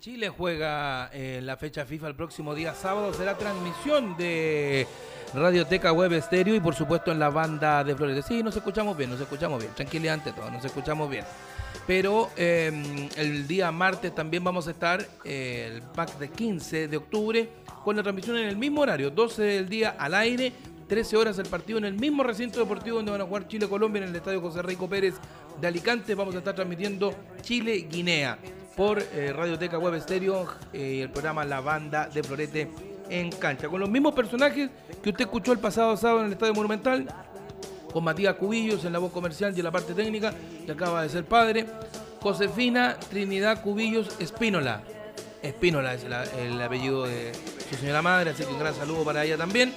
Chile juega en la fecha FIFA el próximo día sábado, será transmisión de Radioteca Web Estéreo y por supuesto en la banda de Flores. Sí, nos escuchamos bien, nos escuchamos bien. Tranquilidad ante todo, nos escuchamos bien. Pero eh, el día martes también vamos a estar eh, el pack de 15 de octubre con la transmisión en el mismo horario, 12 del día al aire, 13 horas el partido en el mismo recinto deportivo donde van a jugar Chile-Colombia en el estadio José Rico Pérez de Alicante. Vamos a estar transmitiendo Chile-Guinea por eh, Radioteca Web Estéreo eh, y el programa La Banda de Florete en cancha. Con los mismos personajes que usted escuchó el pasado sábado en el Estadio Monumental, con Matías Cubillos en la voz comercial y en la parte técnica, que acaba de ser padre. Josefina Trinidad Cubillos Espínola. Espínola es el, el apellido de su señora madre, así que un gran saludo para ella también.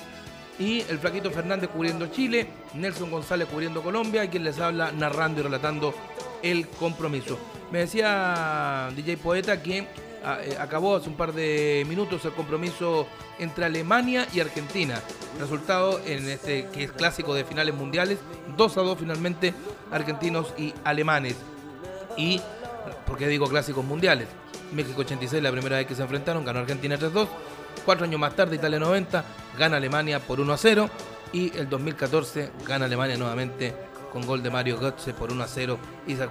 Y el Flaquito Fernández cubriendo Chile, Nelson González cubriendo Colombia, quien les habla narrando y relatando el compromiso. Me decía DJ Poeta que a- eh, acabó hace un par de minutos el compromiso entre Alemania y Argentina. Resultado en este que es clásico de finales mundiales, 2 a 2 finalmente argentinos y alemanes. Y, ¿por qué digo clásicos mundiales? México 86, la primera vez que se enfrentaron, ganó Argentina 3-2. Cuatro años más tarde, Italia 90, gana Alemania por 1-0. Y el 2014 gana Alemania nuevamente con gol de Mario Götze por 1-0 y se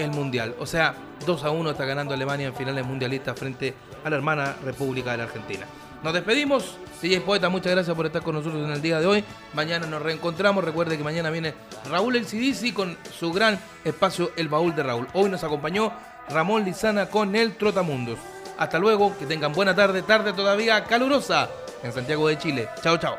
el Mundial. O sea, 2-1 está ganando Alemania en finales mundialistas frente a la hermana República de la Argentina. Nos despedimos. DJ Poeta, muchas gracias por estar con nosotros en el día de hoy. Mañana nos reencontramos. Recuerde que mañana viene Raúl El Sidisi con su gran espacio El Baúl de Raúl. Hoy nos acompañó Ramón Lizana con el Trotamundos. Hasta luego, que tengan buena tarde, tarde todavía calurosa en Santiago de Chile. Chao, chao.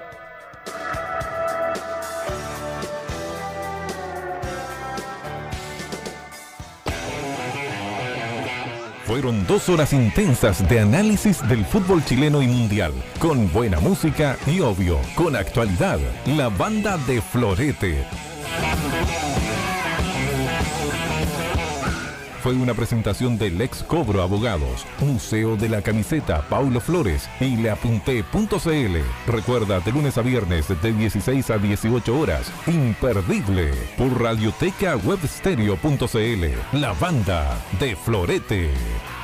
Fueron dos horas intensas de análisis del fútbol chileno y mundial, con buena música y obvio, con actualidad, la banda de Florete. Fue una presentación del ex Cobro Abogados, Museo de la Camiseta Paulo Flores y leapunté.cl. Recuerda, de lunes a viernes de 16 a 18 horas, imperdible, por radioteca webstereo.cl, la banda de Florete.